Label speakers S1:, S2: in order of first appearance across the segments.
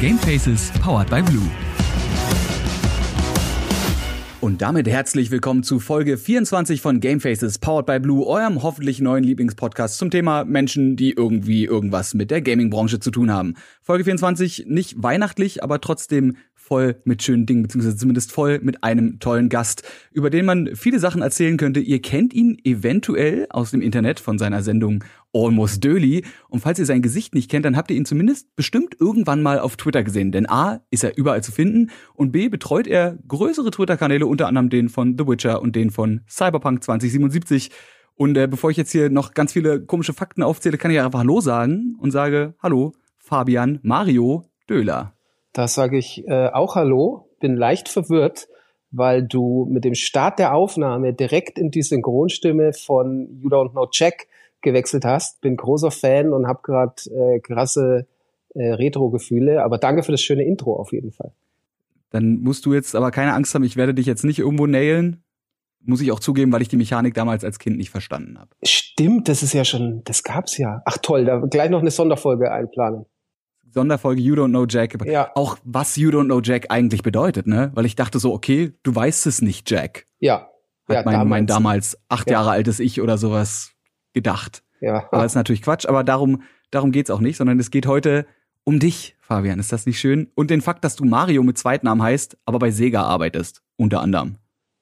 S1: Gamefaces powered by Blue. Und damit herzlich willkommen zu Folge 24 von Gamefaces Powered by Blue, eurem hoffentlich neuen Lieblingspodcast zum Thema Menschen, die irgendwie irgendwas mit der Gaming-Branche zu tun haben. Folge 24 nicht weihnachtlich, aber trotzdem voll mit schönen Dingen, beziehungsweise zumindest voll mit einem tollen Gast, über den man viele Sachen erzählen könnte. Ihr kennt ihn eventuell aus dem Internet von seiner Sendung Almost Döli. Und falls ihr sein Gesicht nicht kennt, dann habt ihr ihn zumindest bestimmt irgendwann mal auf Twitter gesehen. Denn A, ist er überall zu finden und B, betreut er größere Twitter-Kanäle, unter anderem den von The Witcher und den von Cyberpunk 2077. Und äh, bevor ich jetzt hier noch ganz viele komische Fakten aufzähle, kann ich einfach Hallo sagen und sage Hallo, Fabian Mario Döhler.
S2: Da sage ich äh, auch Hallo, bin leicht verwirrt, weil du mit dem Start der Aufnahme direkt in die Synchronstimme von You Don't Know Jack gewechselt hast. Bin großer Fan und habe gerade äh, krasse äh, Retro-Gefühle. Aber danke für das schöne Intro auf jeden Fall.
S1: Dann musst du jetzt aber keine Angst haben, ich werde dich jetzt nicht irgendwo nailen. Muss ich auch zugeben, weil ich die Mechanik damals als Kind nicht verstanden habe.
S2: Stimmt, das ist ja schon, das gab's ja. Ach toll, da gleich noch eine Sonderfolge einplanen.
S1: Sonderfolge You Don't Know Jack. Ja. Auch was You Don't Know Jack eigentlich bedeutet, ne? Weil ich dachte so, okay, du weißt es nicht, Jack.
S2: Ja.
S1: Hat
S2: ja,
S1: mein, damals. mein damals acht ja. Jahre altes Ich oder sowas gedacht.
S2: Ja.
S1: Aber das ist natürlich Quatsch, aber darum, darum geht's auch nicht, sondern es geht heute um dich, Fabian. Ist das nicht schön? Und den Fakt, dass du Mario mit Zweitnamen heißt, aber bei Sega arbeitest, unter anderem.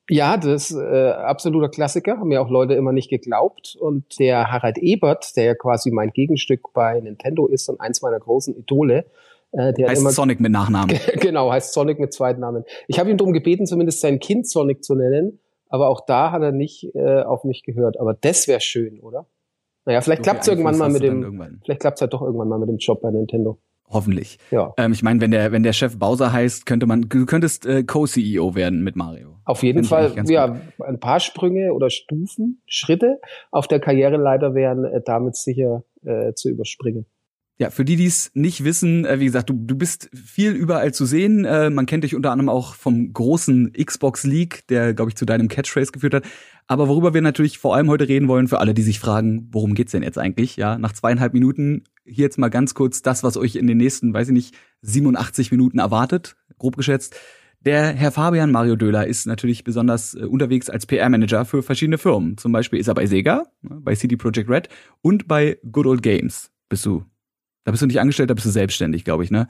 S2: Ja, das ist äh, absoluter Klassiker, haben mir auch Leute immer nicht geglaubt. Und der Harald Ebert, der ja quasi mein Gegenstück bei Nintendo ist und eins meiner großen Idole,
S1: äh, der heißt immer, Sonic mit Nachnamen.
S2: genau, heißt Sonic mit Zweitnamen. Ich habe ihn darum gebeten, zumindest sein Kind Sonic zu nennen, aber auch da hat er nicht äh, auf mich gehört. Aber das wäre schön, oder? Naja, vielleicht klappt es irgendwann mal mit dem, vielleicht klappt es halt doch irgendwann mal mit dem Job bei Nintendo.
S1: Hoffentlich.
S2: Ja.
S1: Ähm, ich meine, wenn der, wenn der Chef Bowser heißt, könnte man, du könntest äh, Co-CEO werden mit Mario.
S2: Auf jeden Fall, ja, gut. ein paar Sprünge oder Stufen, Schritte auf der Karriereleiter wären äh, damit sicher äh, zu überspringen.
S1: Ja, für die, die es nicht wissen, äh, wie gesagt, du, du bist viel überall zu sehen. Äh, man kennt dich unter anderem auch vom großen Xbox League, der, glaube ich, zu deinem Catchphrase geführt hat. Aber worüber wir natürlich vor allem heute reden wollen, für alle, die sich fragen, worum geht's denn jetzt eigentlich? Ja, nach zweieinhalb Minuten hier jetzt mal ganz kurz das, was euch in den nächsten, weiß ich nicht, 87 Minuten erwartet, grob geschätzt. Der Herr Fabian Mario Döhler ist natürlich besonders äh, unterwegs als PR-Manager für verschiedene Firmen. Zum Beispiel ist er bei Sega, ne, bei CD Projekt Red und bei Good Old Games. Bist du? Da bist du nicht angestellt, da bist du selbstständig, glaube ich, ne?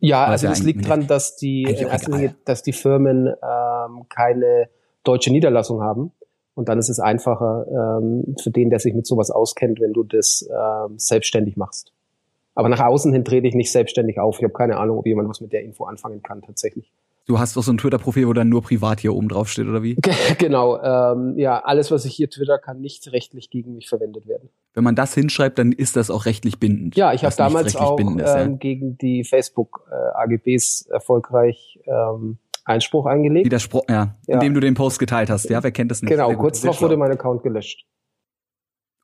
S2: Ja, also das liegt dran, dass die, äh, dass die Firmen ähm, keine deutsche Niederlassung haben. Und dann ist es einfacher ähm, für den, der sich mit sowas auskennt, wenn du das ähm, selbstständig machst. Aber nach außen hin trete ich nicht selbstständig auf. Ich habe keine Ahnung, ob jemand was mit der Info anfangen kann tatsächlich.
S1: Du hast doch so ein Twitter-Profil, wo dann nur privat hier oben drauf steht, oder wie?
S2: genau. Ähm, ja, alles, was ich hier twitter, kann nicht rechtlich gegen mich verwendet werden.
S1: Wenn man das hinschreibt, dann ist das auch rechtlich bindend.
S2: Ja, ich habe damals auch ist, ja? ähm, gegen die Facebook-AGBs äh, erfolgreich ähm, Einspruch eingelegt.
S1: Widerspruch, ja, ja. Indem du den Post geteilt hast. Ja, wer kennt das nicht?
S2: Genau, kurz darauf wurde mein Account gelöscht.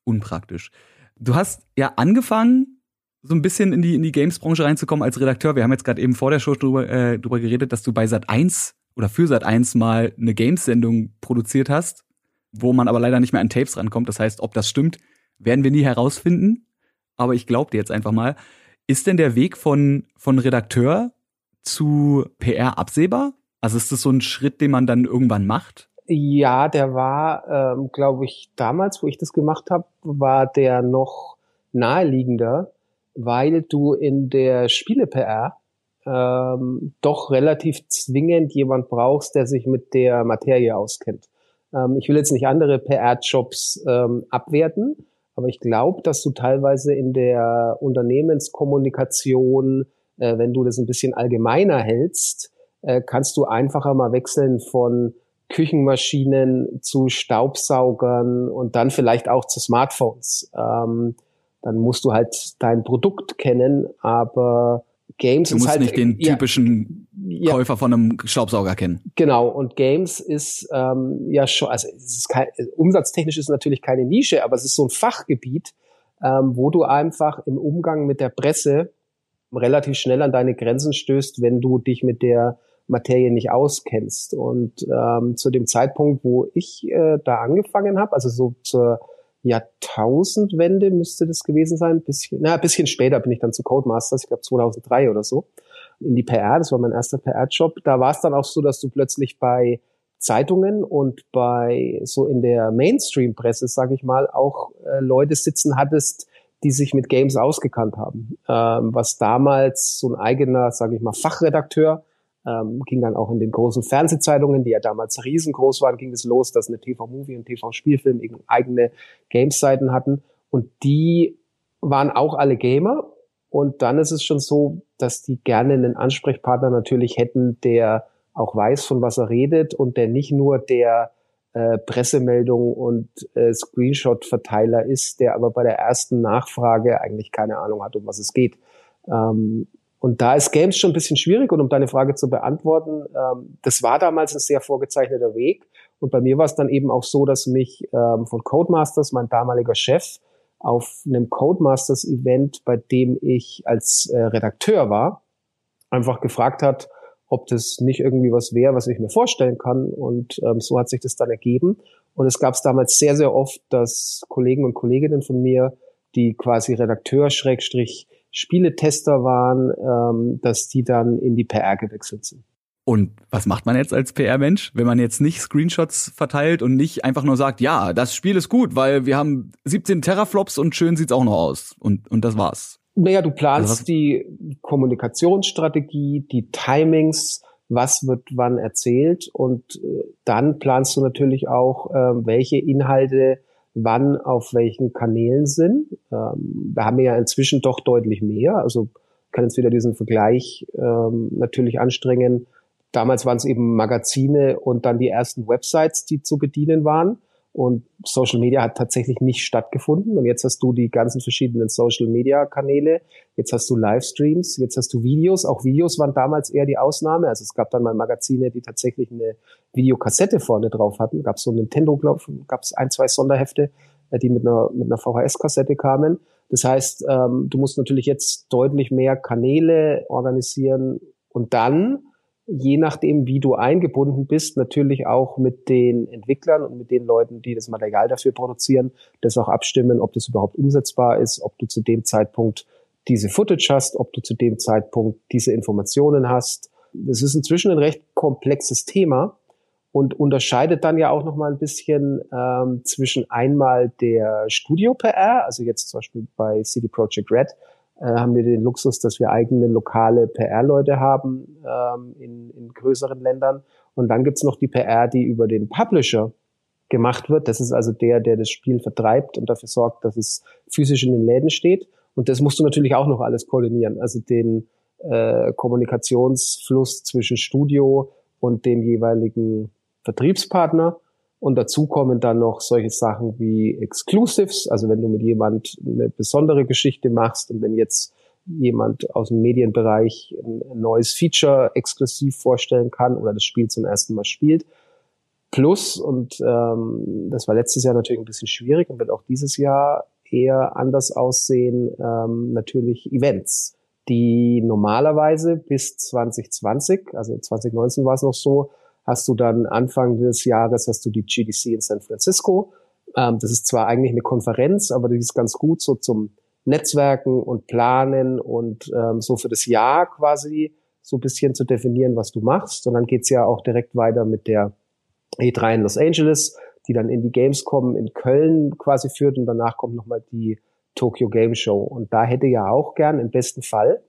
S1: Unpraktisch. Du hast ja angefangen, so ein bisschen in die, in die Games-Branche reinzukommen als Redakteur. Wir haben jetzt gerade eben vor der Show drüber, äh, drüber geredet, dass du bei Sat 1 oder für Sat 1 mal eine Games-Sendung produziert hast, wo man aber leider nicht mehr an Tapes rankommt. Das heißt, ob das stimmt, werden wir nie herausfinden. Aber ich glaube dir jetzt einfach mal. Ist denn der Weg von, von Redakteur zu PR absehbar? Also ist das so ein Schritt, den man dann irgendwann macht?
S2: Ja, der war, ähm, glaube ich, damals, wo ich das gemacht habe, war der noch naheliegender, weil du in der Spiele-PR ähm, doch relativ zwingend jemand brauchst, der sich mit der Materie auskennt. Ähm, ich will jetzt nicht andere PR-Jobs ähm, abwerten, aber ich glaube, dass du teilweise in der Unternehmenskommunikation, äh, wenn du das ein bisschen allgemeiner hältst, äh, kannst du einfacher mal wechseln von Küchenmaschinen zu Staubsaugern und dann vielleicht auch zu Smartphones. Ähm, dann musst du halt dein Produkt kennen, aber Games
S1: du musst
S2: ist halt,
S1: nicht den typischen ja, Käufer von einem Staubsauger kennen.
S2: Genau, und Games ist ähm, ja schon, also es ist kein, umsatztechnisch ist natürlich keine Nische, aber es ist so ein Fachgebiet, ähm, wo du einfach im Umgang mit der Presse relativ schnell an deine Grenzen stößt, wenn du dich mit der Materie nicht auskennst. Und ähm, zu dem Zeitpunkt, wo ich äh, da angefangen habe, also so zur Jahrtausendwende müsste das gewesen sein, bisschen, na, ein bisschen später bin ich dann zu Codemasters, ich glaube 2003 oder so. in die PR. Das war mein erster PR-Job. Da war es dann auch so, dass du plötzlich bei Zeitungen und bei so in der Mainstream-Presse, sage ich mal, auch äh, Leute sitzen hattest, die sich mit Games ausgekannt haben. Ähm, was damals so ein eigener, sage ich mal, Fachredakteur ähm, ging dann auch in den großen Fernsehzeitungen, die ja damals riesengroß waren, ging es los, dass eine TV-Movie und TV-Spielfilm eigene Games-Seiten hatten. Und die waren auch alle Gamer. Und dann ist es schon so, dass die gerne einen Ansprechpartner natürlich hätten, der auch weiß, von was er redet und der nicht nur der äh, Pressemeldung und äh, Screenshot-Verteiler ist, der aber bei der ersten Nachfrage eigentlich keine Ahnung hat, um was es geht. Ähm, und da ist Games schon ein bisschen schwierig und um deine Frage zu beantworten, ähm, das war damals ein sehr vorgezeichneter Weg. Und bei mir war es dann eben auch so, dass mich ähm, von Codemasters, mein damaliger Chef, auf einem Codemasters Event, bei dem ich als äh, Redakteur war, einfach gefragt hat, ob das nicht irgendwie was wäre, was ich mir vorstellen kann. Und ähm, so hat sich das dann ergeben. Und es gab es damals sehr, sehr oft, dass Kollegen und Kolleginnen von mir, die quasi Redakteur Schrägstrich Spieletester waren, ähm, dass die dann in die PR gewechselt sind.
S1: Und was macht man jetzt als PR-Mensch, wenn man jetzt nicht Screenshots verteilt und nicht einfach nur sagt, ja, das Spiel ist gut, weil wir haben 17 Teraflops und schön sieht's auch noch aus. Und, und das war's.
S2: Naja, du planst also die Kommunikationsstrategie, die Timings, was wird wann erzählt und äh, dann planst du natürlich auch, äh, welche Inhalte wann auf welchen Kanälen sind. Ähm, da haben wir ja inzwischen doch deutlich mehr. Also kann jetzt wieder diesen Vergleich ähm, natürlich anstrengen Damals waren es eben Magazine und dann die ersten Websites, die zu bedienen waren. Und Social Media hat tatsächlich nicht stattgefunden. Und jetzt hast du die ganzen verschiedenen Social Media Kanäle. Jetzt hast du Livestreams. Jetzt hast du Videos. Auch Videos waren damals eher die Ausnahme. Also es gab dann mal Magazine, die tatsächlich eine Videokassette vorne drauf hatten. Gab so Nintendo, glaube gab es ein, zwei Sonderhefte, äh, die mit einer, mit einer VHS-Kassette kamen. Das heißt, ähm, du musst natürlich jetzt deutlich mehr Kanäle organisieren und dann je nachdem, wie du eingebunden bist, natürlich auch mit den Entwicklern und mit den Leuten, die das Material dafür produzieren, das auch abstimmen, ob das überhaupt umsetzbar ist, ob du zu dem Zeitpunkt diese Footage hast, ob du zu dem Zeitpunkt diese Informationen hast. Das ist inzwischen ein recht komplexes Thema und unterscheidet dann ja auch noch mal ein bisschen ähm, zwischen einmal der Studio-PR, also jetzt zum Beispiel bei CD Projekt Red, äh, haben wir den Luxus, dass wir eigene lokale PR-Leute haben ähm, in, in größeren Ländern. Und dann gibt's noch die PR, die über den Publisher gemacht wird. Das ist also der, der das Spiel vertreibt und dafür sorgt, dass es physisch in den Läden steht. Und das musst du natürlich auch noch alles koordinieren. Also den äh, Kommunikationsfluss zwischen Studio und dem jeweiligen Vertriebspartner und dazu kommen dann noch solche Sachen wie Exclusives, also wenn du mit jemand eine besondere Geschichte machst und wenn jetzt jemand aus dem Medienbereich ein neues Feature exklusiv vorstellen kann oder das Spiel zum ersten Mal spielt. Plus, und ähm, das war letztes Jahr natürlich ein bisschen schwierig und wird auch dieses Jahr eher anders aussehen, ähm, natürlich Events, die normalerweise bis 2020, also 2019 war es noch so, hast du dann Anfang des Jahres hast du die GDC in San Francisco. Ähm, das ist zwar eigentlich eine Konferenz, aber die ist ganz gut so zum Netzwerken und Planen und ähm, so für das Jahr quasi so ein bisschen zu definieren, was du machst. Und dann geht's ja auch direkt weiter mit der E3 in Los Angeles, die dann in die Gamescom in Köln quasi führt und danach kommt nochmal die Tokyo Game Show. Und da hätte ja auch gern im besten Fall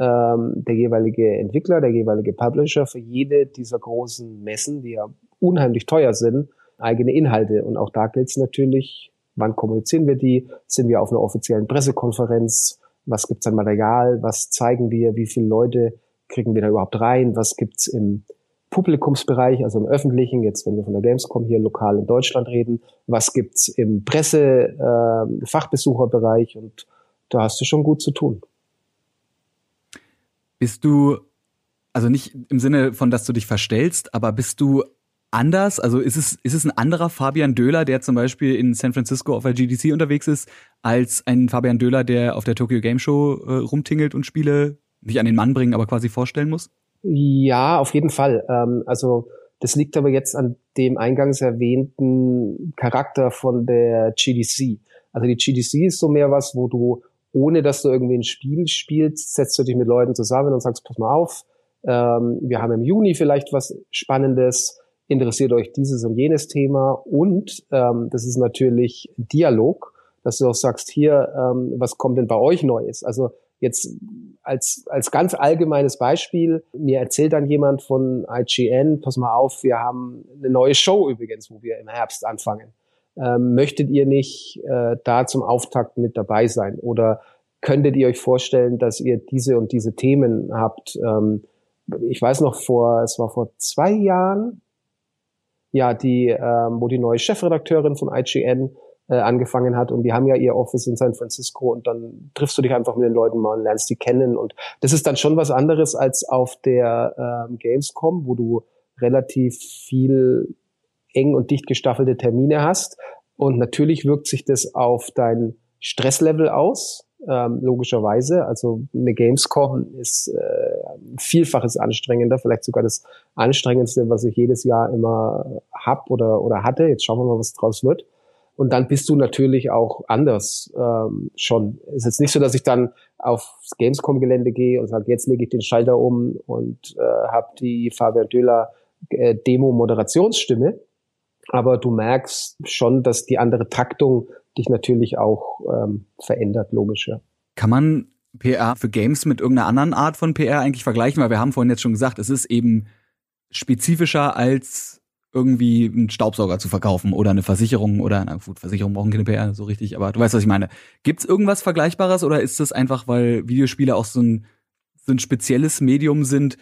S2: ähm, der jeweilige Entwickler, der jeweilige Publisher für jede dieser großen Messen, die ja unheimlich teuer sind, eigene Inhalte. Und auch da gilt es natürlich, wann kommunizieren wir die? Sind wir auf einer offiziellen Pressekonferenz? Was gibt's an Material? Was zeigen wir? Wie viele Leute kriegen wir da überhaupt rein? Was gibt's im Publikumsbereich, also im öffentlichen, jetzt wenn wir von der Gamescom hier lokal in Deutschland reden, was gibt's im Presse, äh, Fachbesucherbereich und da hast du schon gut zu tun.
S1: Bist du, also nicht im Sinne von, dass du dich verstellst, aber bist du anders? Also ist es, ist es ein anderer Fabian Döhler, der zum Beispiel in San Francisco auf der GDC unterwegs ist, als ein Fabian Döhler, der auf der Tokyo Game Show äh, rumtingelt und Spiele nicht an den Mann bringen, aber quasi vorstellen muss?
S2: Ja, auf jeden Fall. Ähm, also das liegt aber jetzt an dem eingangs erwähnten Charakter von der GDC. Also die GDC ist so mehr was, wo du ohne dass du irgendwie ein Spiel spielst, setzt du dich mit Leuten zusammen und sagst, pass mal auf, ähm, wir haben im Juni vielleicht was Spannendes, interessiert euch dieses und jenes Thema und ähm, das ist natürlich Dialog, dass du auch sagst, hier, ähm, was kommt denn bei euch Neues? Also jetzt als, als ganz allgemeines Beispiel, mir erzählt dann jemand von IGN, pass mal auf, wir haben eine neue Show übrigens, wo wir im Herbst anfangen. Ähm, möchtet ihr nicht äh, da zum Auftakt mit dabei sein? Oder könntet ihr euch vorstellen, dass ihr diese und diese Themen habt? Ähm, ich weiß noch vor, es war vor zwei Jahren, ja, die, ähm, wo die neue Chefredakteurin von IGN äh, angefangen hat und die haben ja ihr Office in San Francisco und dann triffst du dich einfach mit den Leuten mal und lernst die kennen und das ist dann schon was anderes als auf der ähm, Gamescom, wo du relativ viel eng und dicht gestaffelte Termine hast und natürlich wirkt sich das auf dein Stresslevel aus, ähm, logischerweise. Also eine Gamescom ist äh, vielfaches anstrengender, vielleicht sogar das anstrengendste, was ich jedes Jahr immer hab oder, oder hatte. Jetzt schauen wir mal, was draus wird. Und dann bist du natürlich auch anders ähm, schon. Ist jetzt nicht so, dass ich dann aufs Gamescom-Gelände gehe und sage, jetzt lege ich den Schalter um und äh, habe die Fabian Döler äh, Demo-Moderationsstimme. Aber du merkst schon, dass die andere Taktung dich natürlich auch ähm, verändert, logisch. Ja.
S1: Kann man PR für Games mit irgendeiner anderen Art von PR eigentlich vergleichen? Weil wir haben vorhin jetzt schon gesagt, es ist eben spezifischer als irgendwie einen Staubsauger zu verkaufen oder eine Versicherung oder na gut, Versicherung brauchen keine PR so richtig, aber du weißt, was ich meine. Gibt's irgendwas Vergleichbares oder ist das einfach, weil Videospiele auch so ein, so ein spezielles Medium sind,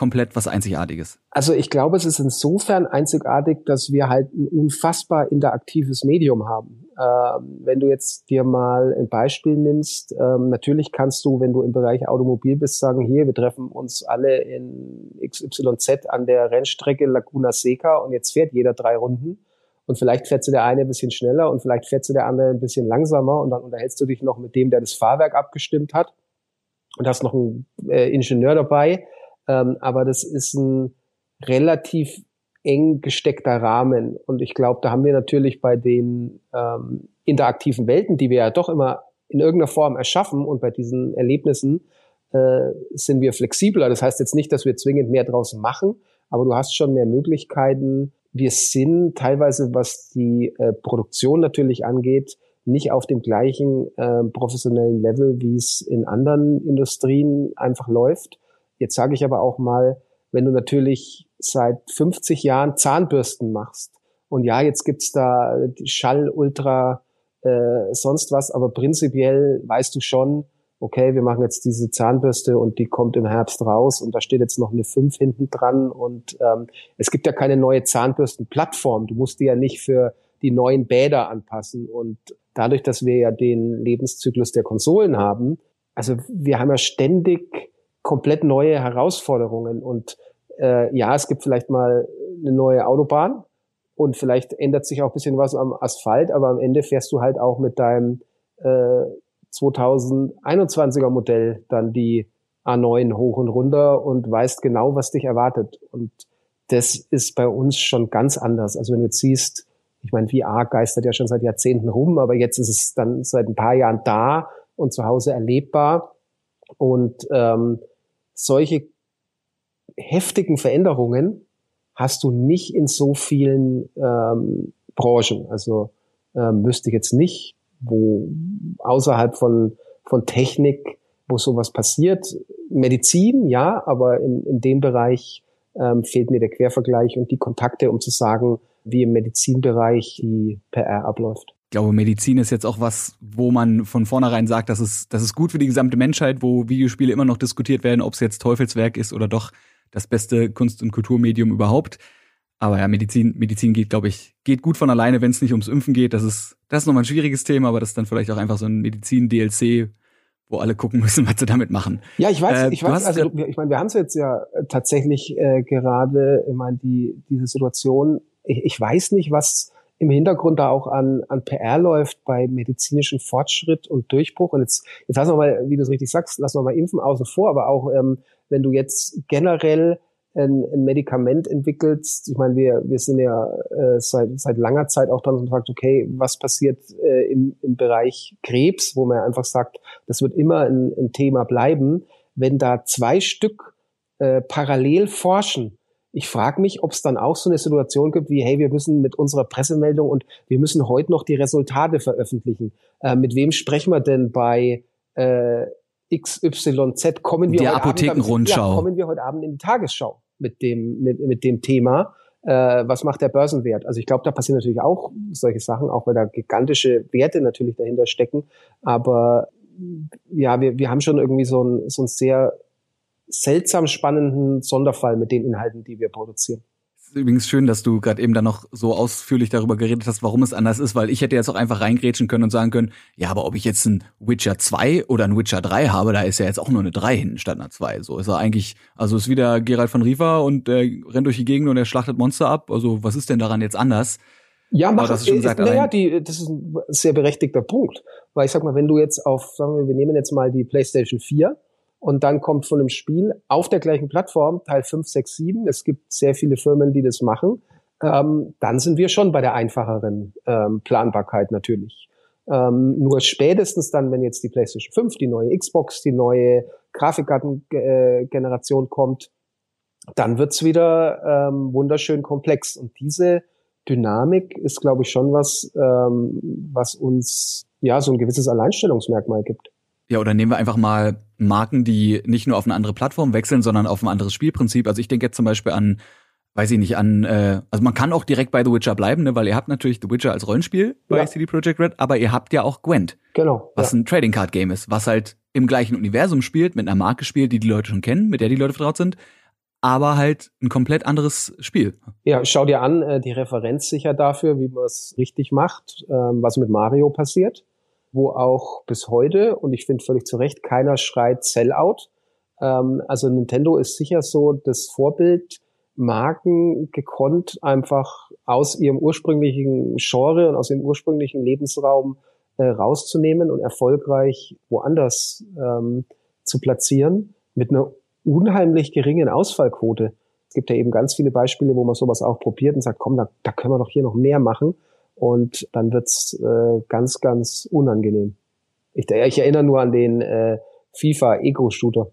S1: komplett was Einzigartiges.
S2: Also ich glaube, es ist insofern einzigartig, dass wir halt ein unfassbar interaktives Medium haben. Ähm, wenn du jetzt dir mal ein Beispiel nimmst, ähm, natürlich kannst du, wenn du im Bereich Automobil bist, sagen, hier, wir treffen uns alle in XYZ an der Rennstrecke Laguna Seca und jetzt fährt jeder drei Runden. Und vielleicht fährt sie der eine ein bisschen schneller und vielleicht fährt sie der andere ein bisschen langsamer und dann unterhältst du dich noch mit dem, der das Fahrwerk abgestimmt hat und hast noch einen äh, Ingenieur dabei ähm, aber das ist ein relativ eng gesteckter Rahmen. Und ich glaube, da haben wir natürlich bei den ähm, interaktiven Welten, die wir ja doch immer in irgendeiner Form erschaffen und bei diesen Erlebnissen äh, sind wir flexibler. Das heißt jetzt nicht, dass wir zwingend mehr draußen machen, aber du hast schon mehr Möglichkeiten. Wir sind teilweise, was die äh, Produktion natürlich angeht, nicht auf dem gleichen äh, professionellen Level, wie es in anderen Industrien einfach läuft. Jetzt sage ich aber auch mal, wenn du natürlich seit 50 Jahren Zahnbürsten machst und ja, jetzt gibt's da Schall, Ultra, äh, sonst was, aber prinzipiell weißt du schon, okay, wir machen jetzt diese Zahnbürste und die kommt im Herbst raus und da steht jetzt noch eine 5 hinten dran und ähm, es gibt ja keine neue Zahnbürstenplattform. Du musst die ja nicht für die neuen Bäder anpassen und dadurch, dass wir ja den Lebenszyklus der Konsolen haben, also wir haben ja ständig komplett neue Herausforderungen. Und äh, ja, es gibt vielleicht mal eine neue Autobahn und vielleicht ändert sich auch bisschen was am Asphalt, aber am Ende fährst du halt auch mit deinem äh, 2021er Modell dann die A9 hoch und runter und weißt genau, was dich erwartet. Und das ist bei uns schon ganz anders. Also wenn du jetzt siehst, ich meine, VR geistert ja schon seit Jahrzehnten rum, aber jetzt ist es dann seit ein paar Jahren da und zu Hause erlebbar. Und ähm, solche heftigen Veränderungen hast du nicht in so vielen ähm, Branchen. Also ähm, wüsste ich jetzt nicht, wo außerhalb von, von Technik, wo sowas passiert. Medizin, ja, aber in, in dem Bereich ähm, fehlt mir der Quervergleich und die Kontakte, um zu sagen, wie im Medizinbereich die PR abläuft
S1: glaube, Medizin ist jetzt auch was, wo man von vornherein sagt, dass es, das ist gut für die gesamte Menschheit, wo Videospiele immer noch diskutiert werden, ob es jetzt Teufelswerk ist oder doch das beste Kunst- und Kulturmedium überhaupt. Aber ja, Medizin, Medizin geht, glaube ich, geht gut von alleine, wenn es nicht ums Impfen geht. Das ist, das ist nochmal ein schwieriges Thema, aber das ist dann vielleicht auch einfach so ein Medizin-DLC, wo alle gucken müssen, was sie damit machen.
S2: Ja, ich weiß, äh, ich weiß, also ich meine, wir haben es jetzt ja tatsächlich äh, gerade, ich meine, die diese Situation. Ich, ich weiß nicht, was im Hintergrund da auch an, an PR läuft bei medizinischem Fortschritt und Durchbruch. Und jetzt, jetzt lass noch mal, wie du es richtig sagst, lass noch mal Impfen außen vor, aber auch ähm, wenn du jetzt generell ein, ein Medikament entwickelst, ich meine, wir, wir sind ja äh, seit, seit langer Zeit auch dann und sagt, okay, was passiert äh, im, im Bereich Krebs, wo man einfach sagt, das wird immer ein, ein Thema bleiben, wenn da zwei Stück äh, parallel forschen. Ich frage mich, ob es dann auch so eine Situation gibt wie, hey, wir müssen mit unserer Pressemeldung und wir müssen heute noch die Resultate veröffentlichen. Äh, mit wem sprechen wir denn bei äh, XYZ kommen wir
S1: die heute.
S2: Abend, ja, kommen wir heute Abend in die Tagesschau mit dem mit, mit dem Thema. Äh, was macht der Börsenwert? Also ich glaube, da passieren natürlich auch solche Sachen, auch weil da gigantische Werte natürlich dahinter stecken. Aber ja, wir, wir haben schon irgendwie so ein, so ein sehr seltsam spannenden Sonderfall mit den Inhalten, die wir produzieren
S1: übrigens schön, dass du gerade eben dann noch so ausführlich darüber geredet hast, warum es anders ist, weil ich hätte jetzt auch einfach reingrätschen können und sagen können, ja, aber ob ich jetzt ein Witcher 2 oder ein Witcher 3 habe, da ist ja jetzt auch nur eine 3 hinten statt einer 2. So ist er eigentlich, also ist wieder Gerald von Riva und er rennt durch die Gegend und er schlachtet Monster ab. Also was ist denn daran jetzt anders?
S2: Ja, mach, das, schon gesagt, naja, die, das ist ein sehr berechtigter Punkt. Weil ich sag mal, wenn du jetzt auf, sagen wir, wir nehmen jetzt mal die PlayStation 4 und dann kommt von einem Spiel auf der gleichen Plattform Teil 5, 6, 7. Es gibt sehr viele Firmen, die das machen. Ähm, dann sind wir schon bei der einfacheren ähm, Planbarkeit natürlich. Ähm, nur spätestens dann, wenn jetzt die PlayStation 5, die neue Xbox, die neue Grafikkartengeneration kommt, dann wird's wieder ähm, wunderschön komplex. Und diese Dynamik ist, glaube ich, schon was, ähm, was uns ja so ein gewisses Alleinstellungsmerkmal gibt.
S1: Ja, oder nehmen wir einfach mal Marken, die nicht nur auf eine andere Plattform wechseln, sondern auf ein anderes Spielprinzip. Also ich denke jetzt zum Beispiel an, weiß ich nicht, an, äh, also man kann auch direkt bei The Witcher bleiben, ne, weil ihr habt natürlich The Witcher als Rollenspiel bei ja. CD Projekt Red, aber ihr habt ja auch Gwent.
S2: Genau.
S1: Was ja. ein Trading Card Game ist, was halt im gleichen Universum spielt, mit einer Marke spielt, die die Leute schon kennen, mit der die Leute vertraut sind, aber halt ein komplett anderes Spiel.
S2: Ja, schau dir an, äh, die Referenz sicher dafür, wie man es richtig macht, ähm, was mit Mario passiert wo auch bis heute, und ich finde völlig zu Recht, keiner schreit Sellout. Ähm, also Nintendo ist sicher so das Vorbild, Marken gekonnt einfach aus ihrem ursprünglichen Genre und aus ihrem ursprünglichen Lebensraum äh, rauszunehmen und erfolgreich woanders ähm, zu platzieren mit einer unheimlich geringen Ausfallquote. Es gibt ja eben ganz viele Beispiele, wo man sowas auch probiert und sagt, komm, da, da können wir doch hier noch mehr machen und dann wird's äh, ganz, ganz unangenehm. Ich, ich erinnere nur an den äh, FIFA Ego-Shooter.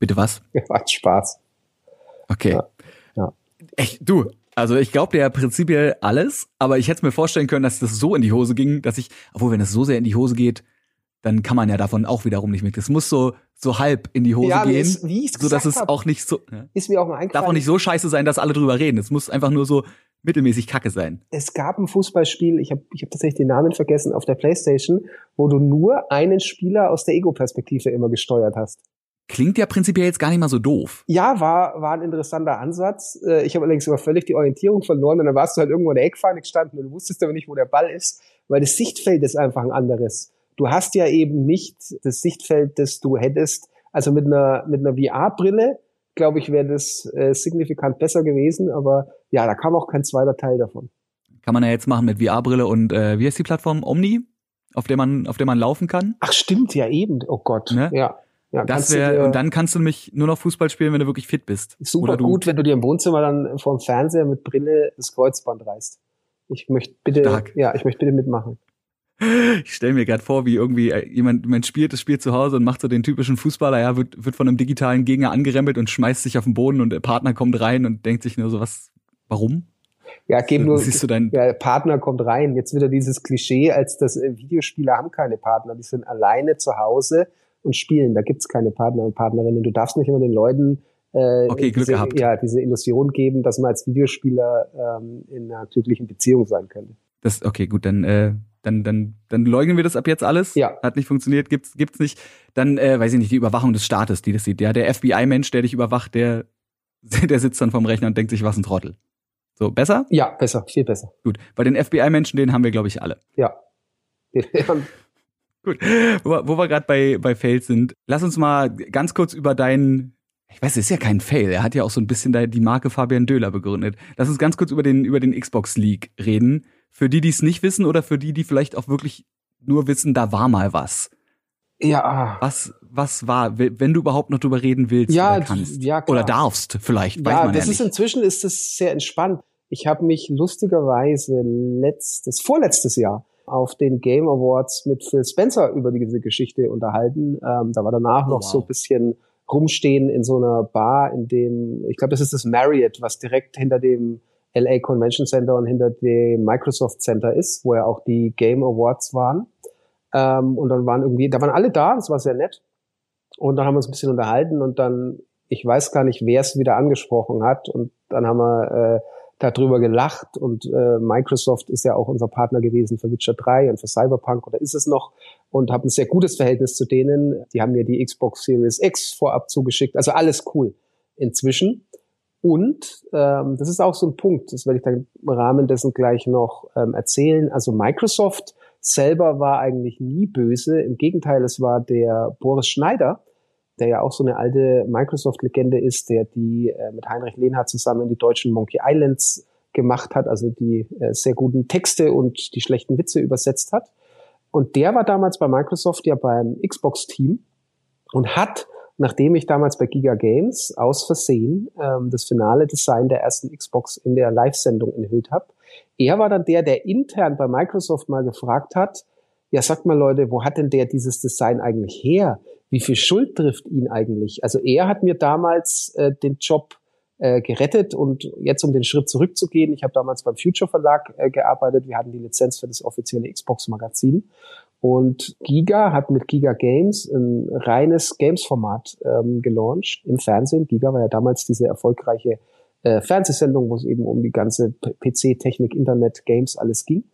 S1: Bitte was?
S2: Hat Spaß.
S1: Okay. Ja. ja. Echt, du, also ich glaube dir ja prinzipiell alles, aber ich hätte mir vorstellen können, dass das so in die Hose ging, dass ich, obwohl wenn es so sehr in die Hose geht, dann kann man ja davon auch wiederum nicht mit. Es muss so so halb in die Hose ja, gehen, ist, wie so dass es hab, auch nicht so
S2: ja. ist mir auch mal eingefallen.
S1: Darf auch nicht so scheiße sein, dass alle drüber reden. Es muss einfach nur so mittelmäßig kacke sein.
S2: Es gab ein Fußballspiel, ich habe ich hab tatsächlich den Namen vergessen, auf der Playstation, wo du nur einen Spieler aus der Ego-Perspektive immer gesteuert hast.
S1: Klingt ja prinzipiell jetzt gar nicht mal so doof.
S2: Ja, war, war ein interessanter Ansatz. Äh, ich habe allerdings immer völlig die Orientierung verloren und dann warst du halt irgendwo in der Eckfahne gestanden und du wusstest aber nicht, wo der Ball ist, weil das Sichtfeld ist einfach ein anderes. Du hast ja eben nicht das Sichtfeld, das du hättest. Also mit einer, mit einer VR-Brille glaube ich, wäre das äh, signifikant besser gewesen. Aber ja, da kam auch kein zweiter Teil davon.
S1: Kann man ja jetzt machen mit VR-Brille und äh, wie heißt die Plattform? Omni? Auf der man, auf der man laufen kann?
S2: Ach, stimmt, ja eben. Oh Gott. Ne? Ja.
S1: Ja, das wär, und dann kannst du nämlich nur noch Fußball spielen, wenn du wirklich fit bist.
S2: Super gut, wenn du dir im Wohnzimmer dann vorm Fernseher mit Brille das Kreuzband reißt. Ich möchte bitte, Stark. ja, ich möchte bitte mitmachen.
S1: Ich stelle mir gerade vor, wie irgendwie äh, jemand, man spielt das Spiel zu Hause und macht so den typischen Fußballer, ja, wird, wird von einem digitalen Gegner angerempelt und schmeißt sich auf den Boden und der Partner kommt rein und denkt sich nur so, was, warum?
S2: Ja, geben nur, Siehst du dein ja, Partner kommt rein. Jetzt wieder dieses Klischee, als dass äh, Videospieler haben keine Partner, die sind alleine zu Hause und spielen. Da gibt's keine Partner und Partnerinnen. Du darfst nicht immer den Leuten
S1: äh, okay, Glück
S2: diese,
S1: gehabt.
S2: ja, diese Illusion geben, dass man als Videospieler ähm, in einer glücklichen Beziehung sein könnte.
S1: Das, okay, gut, dann äh, dann, dann, dann leugnen wir das ab jetzt alles.
S2: Ja.
S1: Hat nicht funktioniert, gibt's, gibt's nicht. Dann, äh, weiß ich nicht, die Überwachung des Staates, die das sieht. Ja, der FBI-Mensch, der dich überwacht, der, der sitzt dann vom Rechner und denkt sich, was ein Trottel. So, besser?
S2: Ja, besser, viel besser.
S1: Gut. Bei den FBI-Menschen, den haben wir, glaube ich, alle.
S2: Ja.
S1: Gut. Wo, wo wir gerade bei, bei Fails sind, lass uns mal ganz kurz über deinen ich weiß, es ist ja kein Fail. Er hat ja auch so ein bisschen die Marke Fabian Döhler begründet. Lass uns ganz kurz über den, über den Xbox League reden. Für die, die es nicht wissen oder für die, die vielleicht auch wirklich nur wissen, da war mal was.
S2: Ja.
S1: Was, was war, wenn du überhaupt noch drüber reden willst
S2: ja,
S1: oder kannst?
S2: Ja,
S1: klar. Oder darfst, vielleicht.
S2: Weiß ja, man das ja ist inzwischen ist es sehr entspannt. Ich habe mich lustigerweise letztes, vorletztes Jahr auf den Game Awards mit Phil Spencer über diese Geschichte unterhalten. Ähm, da war danach oh, noch wow. so ein bisschen rumstehen in so einer Bar, in dem, ich glaube, das ist das Marriott, was direkt hinter dem LA Convention Center und hinter dem Microsoft Center ist, wo ja auch die Game Awards waren. Ähm, und dann waren irgendwie, da waren alle da, das war sehr nett. Und dann haben wir uns ein bisschen unterhalten und dann, ich weiß gar nicht, wer es wieder angesprochen hat. Und dann haben wir äh, darüber gelacht und äh, Microsoft ist ja auch unser Partner gewesen für Witcher 3 und für Cyberpunk oder ist es noch und habe ein sehr gutes Verhältnis zu denen. Die haben mir die Xbox Series X vorab zugeschickt. Also alles cool inzwischen. Und ähm, das ist auch so ein Punkt, das werde ich dann im Rahmen dessen gleich noch ähm, erzählen. Also Microsoft selber war eigentlich nie böse. Im Gegenteil, es war der Boris Schneider, der ja auch so eine alte Microsoft-Legende ist, der die äh, mit Heinrich Lehnhardt zusammen die deutschen Monkey Islands gemacht hat, also die äh, sehr guten Texte und die schlechten Witze übersetzt hat. Und der war damals bei Microsoft ja beim Xbox-Team und hat, nachdem ich damals bei Giga Games aus Versehen ähm, das finale Design der ersten Xbox in der Live-Sendung enthüllt habe, er war dann der, der intern bei Microsoft mal gefragt hat, ja, sagt mal Leute, wo hat denn der dieses Design eigentlich her? Wie viel Schuld trifft ihn eigentlich? Also er hat mir damals äh, den Job äh, gerettet und jetzt um den Schritt zurückzugehen, ich habe damals beim Future Verlag äh, gearbeitet, wir hatten die Lizenz für das offizielle Xbox Magazin und Giga hat mit Giga Games ein reines Games-Format ähm, gelauncht im Fernsehen. Giga war ja damals diese erfolgreiche äh, Fernsehsendung, wo es eben um die ganze PC-Technik, Internet, Games, alles ging.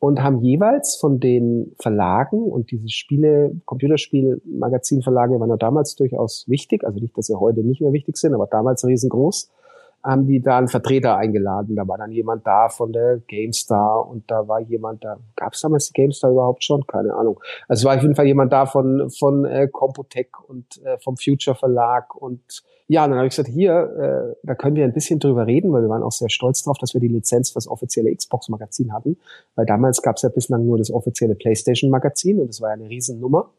S2: Und haben jeweils von den Verlagen und diese Spiele, Computerspiel-Magazinverlage waren ja damals durchaus wichtig, also nicht, dass sie heute nicht mehr wichtig sind, aber damals riesengroß, haben die da einen Vertreter eingeladen. Da war dann jemand da von der GameStar und da war jemand da. Gab es damals die GameStar überhaupt schon? Keine Ahnung. Also es war auf jeden Fall jemand da von von äh, Computec und äh, vom Future Verlag und ja, und dann habe ich gesagt, hier, äh, da können wir ein bisschen drüber reden, weil wir waren auch sehr stolz drauf, dass wir die Lizenz für das offizielle Xbox-Magazin hatten, weil damals gab es ja bislang nur das offizielle PlayStation-Magazin und das war ja eine Riesennummer.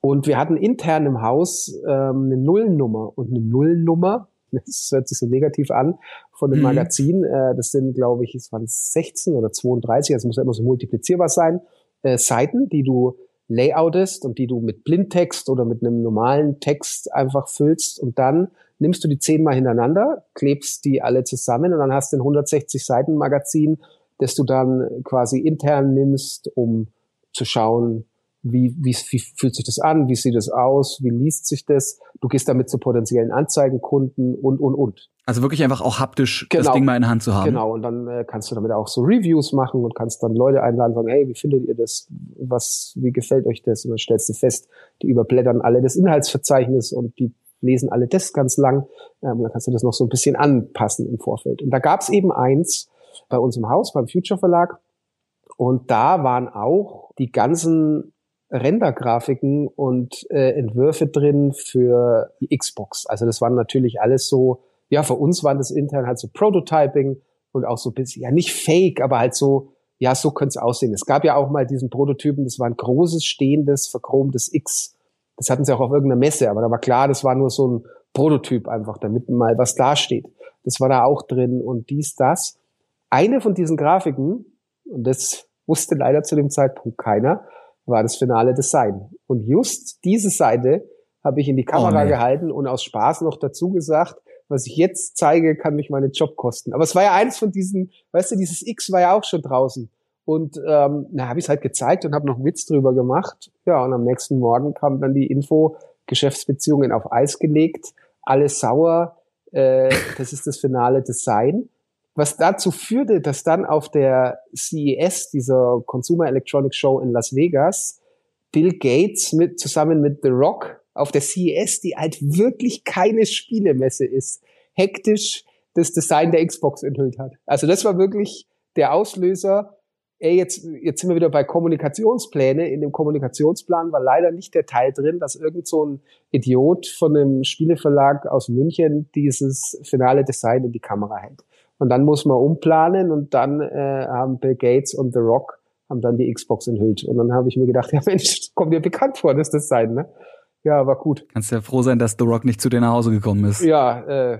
S2: Und wir hatten intern im Haus ähm, eine Nullnummer und eine Nullnummer das hört sich so negativ an, von dem mhm. Magazin. Äh, das sind, glaube ich, es waren 16 oder 32, also muss ja immer so multiplizierbar sein, äh, Seiten, die du layoutest und die du mit Blindtext oder mit einem normalen Text einfach füllst und dann nimmst du die zehnmal hintereinander, klebst die alle zusammen und dann hast du ein 160 Seiten Magazin, das du dann quasi intern nimmst, um zu schauen, wie, wie, wie fühlt sich das an, wie sieht es aus, wie liest sich das, du gehst damit zu potenziellen Anzeigenkunden und, und, und.
S1: Also wirklich einfach auch haptisch genau. das Ding mal in der Hand zu haben.
S2: Genau, und dann äh, kannst du damit auch so Reviews machen und kannst dann Leute einladen sagen, hey, wie findet ihr das, was, wie gefällt euch das? Und dann stellst du fest, die überblättern alle das Inhaltsverzeichnis und die lesen alle das ganz lang. Ähm, und dann kannst du das noch so ein bisschen anpassen im Vorfeld. Und da gab es eben eins bei uns im Haus, beim Future Verlag, und da waren auch die ganzen Rendergrafiken und äh, Entwürfe drin für die Xbox. Also das waren natürlich alles so, ja, für uns waren das intern halt so Prototyping und auch so ein bisschen, ja, nicht fake, aber halt so, ja, so könnte es aussehen. Es gab ja auch mal diesen Prototypen, das war ein großes, stehendes, verchromtes X. Das hatten sie auch auf irgendeiner Messe, aber da war klar, das war nur so ein Prototyp einfach, damit mal was dasteht. Das war da auch drin und dies, das. Eine von diesen Grafiken, und das wusste leider zu dem Zeitpunkt keiner, war das finale Design. Und just diese Seite habe ich in die Kamera oh, nee. gehalten und aus Spaß noch dazu gesagt, was ich jetzt zeige, kann mich meinen Job kosten. Aber es war ja eins von diesen, weißt du, dieses X war ja auch schon draußen. Und ähm, na, habe ich es halt gezeigt und habe noch einen Witz drüber gemacht. Ja, und am nächsten Morgen kam dann die Info, Geschäftsbeziehungen auf Eis gelegt, alles sauer, äh, das ist das finale Design was dazu führte, dass dann auf der CES, dieser Consumer Electronics Show in Las Vegas, Bill Gates mit, zusammen mit The Rock auf der CES, die halt wirklich keine Spielemesse ist, hektisch das Design der Xbox enthüllt hat. Also das war wirklich der Auslöser. Ey, jetzt, jetzt sind wir wieder bei Kommunikationspläne. In dem Kommunikationsplan war leider nicht der Teil drin, dass irgend so ein Idiot von einem Spieleverlag aus München dieses finale Design in die Kamera hält. Und dann muss man umplanen und dann äh, haben Bill Gates und The Rock haben dann die Xbox enthüllt. Und dann habe ich mir gedacht, ja Mensch, kommt dir bekannt vor, dass das sein, ne? Ja, war gut.
S1: Kannst ja froh sein, dass The Rock nicht zu dir nach Hause gekommen ist.
S2: Ja, äh,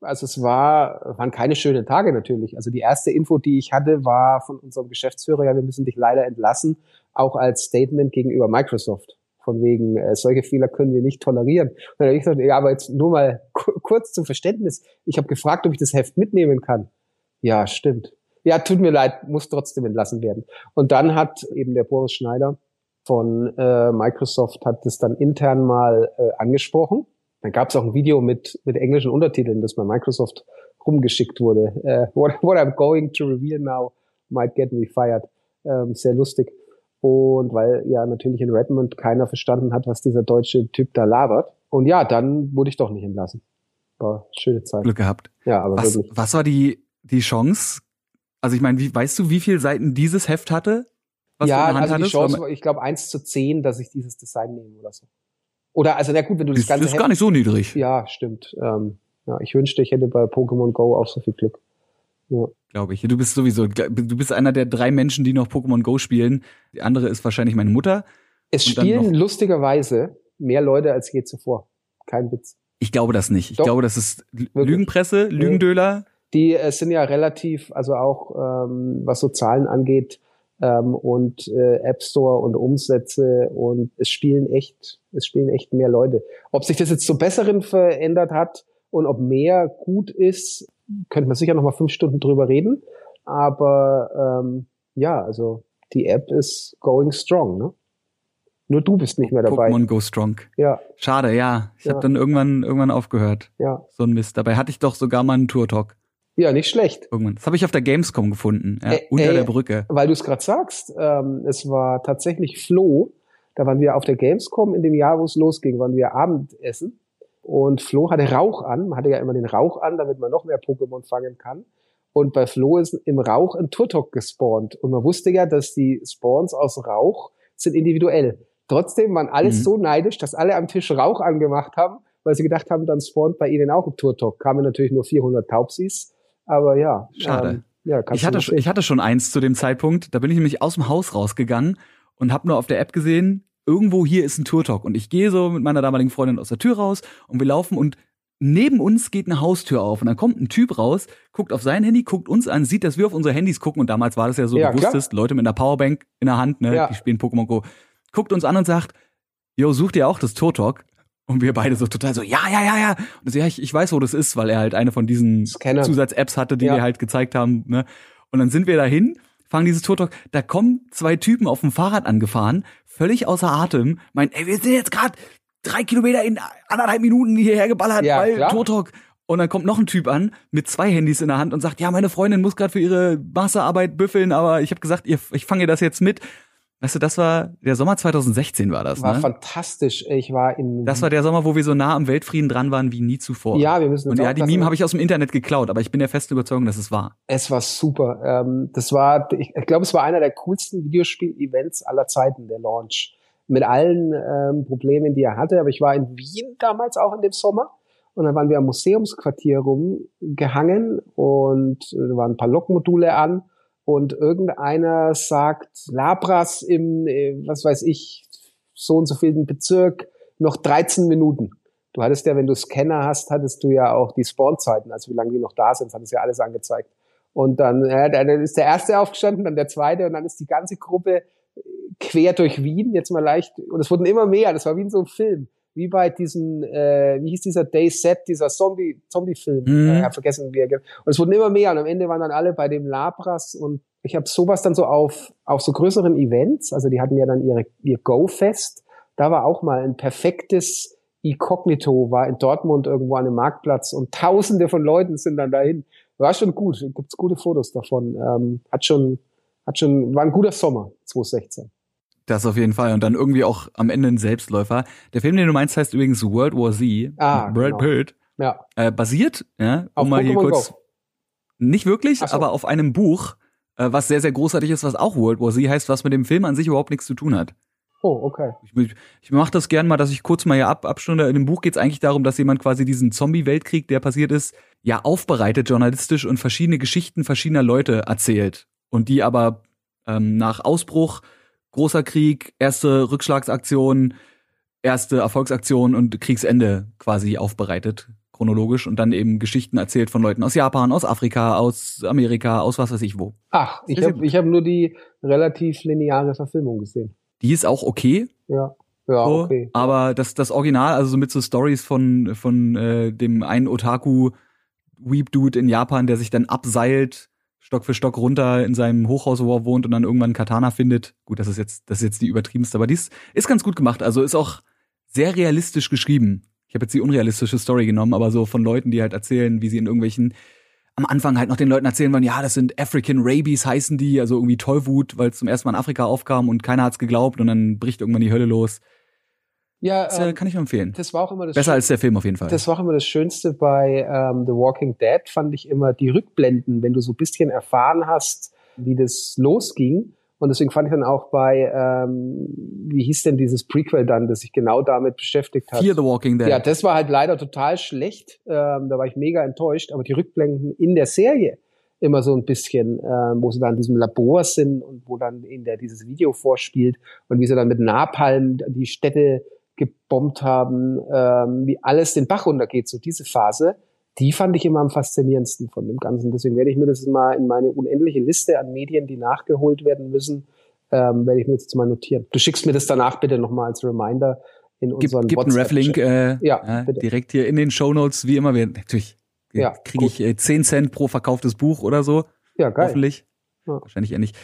S2: also es war, waren keine schönen Tage natürlich. Also die erste Info, die ich hatte, war von unserem Geschäftsführer, ja, wir müssen dich leider entlassen, auch als Statement gegenüber Microsoft. Von wegen, äh, solche Fehler können wir nicht tolerieren. Und dann habe ich gesagt, ja, aber jetzt nur mal kurz zum Verständnis. Ich habe gefragt, ob ich das Heft mitnehmen kann. Ja, stimmt. Ja, tut mir leid, muss trotzdem entlassen werden. Und dann hat eben der Boris Schneider von äh, Microsoft hat das dann intern mal äh, angesprochen. Dann gab es auch ein Video mit, mit englischen Untertiteln, das bei Microsoft rumgeschickt wurde. Äh, what, what I'm going to reveal now might get me fired. Ähm, sehr lustig. Und weil ja natürlich in Redmond keiner verstanden hat, was dieser deutsche Typ da labert. Und ja, dann wurde ich doch nicht entlassen. War schöne Zeit.
S1: Glück gehabt.
S2: Ja, aber
S1: was,
S2: wirklich.
S1: was war die, die Chance? Also ich meine, wie, weißt du, wie viele Seiten dieses Heft hatte?
S2: Was ja, also die Chance war, ich glaube, eins zu zehn, dass ich dieses Design nehme oder so. Oder, also, na gut, wenn du das,
S1: das
S2: Ganze.
S1: Das ist gar nicht so niedrig.
S2: Ja, stimmt. Ähm, ja, ich wünschte, ich hätte bei Pokémon Go auch so viel Glück.
S1: Ja. Glaube ich. Du bist sowieso, du bist einer der drei Menschen, die noch Pokémon Go spielen. Die andere ist wahrscheinlich meine Mutter.
S2: Es spielen lustigerweise mehr Leute als je zuvor. Kein Witz.
S1: Ich glaube das nicht. Ich Doch. glaube, das ist? Lügenpresse, Lügendöler.
S2: Die äh, sind ja relativ, also auch ähm, was so Zahlen angeht, ähm, und äh, App Store und Umsätze und es spielen echt, es spielen echt mehr Leute. Ob sich das jetzt zum Besseren verändert hat und ob mehr gut ist, könnte man sicher noch mal fünf Stunden drüber reden. Aber ähm, ja, also die App ist going strong, ne? Nur du bist nicht mehr dabei.
S1: Pokémon Go Strong.
S2: Ja.
S1: Schade, ja. Ich ja. habe dann irgendwann irgendwann aufgehört.
S2: Ja.
S1: So ein Mist. Dabei hatte ich doch sogar mal einen Tour Talk.
S2: Ja, nicht schlecht.
S1: Irgendwann. Das habe ich auf der Gamescom gefunden, ja, äh, unter äh, der Brücke.
S2: Weil du es gerade sagst, ähm, es war tatsächlich Flo. Da waren wir auf der Gamescom in dem Jahr, wo es losging, waren wir Abendessen. Und Flo hatte Rauch an. Man hatte ja immer den Rauch an, damit man noch mehr Pokémon fangen kann. Und bei Flo ist im Rauch ein Turtok gespawnt. Und man wusste ja, dass die Spawns aus Rauch sind individuell. Trotzdem waren alle mhm. so neidisch, dass alle am Tisch Rauch angemacht haben, weil sie gedacht haben, dann spawnt bei ihnen auch ein Turtok. Kamen natürlich nur 400 Taubsis aber ja.
S1: Schade. Ähm, ja, ich, hatte, ich hatte schon eins zu dem Zeitpunkt. Da bin ich nämlich aus dem Haus rausgegangen und habe nur auf der App gesehen, irgendwo hier ist ein Tour-Talk. Und ich gehe so mit meiner damaligen Freundin aus der Tür raus und wir laufen und neben uns geht eine Haustür auf und dann kommt ein Typ raus, guckt auf sein Handy, guckt uns an, sieht, dass wir auf unsere Handys gucken und damals war das ja so, ja, du wusstest, Leute mit einer Powerbank in der Hand, ne, ja. die spielen Pokémon Go, guckt uns an und sagt, yo, sucht ihr auch das Tour Talk? Und wir beide so total so, ja, ja, ja, ja. Und so, ja, ich, ich weiß, wo das ist, weil er halt eine von diesen Zusatz-Apps hatte, die ja. wir halt gezeigt haben. Ne? Und dann sind wir dahin, fangen dieses Tour Talk. Da kommen zwei Typen auf dem Fahrrad angefahren, völlig außer Atem, meinen, ey, wir sind jetzt gerade drei Kilometer in anderthalb Minuten hierher geballert, ja, weil Tour Talk. Und dann kommt noch ein Typ an mit zwei Handys in der Hand und sagt, ja, meine Freundin muss gerade für ihre Masterarbeit büffeln, aber ich habe gesagt, ich fange das jetzt mit. Weißt du, das war der Sommer 2016 war das,
S2: war
S1: ne?
S2: fantastisch. Ich war in
S1: Das war der Sommer, wo wir so nah am Weltfrieden dran waren wie nie zuvor.
S2: Ja, wir müssen
S1: Und ja, die Meme habe ich aus dem Internet geklaut, aber ich bin der festen Überzeugung, dass es war.
S2: Es war super. Ähm, das war ich, ich glaube, es war einer der coolsten Videospiel-Events aller Zeiten, der Launch. Mit allen ähm, Problemen, die er hatte, aber ich war in Wien damals auch in dem Sommer und dann waren wir am Museumsquartier rumgehangen und äh, da waren ein paar Lokmodule an und irgendeiner sagt, Labras im, äh, was weiß ich, so und so vielen Bezirk, noch 13 Minuten. Du hattest ja, wenn du Scanner hast, hattest du ja auch die Spawnzeiten, also wie lange die noch da sind, hat es ja alles angezeigt. Und dann, ja, dann ist der erste aufgestanden, dann der zweite und dann ist die ganze Gruppe quer durch Wien, jetzt mal leicht, und es wurden immer mehr, das war wie in so einem Film wie bei diesem, äh, wie hieß dieser Day Set, dieser Zombie, Zombie-Film, mhm. äh, vergessen, wie er, und es wurden immer mehr und am Ende waren dann alle bei dem Labras und ich habe sowas dann so auf, auf so größeren Events, also die hatten ja dann ihre, ihr Go-Fest, da war auch mal ein perfektes Incognito, war in Dortmund irgendwo an einem Marktplatz und tausende von Leuten sind dann dahin. War schon gut, gibt's gute Fotos davon, ähm, hat schon, hat schon, war ein guter Sommer, 2016.
S1: Das auf jeden Fall. Und dann irgendwie auch am Ende ein Selbstläufer. Der Film, den du meinst, heißt übrigens World War Z.
S2: Ah,
S1: Brad
S2: genau.
S1: Pitt.
S2: Ja.
S1: Äh, basiert, ja, um
S2: auf
S1: mal hier
S2: Pokémon
S1: kurz.
S2: Go.
S1: Nicht wirklich,
S2: so.
S1: aber auf einem Buch, äh, was sehr, sehr großartig ist, was auch World War Z heißt, was mit dem Film an sich überhaupt nichts zu tun hat.
S2: Oh, okay.
S1: Ich, ich, ich mache das gern mal, dass ich kurz mal hier ab, abstunde. In dem Buch geht es eigentlich darum, dass jemand quasi diesen Zombie-Weltkrieg, der passiert ist, ja aufbereitet journalistisch und verschiedene Geschichten verschiedener Leute erzählt. Und die aber ähm, nach Ausbruch, großer Krieg, erste Rückschlagsaktion, erste Erfolgsaktion und Kriegsende quasi aufbereitet, chronologisch und dann eben Geschichten erzählt von Leuten aus Japan, aus Afrika, aus Amerika, aus was weiß ich wo.
S2: Ach, ich habe ich hab nur die relativ lineare Verfilmung gesehen.
S1: Die ist auch okay.
S2: Ja. Ja,
S1: so,
S2: okay.
S1: Aber das, das Original, also so mit so Stories von, von äh, dem einen Otaku-Weep-Dude in Japan, der sich dann abseilt, Stock für Stock runter in seinem Hochhaus, wo er wohnt und dann irgendwann Katana findet. Gut, das ist jetzt, das ist jetzt die übertriebenste, aber dies ist ganz gut gemacht. Also ist auch sehr realistisch geschrieben. Ich habe jetzt die unrealistische Story genommen, aber so von Leuten, die halt erzählen, wie sie in irgendwelchen am Anfang halt noch den Leuten erzählen wollen, ja, das sind African Rabies heißen die, also irgendwie Tollwut, weil es zum ersten Mal in Afrika aufkam und keiner hat's geglaubt und dann bricht irgendwann die Hölle los.
S2: Ja,
S1: das, äh, ähm, kann ich empfehlen.
S2: Das war auch immer das
S1: Besser als der Film auf jeden Fall.
S2: Das war auch immer das Schönste bei ähm, The Walking Dead, fand ich immer die Rückblenden, wenn du so ein bisschen erfahren hast, wie das losging. Und deswegen fand ich dann auch bei, ähm, wie hieß denn dieses Prequel dann, das sich genau damit beschäftigt hat?
S1: Fear the Walking Dead.
S2: Ja, das war halt leider total schlecht. Ähm, da war ich mega enttäuscht. Aber die Rückblenden in der Serie immer so ein bisschen, äh, wo sie dann in diesem Labor sind und wo dann in der dieses Video vorspielt und wie sie dann mit Napalm die Städte gebombt haben, ähm, wie alles den Bach runtergeht, so diese Phase, die fand ich immer am faszinierendsten von dem Ganzen. Deswegen werde ich mir das mal in meine unendliche Liste an Medien, die nachgeholt werden müssen, ähm, werde ich mir das jetzt mal notieren. Du schickst mir das danach bitte nochmal als Reminder in unseren
S1: Gib, gib einen Reflink äh,
S2: ja,
S1: äh, direkt hier in den Show Notes, wie immer. Wir, natürlich ja, kriege ich äh, 10 Cent pro verkauftes Buch oder so.
S2: Ja, geil.
S1: Hoffentlich. Ja. Wahrscheinlich eher nicht.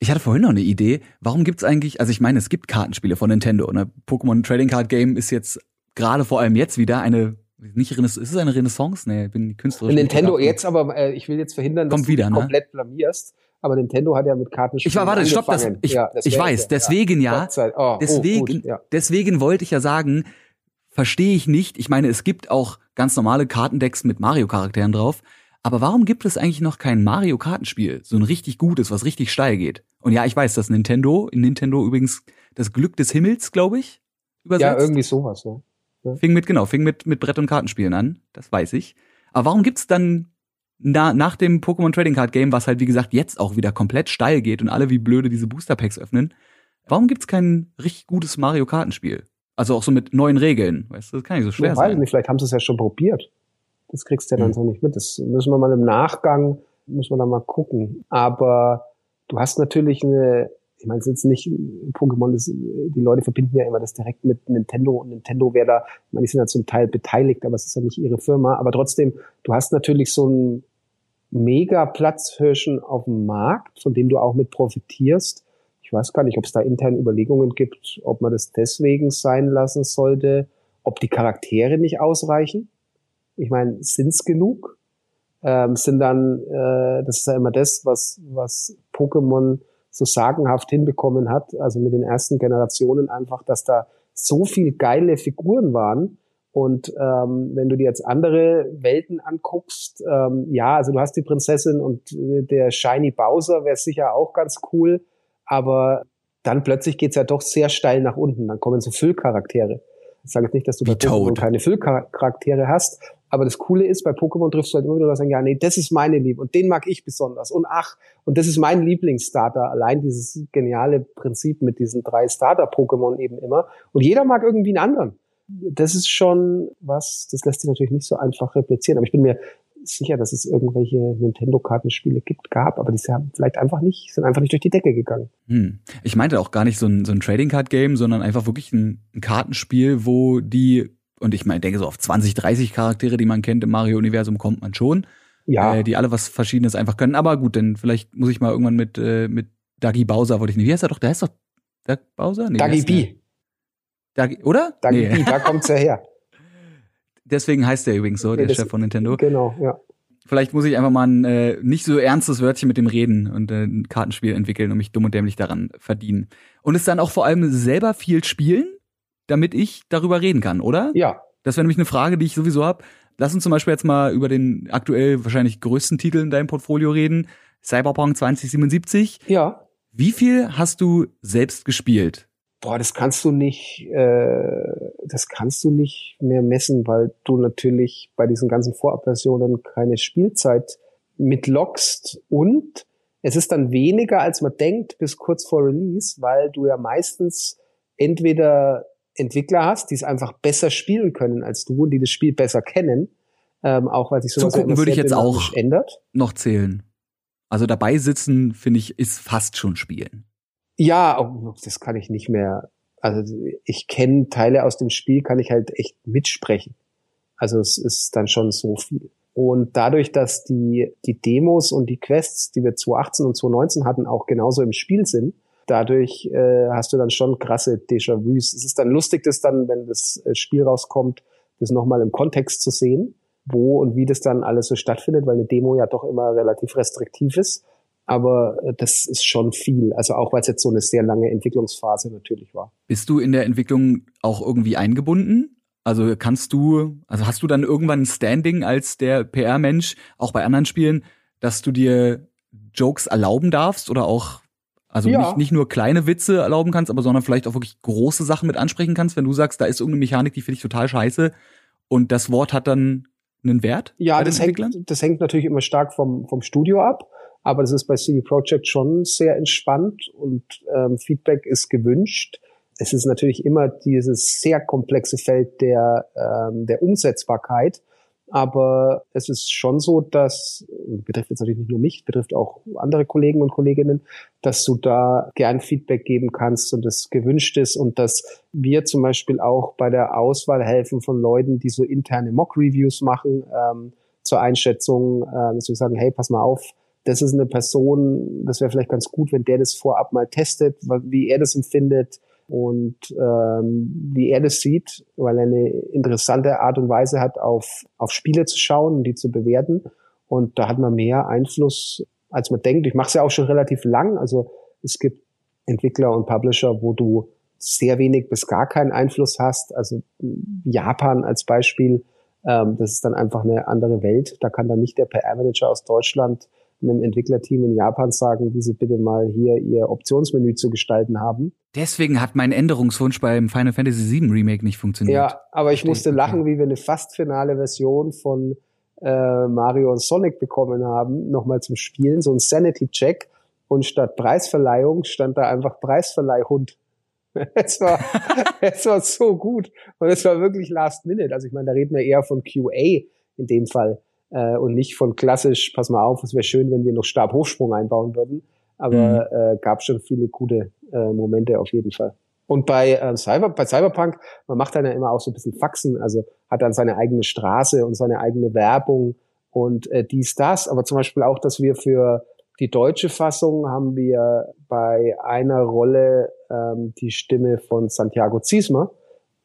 S1: Ich hatte vorhin noch eine Idee. Warum gibt's eigentlich, also ich meine, es gibt Kartenspiele von Nintendo. Ne? Pokémon Trading Card Game ist jetzt gerade vor allem jetzt wieder eine nicht Renaissance, ist es eine Renaissance? Nee, bin künstlerisch.
S2: Nintendo jetzt, aber äh, ich will jetzt verhindern, dass
S1: Kommt wieder,
S2: du
S1: ne?
S2: komplett blamierst. Aber Nintendo hat ja mit Kartenspielen
S1: Ich war, warte, stopp, das, ich, ja, ich weiß, deswegen ja,
S2: oh, oh,
S1: deswegen,
S2: gut, ja.
S1: deswegen wollte ich ja sagen, verstehe ich nicht. Ich meine, es gibt auch ganz normale Kartendecks mit Mario-Charakteren drauf. Aber warum gibt es eigentlich noch kein Mario-Kartenspiel? So ein richtig gutes, was richtig steil geht. Und ja, ich weiß, dass Nintendo, in Nintendo übrigens das Glück des Himmels, glaube ich, übersetzt.
S2: Ja, irgendwie sowas, ja.
S1: ja. Fing mit, genau, fing mit, mit Brett- und Kartenspielen an. Das weiß ich. Aber warum gibt's dann na, nach dem Pokémon Trading Card Game, was halt wie gesagt jetzt auch wieder komplett steil geht und alle wie blöde diese Booster Packs öffnen, warum gibt's kein richtig gutes Mario Kartenspiel? Also auch so mit neuen Regeln, weißt du, das kann nicht so schwer
S2: ja,
S1: sein.
S2: Weiß nicht, vielleicht haben sie es ja schon probiert. Das kriegst du ja dann mhm. so nicht mit. Das müssen wir mal im Nachgang, müssen wir da mal gucken. Aber du hast natürlich eine, ich meine, es ist jetzt nicht Pokémon, das, die Leute verbinden ja immer das direkt mit Nintendo und Nintendo wäre da, ich meine, die sind ja zum Teil beteiligt, aber es ist ja nicht ihre Firma. Aber trotzdem, du hast natürlich so einen mega Platzhirschen auf dem Markt, von dem du auch mit profitierst. Ich weiß gar nicht, ob es da intern Überlegungen gibt, ob man das deswegen sein lassen sollte, ob die Charaktere nicht ausreichen. Ich meine, sind's genug? Ähm, sind dann, äh, das ist ja immer das, was, was Pokémon so sagenhaft hinbekommen hat, also mit den ersten Generationen einfach, dass da so viel geile Figuren waren. Und ähm, wenn du dir jetzt andere Welten anguckst, ähm, ja, also du hast die Prinzessin und äh, der Shiny Bowser wäre sicher auch ganz cool, aber dann plötzlich geht's ja doch sehr steil nach unten. Dann kommen so Füllcharaktere. Ich sage jetzt nicht, dass du bei Pokémon keine Füllcharaktere hast, aber das Coole ist, bei Pokémon triffst du halt immer wieder sagen, ja, nee, das ist meine Liebe und den mag ich besonders und ach, und das ist mein Lieblingsstarter. Allein dieses geniale Prinzip mit diesen drei Starter-Pokémon eben immer. Und jeder mag irgendwie einen anderen. Das ist schon was, das lässt sich natürlich nicht so einfach replizieren. Aber ich bin mir sicher, dass es irgendwelche Nintendo-Kartenspiele gibt, gab, aber die haben vielleicht einfach nicht, sind einfach nicht durch die Decke gegangen.
S1: Hm. Ich meinte auch gar nicht so ein, so ein Trading Card Game, sondern einfach wirklich ein, ein Kartenspiel, wo die, und ich meine, denke so auf 20, 30 Charaktere, die man kennt im Mario-Universum, kommt man schon.
S2: Ja.
S1: Äh, die alle was Verschiedenes einfach können. Aber gut, denn vielleicht muss ich mal irgendwann mit, äh, mit Dagi Bowser, wollte ich nicht. Wie heißt er doch? Der heißt doch Doug Bowser?
S2: Nee, Dagi B.
S1: Dagi, oder?
S2: Dagi nee. B, da kommt's ja her.
S1: Deswegen heißt der übrigens so, der das, Chef von Nintendo.
S2: Genau, ja.
S1: Vielleicht muss ich einfach mal ein äh, nicht so ernstes Wörtchen mit dem reden und äh, ein Kartenspiel entwickeln und mich dumm und dämlich daran verdienen. Und es dann auch vor allem selber viel spielen, damit ich darüber reden kann, oder?
S2: Ja.
S1: Das wäre nämlich eine Frage, die ich sowieso habe. Lass uns zum Beispiel jetzt mal über den aktuell wahrscheinlich größten Titel in deinem Portfolio reden. Cyberpunk 2077.
S2: Ja.
S1: Wie viel hast du selbst gespielt?
S2: boah, das kannst du nicht, äh, das kannst du nicht mehr messen, weil du natürlich bei diesen ganzen Vorabversionen keine Spielzeit mitlockst und Es ist dann weniger, als man denkt, bis kurz vor Release, weil du ja meistens entweder Entwickler hast, die es einfach besser spielen können als du und die das Spiel besser kennen, ähm, auch weil sich sowas
S1: Zugucken würde ich jetzt auch ändert. noch zählen. Also dabei sitzen, finde ich, ist fast schon Spielen.
S2: Ja, oh, das kann ich nicht mehr. Also ich kenne Teile aus dem Spiel, kann ich halt echt mitsprechen. Also es ist dann schon so viel. Und dadurch, dass die, die Demos und die Quests, die wir 2018 und 2019 hatten, auch genauso im Spiel sind, dadurch äh, hast du dann schon krasse Déjà-vus. Es ist dann lustig, das dann, wenn das äh, Spiel rauskommt, das nochmal im Kontext zu sehen, wo und wie das dann alles so stattfindet, weil eine Demo ja doch immer relativ restriktiv ist. Aber äh, das ist schon viel. Also auch weil es jetzt so eine sehr lange Entwicklungsphase natürlich war.
S1: Bist du in der Entwicklung auch irgendwie eingebunden? Also kannst du, also hast du dann irgendwann ein Standing als der PR-Mensch, auch bei anderen Spielen, dass du dir Jokes erlauben darfst oder auch also ja. nicht, nicht nur kleine Witze erlauben kannst, aber sondern vielleicht auch wirklich große Sachen mit ansprechen kannst, wenn du sagst, da ist irgendeine Mechanik, die finde ich total scheiße und das Wort hat dann einen Wert?
S2: Ja, das hängt, das hängt natürlich immer stark vom, vom Studio ab, aber das ist bei CD Projekt schon sehr entspannt und ähm, Feedback ist gewünscht. Es ist natürlich immer dieses sehr komplexe Feld der, ähm, der Umsetzbarkeit aber es ist schon so, dass, betrifft jetzt natürlich nicht nur mich, betrifft auch andere Kollegen und Kolleginnen, dass du da gern Feedback geben kannst und das gewünscht ist und dass wir zum Beispiel auch bei der Auswahl helfen von Leuten, die so interne Mock-Reviews machen, ähm, zur Einschätzung, äh, dass wir sagen, hey, pass mal auf, das ist eine Person, das wäre vielleicht ganz gut, wenn der das vorab mal testet, wie er das empfindet, und ähm, wie er das sieht, weil er eine interessante Art und Weise hat, auf, auf Spiele zu schauen und die zu bewerten. Und da hat man mehr Einfluss, als man denkt. Ich mache es ja auch schon relativ lang. Also es gibt Entwickler und Publisher, wo du sehr wenig bis gar keinen Einfluss hast. Also Japan als Beispiel, ähm, das ist dann einfach eine andere Welt. Da kann dann nicht der PR-Manager aus Deutschland einem Entwicklerteam in Japan sagen, wie sie bitte mal hier ihr Optionsmenü zu gestalten haben.
S1: Deswegen hat mein Änderungswunsch beim Final Fantasy VII Remake nicht funktioniert.
S2: Ja, aber ich musste lachen, wie wir eine fast finale Version von äh, Mario und Sonic bekommen haben, nochmal zum Spielen, so ein Sanity-Check. Und statt Preisverleihung stand da einfach Preisverleihhund. es war, es war so gut. Und es war wirklich last minute. Also ich meine, da reden wir eher von QA in dem Fall äh, und nicht von klassisch, pass mal auf, es wäre schön, wenn wir noch Stabhochsprung einbauen würden. Aber mhm. äh, gab schon viele gute äh, Momente auf jeden Fall. Und bei, äh, Cyber, bei Cyberpunk, man macht dann ja immer auch so ein bisschen Faxen, also hat dann seine eigene Straße und seine eigene Werbung und äh, dies, das. Aber zum Beispiel auch, dass wir für die deutsche Fassung haben wir bei einer Rolle ähm, die Stimme von Santiago Ziesmer.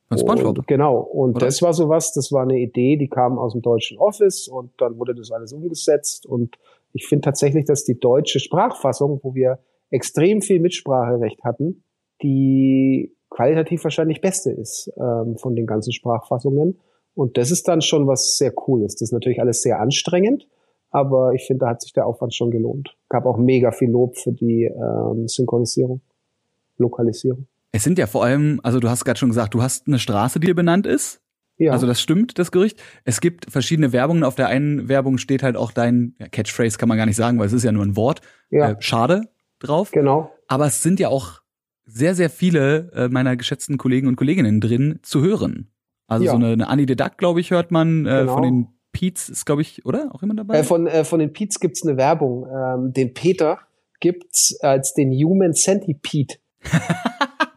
S1: Von SpongeBob.
S2: Genau. Und Oder? das war sowas, das war eine Idee, die kam aus dem deutschen Office und dann wurde das alles umgesetzt. Und ich finde tatsächlich, dass die deutsche Sprachfassung, wo wir extrem viel Mitspracherecht hatten, die qualitativ wahrscheinlich beste ist ähm, von den ganzen Sprachfassungen. Und das ist dann schon was sehr Cooles. Das ist natürlich alles sehr anstrengend, aber ich finde, da hat sich der Aufwand schon gelohnt. Gab auch mega viel Lob für die ähm, Synchronisierung, Lokalisierung.
S1: Es sind ja vor allem, also du hast gerade schon gesagt, du hast eine Straße, die dir benannt ist. Ja. Also das stimmt, das Gerücht. Es gibt verschiedene Werbungen. Auf der einen Werbung steht halt auch dein ja, Catchphrase, kann man gar nicht sagen, weil es ist ja nur ein Wort. Ja. Äh, schade drauf.
S2: Genau.
S1: Aber es sind ja auch sehr, sehr viele äh, meiner geschätzten Kollegen und Kolleginnen drin zu hören. Also ja. so eine, eine Annie de Duck, glaube ich, hört man. Äh, genau. Von den Peets ist, glaube ich, oder? Auch immer dabei?
S2: Äh, von, äh, von den Peets gibt's eine Werbung. Ähm, den Peter gibt's als den Human Centipede.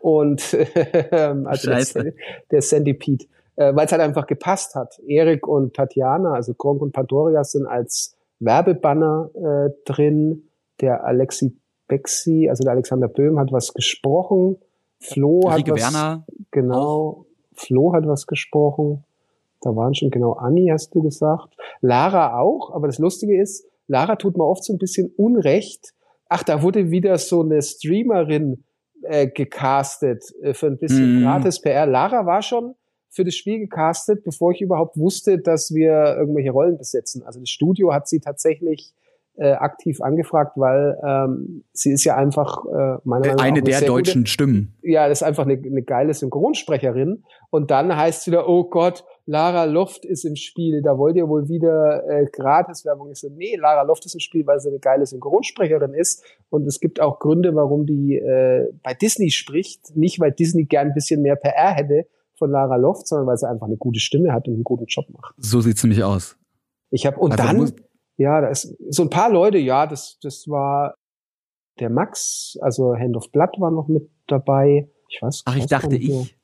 S2: und ähm, also der, der Centipede, äh, weil es halt einfach gepasst hat. Erik und Tatjana, also Gronk und Pandoria sind als Werbebanner äh, drin. Der Alexi Bexi, also der Alexander Böhm hat was gesprochen. Flo hat was,
S1: Werner
S2: genau, Flo hat was gesprochen. Da waren schon genau Anni, hast du gesagt. Lara auch, aber das Lustige ist, Lara tut mir oft so ein bisschen Unrecht. Ach, da wurde wieder so eine Streamerin äh, gecastet äh, für ein bisschen mm. gratis PR. Lara war schon für das Spiel gecastet, bevor ich überhaupt wusste, dass wir irgendwelche Rollen besetzen. Also das Studio hat sie tatsächlich äh, aktiv angefragt, weil ähm, sie ist ja einfach äh,
S1: meiner Meinung nach eine der deutschen
S2: gute,
S1: Stimmen.
S2: Ja, das ist einfach eine, eine geile Synchronsprecherin. Und dann heißt es wieder, oh Gott, Lara Loft ist im Spiel, da wollt ihr wohl wieder äh, Gratis-Werbung. Ich so, nee, Lara Loft ist im Spiel, weil sie eine geile Synchronsprecherin ist. Und es gibt auch Gründe, warum die äh, bei Disney spricht. Nicht, weil Disney gern ein bisschen mehr PR hätte von Lara Loft, sondern weil sie einfach eine gute Stimme hat und einen guten Job macht.
S1: So sieht's nämlich aus.
S2: Ich habe und also dann, ja, da ist so ein paar Leute, ja, das, das war der Max, also Hand of Blood war noch mit dabei. Ich weiß.
S1: Ach, ich dachte ich.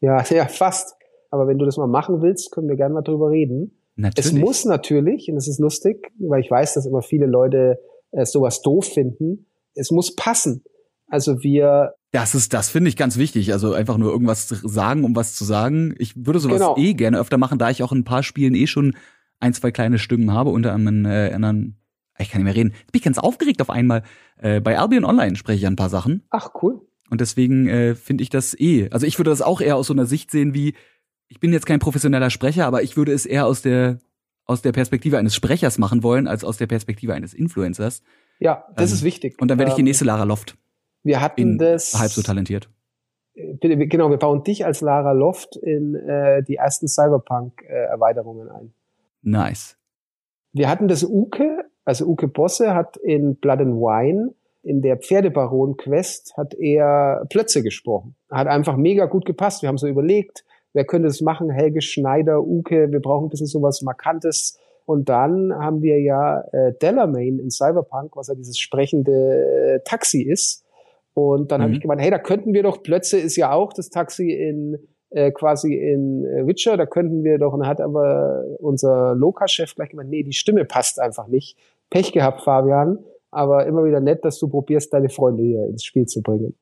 S2: Ja, ja, fast. Aber wenn du das mal machen willst, können wir gerne mal drüber reden. Natürlich. Es muss natürlich, und es ist lustig, weil ich weiß, dass immer viele Leute äh, sowas doof finden, es muss passen. Also wir.
S1: Das ist, das finde ich ganz wichtig. Also einfach nur irgendwas sagen, um was zu sagen. Ich würde sowas genau. eh gerne öfter machen, da ich auch in ein paar Spielen eh schon ein, zwei kleine Stimmen habe, unter anderem äh, anderen. Ich kann nicht mehr reden. Jetzt bin ich ganz aufgeregt auf einmal. Äh, bei Albion Online spreche ich ein paar Sachen.
S2: Ach, cool.
S1: Und deswegen äh, finde ich das eh. Also ich würde das auch eher aus so einer Sicht sehen wie, ich bin jetzt kein professioneller Sprecher, aber ich würde es eher aus der aus der Perspektive eines Sprechers machen wollen, als aus der Perspektive eines Influencers.
S2: Ja, das ähm, ist wichtig.
S1: Und dann werde ich die ähm, nächste Lara Loft.
S2: Wir hatten das
S1: halb so talentiert.
S2: Genau, wir bauen dich als Lara Loft in äh, die ersten Cyberpunk-Erweiterungen äh, ein.
S1: Nice.
S2: Wir hatten das Uke, also Uke Bosse hat in Blood and Wine in der Pferdebaron-Quest hat er Plötze gesprochen. Hat einfach mega gut gepasst. Wir haben so überlegt, Wer könnte das machen? Helge Schneider, Uke, wir brauchen ein bisschen sowas Markantes. Und dann haben wir ja äh, Delamain in Cyberpunk, was ja dieses sprechende äh, Taxi ist. Und dann mhm. habe ich gemeint, hey, da könnten wir doch, Plötze ist ja auch das Taxi in äh, quasi in äh, Witcher, da könnten wir doch, und hat aber unser Loka-Chef gleich gemeint, nee, die Stimme passt einfach nicht. Pech gehabt, Fabian, aber immer wieder nett, dass du probierst, deine Freunde hier ins Spiel zu bringen.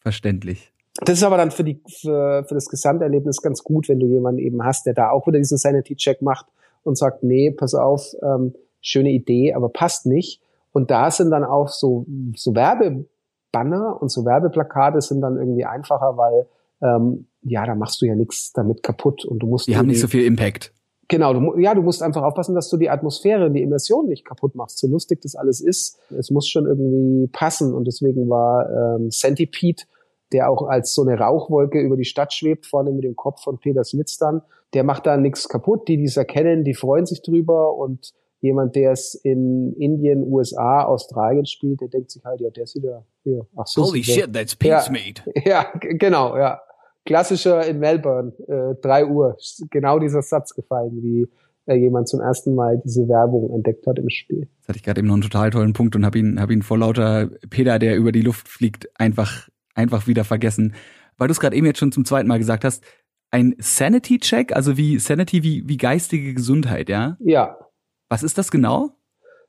S1: Verständlich.
S2: Das ist aber dann für, die, für, für das Gesamterlebnis ganz gut, wenn du jemanden eben hast, der da auch wieder diesen Sanity-Check macht und sagt, nee, pass auf, ähm, schöne Idee, aber passt nicht. Und da sind dann auch so, so Werbebanner und so Werbeplakate sind dann irgendwie einfacher, weil ähm, ja, da machst du ja nichts damit kaputt und du musst.
S1: Die haben nicht so viel Impact.
S2: Genau, du, ja, du musst einfach aufpassen, dass du die Atmosphäre, die Immersion nicht kaputt machst. So lustig das alles ist, es muss schon irgendwie passen und deswegen war ähm, Centipede der auch als so eine Rauchwolke über die Stadt schwebt, vorne mit dem Kopf von Peter Smits dann. Der macht da nichts kaputt. Die, die es erkennen, die freuen sich drüber und jemand, der es in Indien, USA, Australien spielt, der denkt sich halt, ja, der ist wieder hier.
S1: Ach so. Holy shit, that's Pete's ja, made.
S2: Ja, genau, ja. Klassischer in Melbourne, äh, drei Uhr. Genau dieser Satz gefallen, wie äh, jemand zum ersten Mal diese Werbung entdeckt hat im Spiel.
S1: Das hatte ich gerade eben noch einen total tollen Punkt und habe ihn, hab ihn vor lauter Peter, der über die Luft fliegt, einfach einfach wieder vergessen. Weil du es gerade eben jetzt schon zum zweiten Mal gesagt hast, ein Sanity-Check, also wie Sanity wie, wie geistige Gesundheit, ja?
S2: Ja.
S1: Was ist das genau?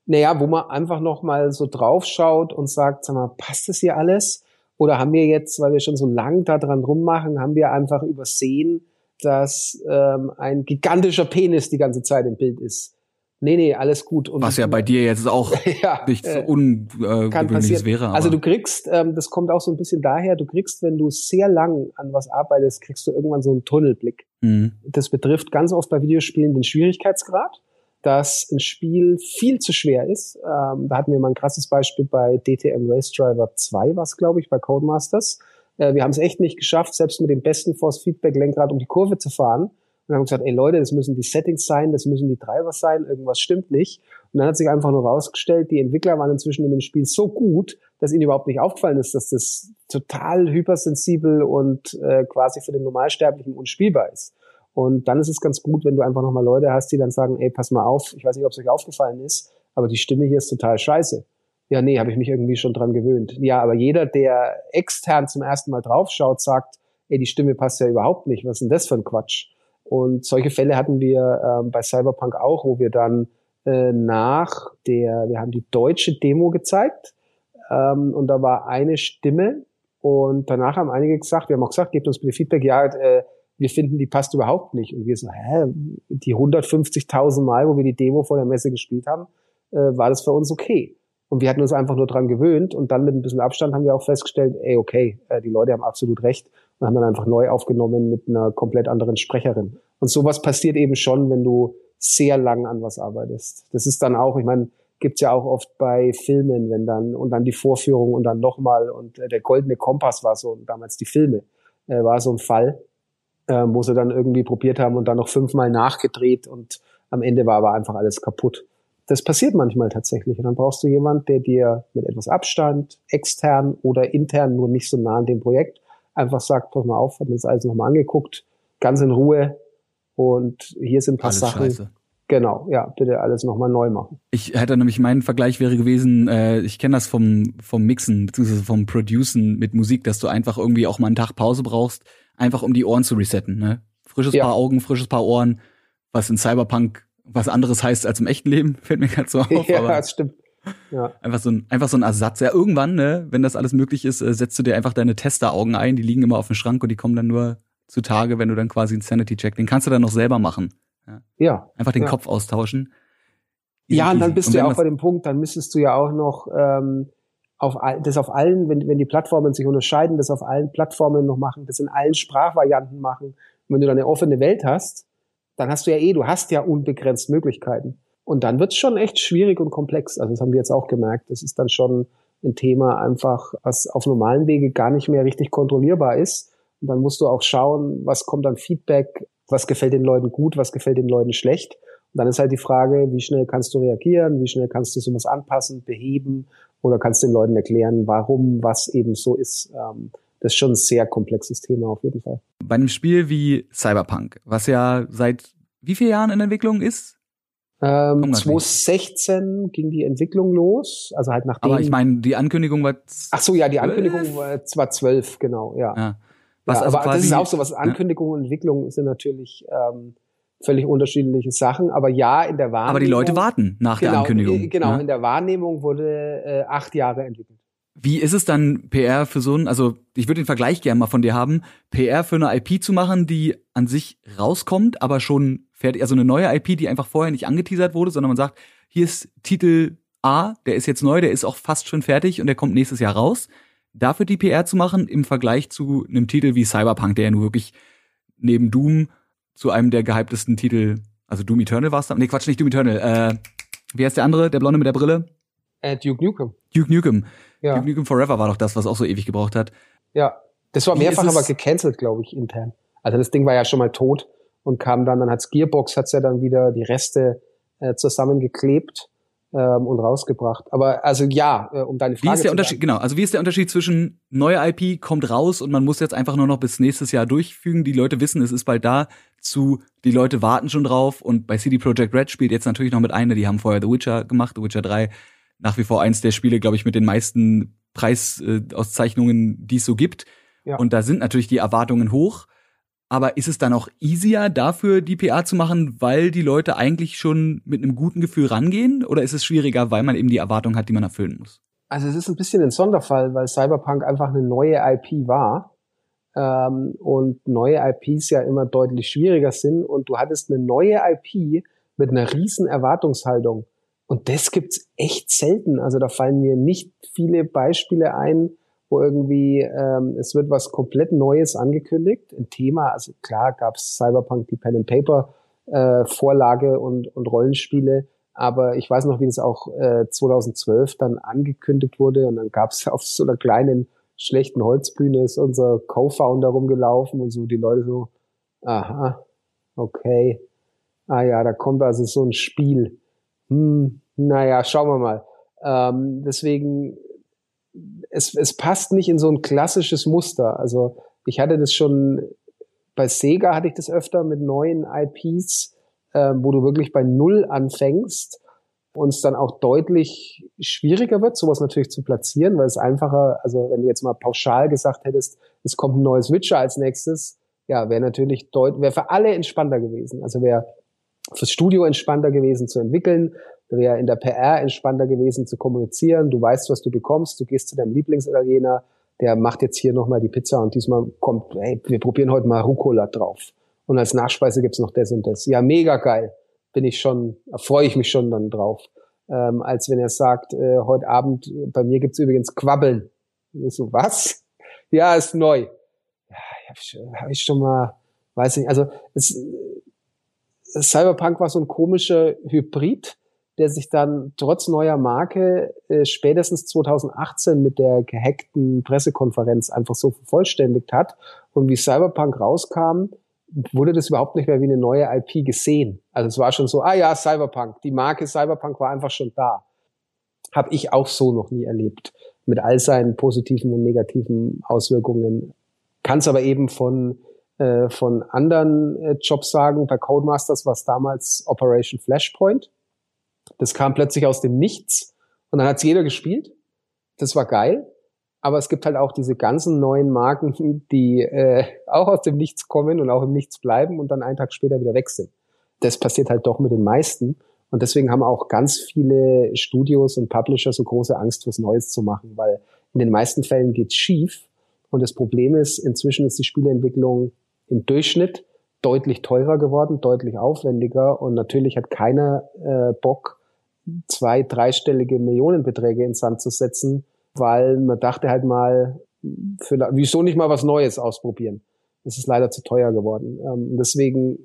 S2: Naja, wo man einfach noch mal so draufschaut und sagt, sag mal, passt das hier alles? Oder haben wir jetzt, weil wir schon so lang da dran rummachen, haben wir einfach übersehen, dass ähm, ein gigantischer Penis die ganze Zeit im Bild ist? Nee, nee, alles gut.
S1: Und Was ja bei dir jetzt auch ja, nichts äh, Ungewöhnliches wäre.
S2: Aber. Also du kriegst, ähm, das kommt auch so ein bisschen daher, du kriegst, wenn du sehr lang an was arbeitest, kriegst du irgendwann so einen Tunnelblick. Mhm. Das betrifft ganz oft bei Videospielen den Schwierigkeitsgrad, dass ein Spiel viel zu schwer ist. Ähm, da hatten wir mal ein krasses Beispiel bei DTM Race Driver 2, was glaube ich, bei Codemasters. Äh, wir haben es echt nicht geschafft, selbst mit dem besten Force-Feedback-Lenkrad um die Kurve zu fahren und haben gesagt, ey Leute, das müssen die Settings sein, das müssen die Drivers sein, irgendwas stimmt nicht. Und dann hat sich einfach nur rausgestellt, die Entwickler waren inzwischen in dem Spiel so gut, dass ihnen überhaupt nicht aufgefallen ist, dass das total hypersensibel und äh, quasi für den Normalsterblichen unspielbar ist. Und dann ist es ganz gut, wenn du einfach nochmal Leute hast, die dann sagen, ey, pass mal auf, ich weiß nicht, ob es euch aufgefallen ist, aber die Stimme hier ist total scheiße. Ja, nee, habe ich mich irgendwie schon dran gewöhnt. Ja, aber jeder, der extern zum ersten Mal draufschaut, sagt, ey, die Stimme passt ja überhaupt nicht. Was ist denn das für ein Quatsch? Und solche Fälle hatten wir äh, bei Cyberpunk auch, wo wir dann äh, nach der, wir haben die deutsche Demo gezeigt ähm, und da war eine Stimme und danach haben einige gesagt, wir haben auch gesagt, gebt uns bitte Feedback, ja, äh, wir finden, die passt überhaupt nicht. Und wir so, hä, die 150.000 Mal, wo wir die Demo vor der Messe gespielt haben, äh, war das für uns okay. Und wir hatten uns einfach nur dran gewöhnt und dann mit ein bisschen Abstand haben wir auch festgestellt, ey, okay, äh, die Leute haben absolut recht und haben dann einfach neu aufgenommen mit einer komplett anderen Sprecherin. Und sowas passiert eben schon, wenn du sehr lang an was arbeitest. Das ist dann auch, ich meine, gibt's ja auch oft bei Filmen, wenn dann und dann die Vorführung und dann nochmal und äh, der goldene Kompass war so damals die Filme äh, war so ein Fall. äh, wo sie dann irgendwie probiert haben und dann noch fünfmal nachgedreht und am Ende war aber einfach alles kaputt. Das passiert manchmal tatsächlich. Und dann brauchst du jemand, der dir mit etwas Abstand, extern oder intern, nur nicht so nah an dem Projekt, einfach sagt, pass mal auf, hab mir das alles nochmal angeguckt, ganz in Ruhe. Und hier sind ein paar alles Sachen. Scheiße. Genau, ja, bitte alles nochmal neu machen.
S1: Ich hätte nämlich, mein Vergleich wäre gewesen, äh, ich kenne das vom, vom Mixen, beziehungsweise vom Producen mit Musik, dass du einfach irgendwie auch mal einen Tag Pause brauchst, einfach um die Ohren zu resetten, ne? Frisches ja. Paar Augen, frisches Paar Ohren, was in Cyberpunk was anderes heißt als im echten Leben, fällt mir gerade so auf.
S2: Ja, das stimmt.
S1: Ja. Einfach so ein, einfach so ein Ersatz. Ja, irgendwann, ne, wenn das alles möglich ist, äh, setzt du dir einfach deine Testeraugen ein, die liegen immer auf dem Schrank und die kommen dann nur zutage, wenn du dann quasi einen Sanity-Check, den kannst du dann noch selber machen. Ja.
S2: ja
S1: einfach den
S2: ja.
S1: Kopf austauschen.
S2: Easy, ja, und dann bist und du ja auch bei dem Punkt, dann müsstest du ja auch noch ähm, auf das auf allen, wenn, wenn die Plattformen sich unterscheiden, das auf allen Plattformen noch machen, das in allen Sprachvarianten machen. Und wenn du dann eine offene Welt hast, dann hast du ja eh, du hast ja unbegrenzt Möglichkeiten. Und dann wird's schon echt schwierig und komplex. Also das haben wir jetzt auch gemerkt. Das ist dann schon ein Thema einfach, was auf normalen Wege gar nicht mehr richtig kontrollierbar ist. Und dann musst du auch schauen, was kommt an Feedback, was gefällt den Leuten gut, was gefällt den Leuten schlecht. Und dann ist halt die Frage, wie schnell kannst du reagieren, wie schnell kannst du sowas anpassen, beheben oder kannst den Leuten erklären, warum was eben so ist. Ähm, das ist schon ein sehr komplexes Thema auf jeden Fall.
S1: Bei einem Spiel wie Cyberpunk, was ja seit wie vielen Jahren in Entwicklung ist?
S2: Ähm, 2016 ging die Entwicklung los, also halt nachdem.
S1: Aber ich meine, die Ankündigung war.
S2: Ach so, ja, die Ankündigung war zwar zwölf, genau, ja. ja. Was ja, also aber das ist auch so, was Ankündigung ja. und Entwicklung sind natürlich ähm, völlig unterschiedliche Sachen, aber ja, in der Wahrnehmung.
S1: Aber die Leute warten nach
S2: genau,
S1: der Ankündigung.
S2: Genau, ja? in der Wahrnehmung wurde äh, acht Jahre entwickelt.
S1: Wie ist es dann, PR für so ein, also ich würde den Vergleich gerne mal von dir haben, PR für eine IP zu machen, die an sich rauskommt, aber schon fertig, also eine neue IP, die einfach vorher nicht angeteasert wurde, sondern man sagt, hier ist Titel A, der ist jetzt neu, der ist auch fast schon fertig und der kommt nächstes Jahr raus. Dafür die PR zu machen im Vergleich zu einem Titel wie Cyberpunk, der ja nur wirklich neben Doom zu einem der gehyptesten Titel, also Doom Eternal war es dann? Nee, Quatsch, nicht Doom Eternal. Äh, wie heißt der andere, der Blonde mit der Brille?
S2: Äh, Duke Nukem.
S1: Duke Nukem. Ja. Duke Nukem Forever war doch das, was auch so ewig gebraucht hat.
S2: Ja, das war mehrfach aber gecancelt, glaube ich, intern. Also das Ding war ja schon mal tot und kam dann, dann hat's Gearbox, hat's ja dann wieder die Reste äh, zusammengeklebt ähm, und rausgebracht. Aber also ja, äh, um deine Frage
S1: Wie ist der Unterschied, genau, also wie ist der Unterschied zwischen neue IP kommt raus und man muss jetzt einfach nur noch bis nächstes Jahr durchfügen, die Leute wissen, es ist bald da, zu die Leute warten schon drauf und bei CD Projekt Red spielt jetzt natürlich noch mit einer, die haben vorher The Witcher gemacht, The Witcher 3 nach wie vor eins der Spiele, glaube ich, mit den meisten Preisauszeichnungen, die es so gibt. Ja. Und da sind natürlich die Erwartungen hoch. Aber ist es dann auch easier, dafür die PA zu machen, weil die Leute eigentlich schon mit einem guten Gefühl rangehen? Oder ist es schwieriger, weil man eben die Erwartungen hat, die man erfüllen muss?
S2: Also es ist ein bisschen ein Sonderfall, weil Cyberpunk einfach eine neue IP war. Ähm, und neue IPs ja immer deutlich schwieriger sind. Und du hattest eine neue IP mit einer riesen Erwartungshaltung. Und das gibt's echt selten. Also da fallen mir nicht viele Beispiele ein, wo irgendwie ähm, es wird was komplett Neues angekündigt. Ein Thema, also klar gab's Cyberpunk die Pen and Paper äh, Vorlage und, und Rollenspiele, aber ich weiß noch, wie das auch äh, 2012 dann angekündigt wurde und dann gab's auf so einer kleinen schlechten Holzbühne ist unser Co-Founder rumgelaufen und so die Leute so, aha, okay, ah ja, da kommt also so ein Spiel hm, naja, schauen wir mal. Ähm, deswegen, es, es passt nicht in so ein klassisches Muster. Also ich hatte das schon, bei Sega hatte ich das öfter mit neuen IPs, äh, wo du wirklich bei Null anfängst und es dann auch deutlich schwieriger wird, sowas natürlich zu platzieren, weil es einfacher, also wenn du jetzt mal pauschal gesagt hättest, es kommt ein neues Witcher als nächstes, ja, wäre natürlich deutlich, wäre für alle entspannter gewesen. Also wäre fürs Studio entspannter gewesen zu entwickeln, wäre in der PR entspannter gewesen zu kommunizieren. Du weißt, was du bekommst, du gehst zu deinem Lieblingsitaliener, der macht jetzt hier nochmal die Pizza und diesmal kommt, hey, wir probieren heute mal Rucola drauf. Und als Nachspeise gibt's noch das und das. Ja, mega geil. Bin ich schon, freue ich mich schon dann drauf. Ähm, als wenn er sagt, äh, heute Abend, bei mir gibt's übrigens Quabbeln. So, was? Ja, ist neu. Ja, habe ich, hab ich schon mal, weiß nicht, also es, Cyberpunk war so ein komischer Hybrid, der sich dann trotz neuer Marke äh, spätestens 2018 mit der gehackten Pressekonferenz einfach so vervollständigt hat. Und wie Cyberpunk rauskam, wurde das überhaupt nicht mehr wie eine neue IP gesehen. Also es war schon so, ah ja, Cyberpunk. Die Marke Cyberpunk war einfach schon da. Habe ich auch so noch nie erlebt. Mit all seinen positiven und negativen Auswirkungen. Kann es aber eben von, äh, von anderen äh, Jobs sagen. Bei Codemasters war es damals Operation Flashpoint. Das kam plötzlich aus dem Nichts und dann hat es jeder gespielt. Das war geil. Aber es gibt halt auch diese ganzen neuen Marken, die äh, auch aus dem Nichts kommen und auch im Nichts bleiben und dann einen Tag später wieder weg sind. Das passiert halt doch mit den meisten. Und deswegen haben auch ganz viele Studios und Publisher so große Angst, was Neues zu machen, weil in den meisten Fällen geht's schief. Und das Problem ist, inzwischen ist die Spieleentwicklung im Durchschnitt deutlich teurer geworden, deutlich aufwendiger. Und natürlich hat keiner äh, Bock, zwei, dreistellige Millionenbeträge ins Sand zu setzen, weil man dachte halt mal, für, wieso nicht mal was Neues ausprobieren? Es ist leider zu teuer geworden. Ähm, deswegen,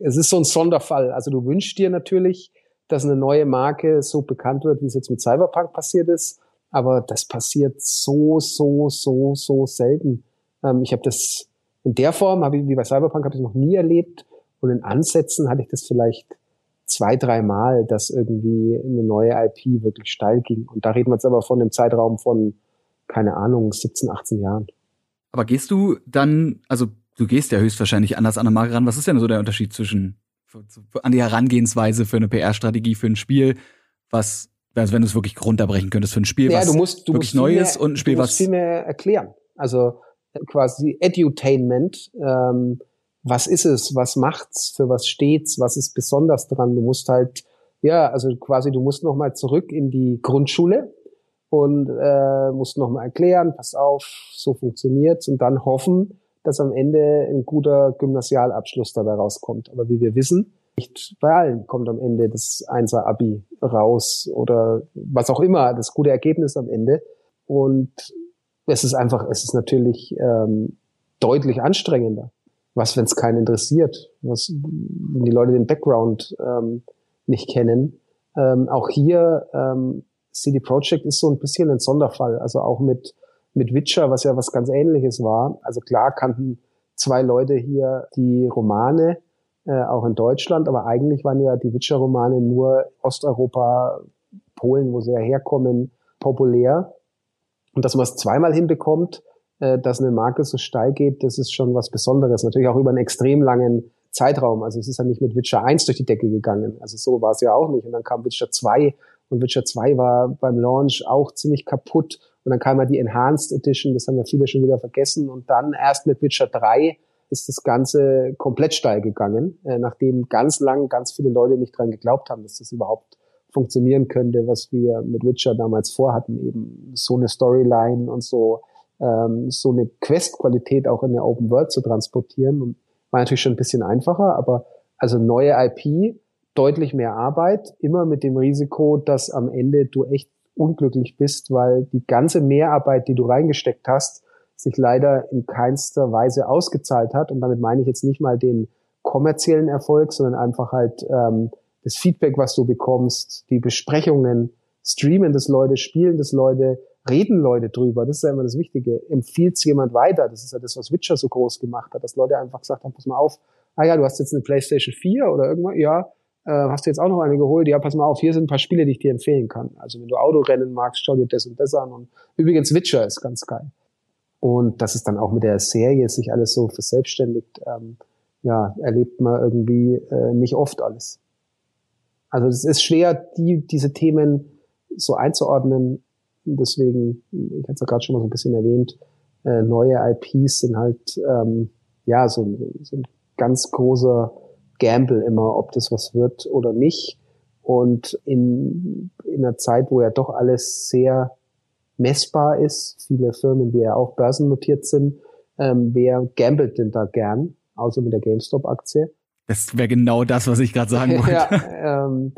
S2: es ist so ein Sonderfall. Also du wünschst dir natürlich, dass eine neue Marke so bekannt wird, wie es jetzt mit Cyberpunk passiert ist. Aber das passiert so, so, so, so selten. Ähm, ich habe das in der Form, hab ich, wie bei Cyberpunk, habe ich noch nie erlebt. Und in Ansätzen hatte ich das vielleicht zwei, drei Mal, dass irgendwie eine neue IP wirklich steil ging. Und da reden wir jetzt aber von einem Zeitraum von, keine Ahnung, 17, 18 Jahren.
S1: Aber gehst du dann, also du gehst ja höchstwahrscheinlich anders an eine Marke ran. Was ist denn so der Unterschied zwischen an die Herangehensweise für eine PR-Strategie für ein Spiel, was, also wenn du es wirklich runterbrechen könntest für ein Spiel,
S2: ja,
S1: was
S2: du musst, du
S1: wirklich neu ist und ein Spiel,
S2: du musst
S1: was
S2: viel mehr erklären. Also quasi Edutainment. Ähm, was ist es, was macht's, für was steht's, was ist besonders dran. Du musst halt, ja, also quasi, du musst nochmal zurück in die Grundschule und äh, musst nochmal erklären, pass auf, so funktioniert's und dann hoffen, dass am Ende ein guter Gymnasialabschluss dabei rauskommt. Aber wie wir wissen, nicht bei allen kommt am Ende das Einser-Abi raus oder was auch immer, das gute Ergebnis am Ende. Und es ist einfach, es ist natürlich ähm, deutlich anstrengender was, wenn es keinen interessiert? Was, wenn die Leute den Background ähm, nicht kennen? Ähm, auch hier, ähm, CD Projekt ist so ein bisschen ein Sonderfall. Also auch mit, mit Witcher, was ja was ganz ähnliches war. Also klar kannten zwei Leute hier die Romane, äh, auch in Deutschland, aber eigentlich waren ja die Witcher-Romane nur Osteuropa, Polen, wo sie ja herkommen, populär. Und dass man es zweimal hinbekommt, äh, dass eine Marke so steil geht, das ist schon was Besonderes. Natürlich auch über einen extrem langen Zeitraum. Also es ist ja nicht mit Witcher 1 durch die Decke gegangen. Also so war es ja auch nicht. Und dann kam Witcher 2 und Witcher 2 war beim Launch auch ziemlich kaputt. Und dann kam ja die Enhanced Edition, das haben ja viele schon wieder vergessen. Und dann erst mit Witcher 3 ist das Ganze komplett steil gegangen, äh, nachdem ganz lang ganz viele Leute nicht dran geglaubt haben, dass das überhaupt funktionieren könnte, was wir mit Witcher damals vorhatten, eben so eine Storyline und so ähm, so eine Quest-Qualität auch in der Open World zu transportieren. Und war natürlich schon ein bisschen einfacher, aber also neue IP, deutlich mehr Arbeit, immer mit dem Risiko, dass am Ende du echt unglücklich bist, weil die ganze Mehrarbeit, die du reingesteckt hast, sich leider in keinster Weise ausgezahlt hat. Und damit meine ich jetzt nicht mal den kommerziellen Erfolg, sondern einfach halt ähm, das Feedback, was du bekommst, die Besprechungen, streamen das Leute, spielen das Leute, reden Leute drüber. Das ist ja immer das Wichtige. Empfiehlt es jemand weiter? Das ist ja das, was Witcher so groß gemacht hat, dass Leute einfach gesagt haben, pass mal auf, ah ja, du hast jetzt eine PlayStation 4 oder irgendwas, ja, äh, hast du jetzt auch noch eine geholt? Ja, pass mal auf, hier sind ein paar Spiele, die ich dir empfehlen kann. Also wenn du Autorennen magst, schau dir das und das an. Und übrigens, Witcher ist ganz geil. Und das ist dann auch mit der Serie sich alles so verselbstständigt, ähm, ja, erlebt man irgendwie äh, nicht oft alles. Also es ist schwer, die, diese Themen so einzuordnen, Deswegen, ich hatte es ja gerade schon mal so ein bisschen erwähnt, äh, neue IPs sind halt ähm, ja so, so ein ganz großer Gamble immer, ob das was wird oder nicht. Und in, in einer Zeit, wo ja doch alles sehr messbar ist, viele Firmen, die ja auch börsennotiert sind, ähm, wer gambelt denn da gern, außer mit der GameStop-Aktie?
S1: Das wäre genau das, was ich gerade sagen wollte.
S2: ja, ähm,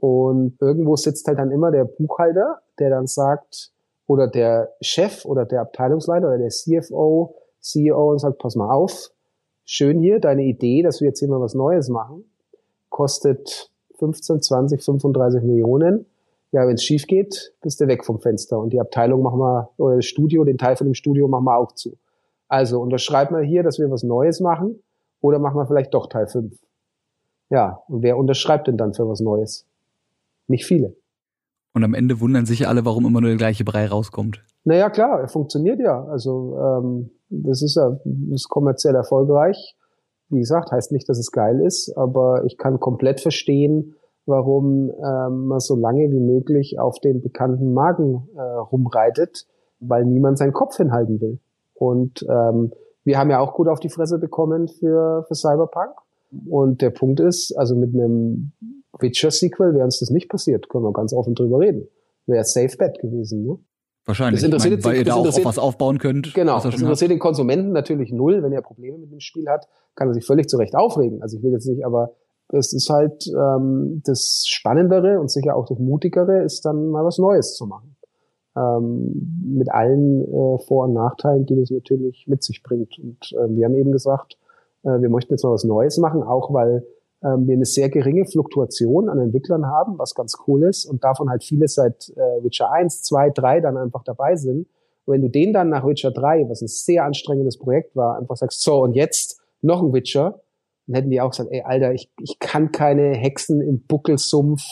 S2: und irgendwo sitzt halt dann immer der Buchhalter, der dann sagt, oder der Chef oder der Abteilungsleiter oder der CFO, CEO und sagt, pass mal auf, schön hier, deine Idee, dass wir jetzt hier mal was Neues machen, kostet 15, 20, 35 Millionen. Ja, wenn es schief geht, bist du weg vom Fenster. Und die Abteilung machen wir, oder das Studio, den Teil von dem Studio machen wir auch zu. Also unterschreibt mal hier, dass wir was Neues machen. Oder machen wir vielleicht doch Teil 5? Ja, und wer unterschreibt denn dann für was Neues? Nicht viele.
S1: Und am Ende wundern sich alle, warum immer nur der gleiche Brei rauskommt.
S2: Naja, klar, er funktioniert ja. Also ähm, das ist ja das ist kommerziell erfolgreich. Wie gesagt, heißt nicht, dass es geil ist, aber ich kann komplett verstehen, warum ähm, man so lange wie möglich auf den bekannten Magen äh, rumreitet, weil niemand seinen Kopf hinhalten will. Und ähm, wir haben ja auch gut auf die Fresse bekommen für, für Cyberpunk. Und der Punkt ist, also mit einem Witcher-Sequel wäre uns das nicht passiert, können wir ganz offen drüber reden. Wäre Safe Bet gewesen, ne?
S1: Wahrscheinlich, das interessiert, meine, weil ihr da auch auf was aufbauen könnt.
S2: Genau, das interessiert den Konsumenten natürlich null. Wenn er Probleme mit dem Spiel hat, kann er sich völlig zurecht aufregen. Also ich will jetzt nicht, aber es ist halt ähm, das Spannendere und sicher auch das Mutigere, ist dann mal was Neues zu machen. Ähm, mit allen äh, Vor- und Nachteilen, die das natürlich mit sich bringt. Und äh, wir haben eben gesagt, äh, wir möchten jetzt mal was Neues machen, auch weil ähm, wir eine sehr geringe Fluktuation an Entwicklern haben, was ganz cool ist und davon halt viele seit äh, Witcher 1, 2, 3 dann einfach dabei sind. Und wenn du den dann nach Witcher 3, was ein sehr anstrengendes Projekt war, einfach sagst, so und jetzt noch ein Witcher, dann hätten die auch gesagt, ey Alter, ich, ich kann keine Hexen im Buckelsumpf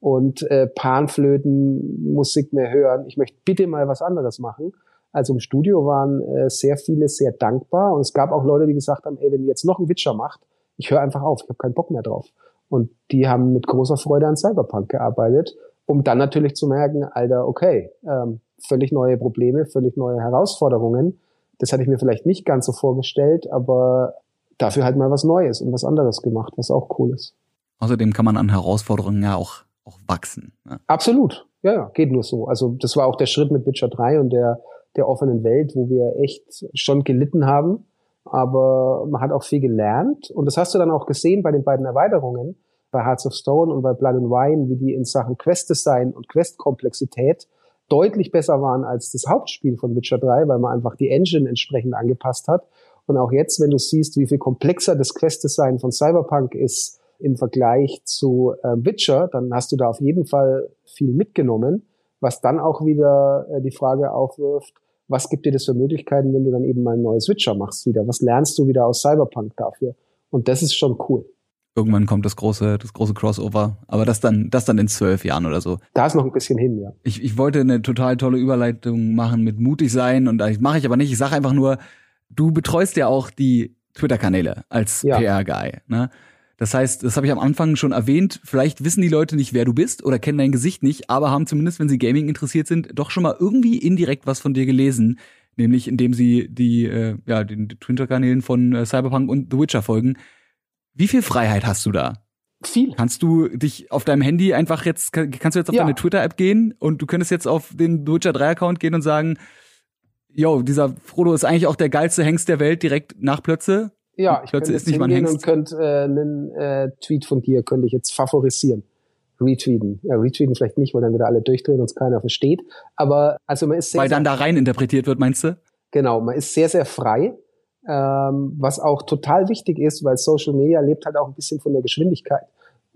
S2: und äh, Panflötenmusik mehr hören. Ich möchte bitte mal was anderes machen. Also im Studio waren äh, sehr viele sehr dankbar und es gab auch Leute, die gesagt haben, ey, wenn ihr jetzt noch einen Witcher macht, ich höre einfach auf, ich habe keinen Bock mehr drauf. Und die haben mit großer Freude an Cyberpunk gearbeitet, um dann natürlich zu merken, Alter, okay, ähm, völlig neue Probleme, völlig neue Herausforderungen. Das hatte ich mir vielleicht nicht ganz so vorgestellt, aber dafür halt mal was Neues und was anderes gemacht, was auch cool ist.
S1: Außerdem kann man an Herausforderungen ja auch, auch wachsen.
S2: Ne? Absolut. Ja, ja, geht nur so. Also das war auch der Schritt mit Witcher 3 und der, der offenen Welt, wo wir echt schon gelitten haben aber man hat auch viel gelernt und das hast du dann auch gesehen bei den beiden Erweiterungen, bei Hearts of Stone und bei Blood and Wine, wie die in Sachen Quest-Design und Quest-Komplexität deutlich besser waren als das Hauptspiel von Witcher 3, weil man einfach die Engine entsprechend angepasst hat. Und auch jetzt, wenn du siehst, wie viel komplexer das Quest-Design von Cyberpunk ist im Vergleich zu äh, Witcher, dann hast du da auf jeden Fall viel mitgenommen, was dann auch wieder äh, die Frage aufwirft, was gibt dir das für Möglichkeiten, wenn du dann eben mal ein neues Switcher machst wieder? Was lernst du wieder aus Cyberpunk dafür? Und das ist schon cool.
S1: Irgendwann kommt das große, das große Crossover, aber das dann, das dann in zwölf Jahren oder so.
S2: Da ist noch ein bisschen hin, ja.
S1: Ich, ich wollte eine total tolle Überleitung machen mit mutig sein und das mache ich aber nicht. Ich sage einfach nur, du betreust ja auch die Twitter-Kanäle als ja. PR-Guy. Ne? Das heißt, das habe ich am Anfang schon erwähnt, vielleicht wissen die Leute nicht, wer du bist oder kennen dein Gesicht nicht, aber haben zumindest, wenn sie Gaming interessiert sind, doch schon mal irgendwie indirekt was von dir gelesen, nämlich indem sie die äh, ja, den Twitter-Kanälen von äh, Cyberpunk und The Witcher folgen. Wie viel Freiheit hast du da?
S2: Viel.
S1: Kannst du dich auf deinem Handy einfach jetzt, kannst du jetzt auf ja. deine Twitter-App gehen und du könntest jetzt auf den The Witcher 3-Account gehen und sagen, yo, dieser Frodo ist eigentlich auch der geilste Hengst der Welt direkt nach Plötze
S2: ja, ich könnte jetzt nicht mal und könnte äh, einen äh, Tweet von dir könnte ich jetzt favorisieren. Retweeten. Ja, retweeten vielleicht nicht, weil dann wieder alle durchdrehen und es keiner versteht. Aber also man ist
S1: sehr, Weil dann da rein interpretiert wird, meinst du?
S2: Genau, man ist sehr, sehr frei. Ähm, was auch total wichtig ist, weil Social Media lebt halt auch ein bisschen von der Geschwindigkeit.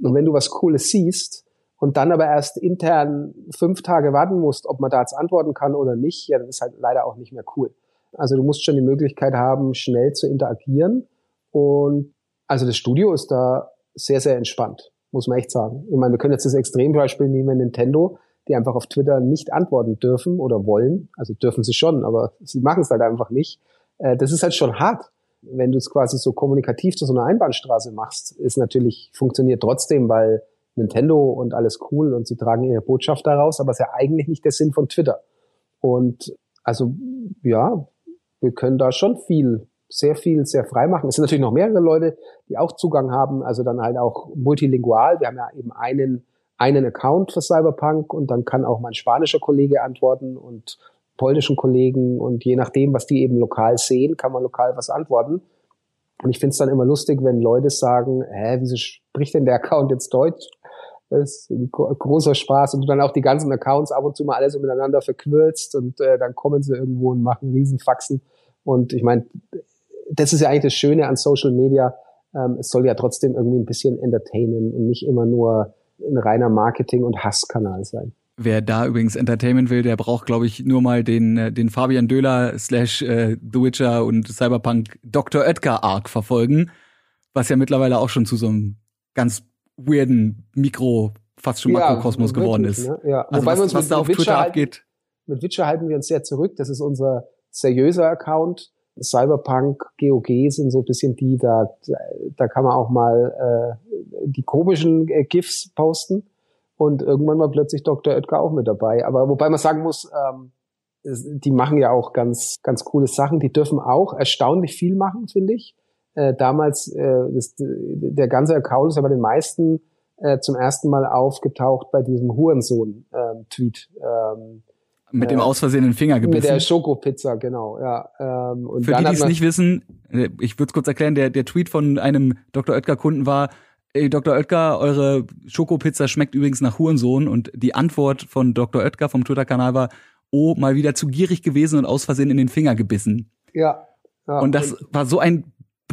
S2: Und wenn du was Cooles siehst und dann aber erst intern fünf Tage warten musst, ob man da jetzt antworten kann oder nicht, ja, dann ist halt leider auch nicht mehr cool. Also du musst schon die Möglichkeit haben, schnell zu interagieren und also das Studio ist da sehr, sehr entspannt, muss man echt sagen. Ich meine, wir können jetzt das Extrembeispiel nehmen, Nintendo, die einfach auf Twitter nicht antworten dürfen oder wollen. Also dürfen sie schon, aber sie machen es halt einfach nicht. Äh, das ist halt schon hart. Wenn du es quasi so kommunikativ zu so einer Einbahnstraße machst, ist natürlich, funktioniert trotzdem, weil Nintendo und alles cool und sie tragen ihre Botschaft daraus, aber es ist ja eigentlich nicht der Sinn von Twitter. Und also ja, wir können da schon viel sehr viel, sehr frei machen. Es sind natürlich noch mehrere Leute, die auch Zugang haben, also dann halt auch multilingual. Wir haben ja eben einen, einen Account für Cyberpunk und dann kann auch mein spanischer Kollege antworten und polnischen Kollegen und je nachdem, was die eben lokal sehen, kann man lokal was antworten. Und ich finde es dann immer lustig, wenn Leute sagen, hä, wieso spricht denn der Account jetzt Deutsch? Das ist ein großer Spaß und du dann auch die ganzen Accounts ab und zu mal alles so miteinander verquirlst und äh, dann kommen sie irgendwo und machen Riesenfaxen. Und ich meine, das ist ja eigentlich das Schöne an Social Media. Ähm, es soll ja trotzdem irgendwie ein bisschen entertainen und nicht immer nur ein reiner Marketing- und Hasskanal sein.
S1: Wer da übrigens Entertainment will, der braucht, glaube ich, nur mal den, äh, den Fabian Döhler slash äh, The Witcher und Cyberpunk Dr. Oetker Arc verfolgen. was ja mittlerweile auch schon zu so einem ganz weirden Mikro, fast schon Makrokosmos ja, geworden ist. Ne?
S2: Ja.
S1: Also Wobei was, uns was da auf Witcher Twitter abgeht.
S2: Mit Witcher halten wir uns sehr zurück. Das ist unser seriöser Account. Cyberpunk, GOG sind so ein bisschen die, da, da kann man auch mal äh, die komischen äh, GIFs posten. Und irgendwann war plötzlich Dr. Oetker auch mit dabei. Aber wobei man sagen muss, ähm, die machen ja auch ganz, ganz coole Sachen. Die dürfen auch erstaunlich viel machen, finde ich. Äh, damals, äh, das, der ganze Account ist aber den meisten äh, zum ersten Mal aufgetaucht bei diesem Hurensohn-Tweet. Ähm,
S1: mit dem äh, aus Versehen den Finger gebissen.
S2: Mit der Schokopizza, genau, ja.
S1: Ähm, und Für die, die es nicht wissen, äh, ich würde es kurz erklären, der, der Tweet von einem Dr. Oetker-Kunden war, Ey, Dr. Oetker, eure Schokopizza schmeckt übrigens nach Hurensohn und die Antwort von Dr. Oetker vom Twitter-Kanal war, oh, mal wieder zu gierig gewesen und aus Versehen in den Finger gebissen.
S2: Ja.
S1: ja und das und war so ein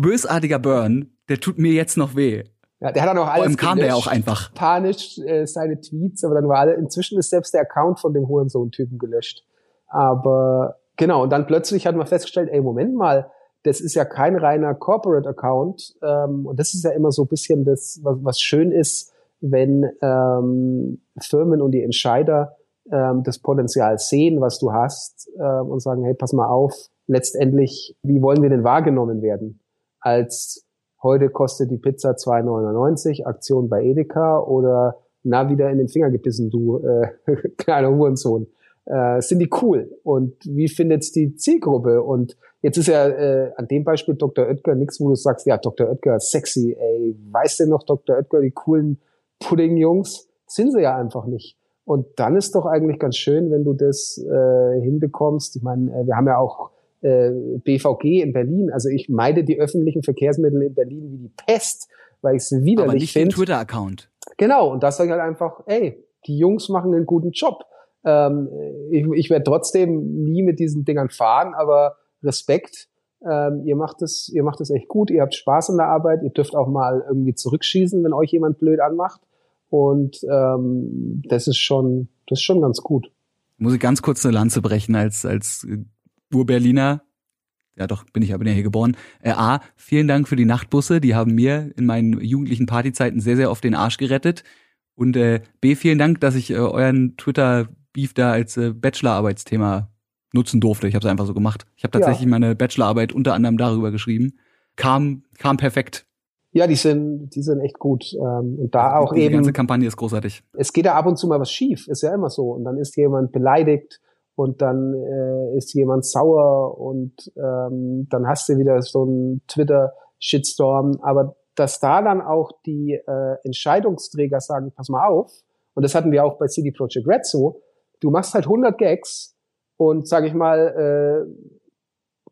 S1: bösartiger Burn, der tut mir jetzt noch weh.
S2: Ja, der hat dann auch alles. Vor allem
S1: kam der auch einfach.
S2: Panisch äh, seine Tweets, aber dann war alle, inzwischen ist selbst der Account von dem Hurensohn-Typen gelöscht. Aber genau, und dann plötzlich hat man festgestellt, ey, Moment mal, das ist ja kein reiner Corporate-Account. Ähm, und das ist ja immer so ein bisschen das, was, was schön ist, wenn ähm, Firmen und die Entscheider ähm, das Potenzial sehen, was du hast, ähm, und sagen, hey, pass mal auf, letztendlich, wie wollen wir denn wahrgenommen werden? Als heute kostet die Pizza 2,99, Aktion bei Edeka oder na, wieder in den Finger gebissen, du äh, kleiner Hurensohn. Äh, sind die cool? Und wie findet's die Zielgruppe? Und jetzt ist ja äh, an dem Beispiel Dr. Oetker nichts, wo du sagst, ja, Dr. Oetker, sexy, ey, weißt du noch Dr. Oetker, die coolen Pudding-Jungs? Sind sie ja einfach nicht. Und dann ist doch eigentlich ganz schön, wenn du das äh, hinbekommst. Ich meine, äh, wir haben ja auch äh, BVG in Berlin. Also ich meide die öffentlichen Verkehrsmittel in Berlin wie die Pest, weil ich es widerlich finde. Aber nicht
S1: find. den Twitter-Account.
S2: Genau, und das sage ich halt einfach, ey, die Jungs machen einen guten Job. Ähm, ich ich werde trotzdem nie mit diesen Dingern fahren, aber Respekt. Ähm, ihr macht es, ihr macht es echt gut. Ihr habt Spaß an der Arbeit. Ihr dürft auch mal irgendwie zurückschießen, wenn euch jemand blöd anmacht. Und ähm, das ist schon, das ist schon ganz gut.
S1: Muss ich ganz kurz eine Lanze brechen als als Ur-Berliner. Ja, doch, bin ich, bin ja hier geboren. Äh, A, vielen Dank für die Nachtbusse. Die haben mir in meinen jugendlichen Partyzeiten sehr, sehr oft den Arsch gerettet. Und äh, B, vielen Dank, dass ich äh, euren Twitter-Beef da als äh, Bachelorarbeitsthema nutzen durfte. Ich habe es einfach so gemacht. Ich habe tatsächlich ja. meine Bachelorarbeit unter anderem darüber geschrieben. Kam, kam perfekt.
S2: Ja, die sind, die sind echt gut. Ähm, und da auch
S1: die
S2: eben. Die
S1: ganze Kampagne ist großartig.
S2: Es geht da ab und zu mal was schief, ist ja immer so. Und dann ist jemand beleidigt und dann äh, ist jemand sauer und ähm, dann hast du wieder so einen Twitter-Shitstorm. Aber dass da dann auch die äh, Entscheidungsträger sagen, pass mal auf, und das hatten wir auch bei CD Projekt Red so, du machst halt 100 Gags und sage ich mal, äh,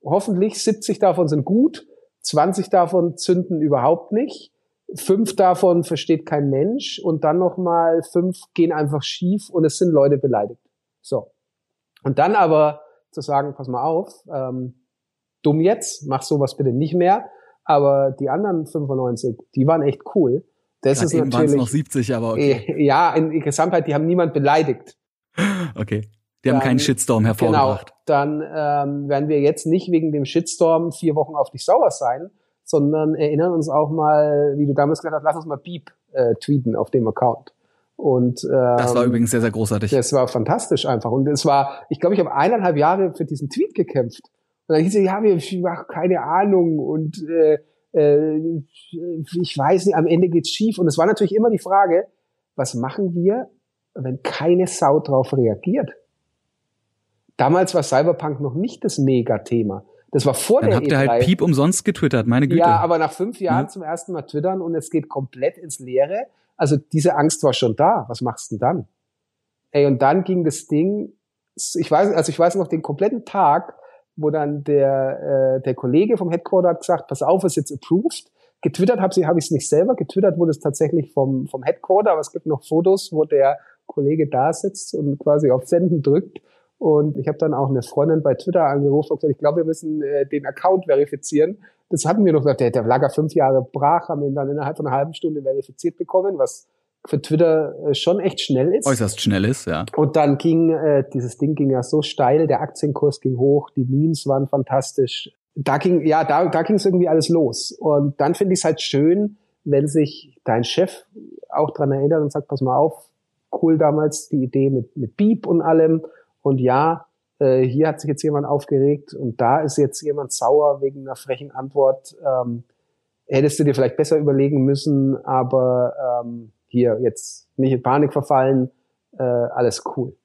S2: hoffentlich 70 davon sind gut 20 davon zünden überhaupt nicht, fünf davon versteht kein Mensch und dann nochmal fünf gehen einfach schief und es sind Leute beleidigt. So. Und dann aber zu sagen, pass mal auf, ähm, dumm jetzt, mach sowas bitte nicht mehr. Aber die anderen 95, die waren echt cool. Das ist eben natürlich
S1: noch 70, aber okay.
S2: Ja, in Gesamtheit, die haben niemand beleidigt.
S1: Okay. Die haben keinen Shitstorm hervorgebracht.
S2: Genau, dann ähm, werden wir jetzt nicht wegen dem Shitstorm vier Wochen auf dich sauer sein, sondern erinnern uns auch mal, wie du damals gesagt hast, lass uns mal Beep äh, tweeten auf dem Account. Und ähm,
S1: das war übrigens sehr, sehr großartig.
S2: Das war fantastisch einfach. Und es war, ich glaube, ich habe eineinhalb Jahre für diesen Tweet gekämpft. Und dann hieß es, ja, wir haben keine Ahnung und äh, äh, ich weiß nicht, am Ende geht's schief. Und es war natürlich immer die Frage, was machen wir, wenn keine Sau drauf reagiert? Damals war Cyberpunk noch nicht das Mega-Thema. Das war vor
S1: Dann
S2: der
S1: habt ihr halt e Piep umsonst getwittert, meine Güte.
S2: Ja, aber nach fünf Jahren ja. zum ersten Mal twittern und es geht komplett ins Leere. Also diese Angst war schon da. Was machst du denn dann? Ey, und dann ging das Ding, ich weiß, also ich weiß noch den kompletten Tag, wo dann der, äh, der Kollege vom Headquarter hat gesagt, pass auf, ist jetzt approved. Getwittert habe ich es nicht selber, getwittert wurde es tatsächlich vom, vom Headquarter, aber es gibt noch Fotos, wo der Kollege da sitzt und quasi auf Senden drückt und ich habe dann auch eine Freundin bei Twitter angerufen und gesagt, ich glaube, wir müssen äh, den Account verifizieren. Das hatten wir noch gesagt, der, der lag fünf Jahre brach, haben ihn dann innerhalb von einer halben Stunde verifiziert bekommen, was für Twitter äh, schon echt schnell ist.
S1: Äußerst schnell ist, ja.
S2: Und dann ging, äh, dieses Ding ging ja so steil, der Aktienkurs ging hoch, die Memes waren fantastisch. da ging, ja, da, da ging es irgendwie alles los. Und dann finde ich es halt schön, wenn sich dein Chef auch dran erinnert und sagt, pass mal auf, cool damals die Idee mit, mit Beep und allem. Und ja, äh, hier hat sich jetzt jemand aufgeregt und da ist jetzt jemand sauer wegen einer frechen Antwort. Ähm, hättest du dir vielleicht besser überlegen müssen, aber ähm, hier jetzt nicht in Panik verfallen, äh, alles cool.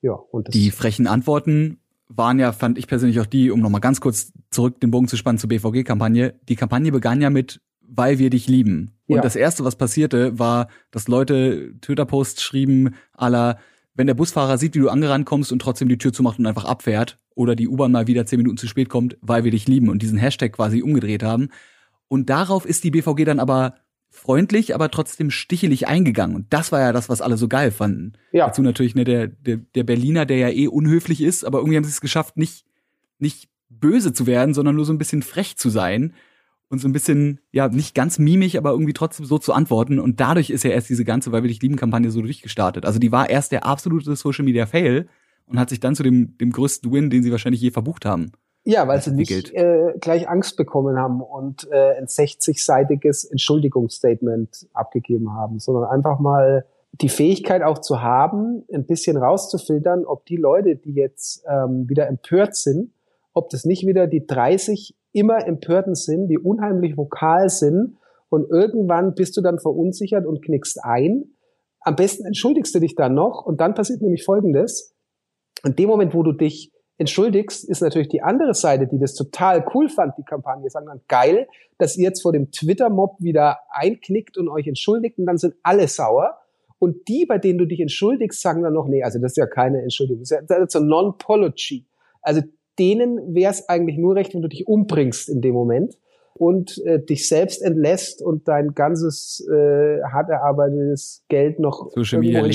S1: Ja, und das die frechen Antworten waren ja, fand ich persönlich auch die, um nochmal ganz kurz zurück den Bogen zu spannen zur BVG-Kampagne. Die Kampagne begann ja mit, weil wir dich lieben. Und ja. das erste, was passierte, war, dass Leute Twitter-Posts schrieben, aller, wenn der Busfahrer sieht, wie du angerannt kommst und trotzdem die Tür zumacht und einfach abfährt, oder die U-Bahn mal wieder zehn Minuten zu spät kommt, weil wir dich lieben und diesen Hashtag quasi umgedreht haben. Und darauf ist die BVG dann aber freundlich, aber trotzdem stichelig eingegangen. Und das war ja das, was alle so geil fanden. Ja. Dazu natürlich ne, der, der, der Berliner, der ja eh unhöflich ist, aber irgendwie haben sie es geschafft, nicht, nicht böse zu werden, sondern nur so ein bisschen frech zu sein und so ein bisschen, ja, nicht ganz mimig, aber irgendwie trotzdem so zu antworten. Und dadurch ist ja erst diese ganze Weil wir dich lieben Kampagne so durchgestartet. Also die war erst der absolute Social Media Fail und hat sich dann zu dem, dem größten Win, den sie wahrscheinlich je verbucht haben.
S2: Ja, weil sie nicht äh, gleich Angst bekommen haben und äh, ein 60-seitiges Entschuldigungsstatement abgegeben haben, sondern einfach mal die Fähigkeit auch zu haben, ein bisschen rauszufiltern, ob die Leute, die jetzt ähm, wieder empört sind, ob das nicht wieder die 30 immer empörten sind, die unheimlich vokal sind und irgendwann bist du dann verunsichert und knickst ein. Am besten entschuldigst du dich dann noch und dann passiert nämlich Folgendes. In dem Moment, wo du dich entschuldigst, ist natürlich die andere Seite, die das total cool fand, die Kampagne, sagen dann, geil, dass ihr jetzt vor dem Twitter-Mob wieder einknickt und euch entschuldigt und dann sind alle sauer. Und die, bei denen du dich entschuldigst, sagen dann noch, nee, also das ist ja keine Entschuldigung, das ist ja so Non-Pology. Also denen wäre es eigentlich nur recht, wenn du dich umbringst in dem Moment und äh, dich selbst entlässt und dein ganzes äh, hart erarbeitetes Geld noch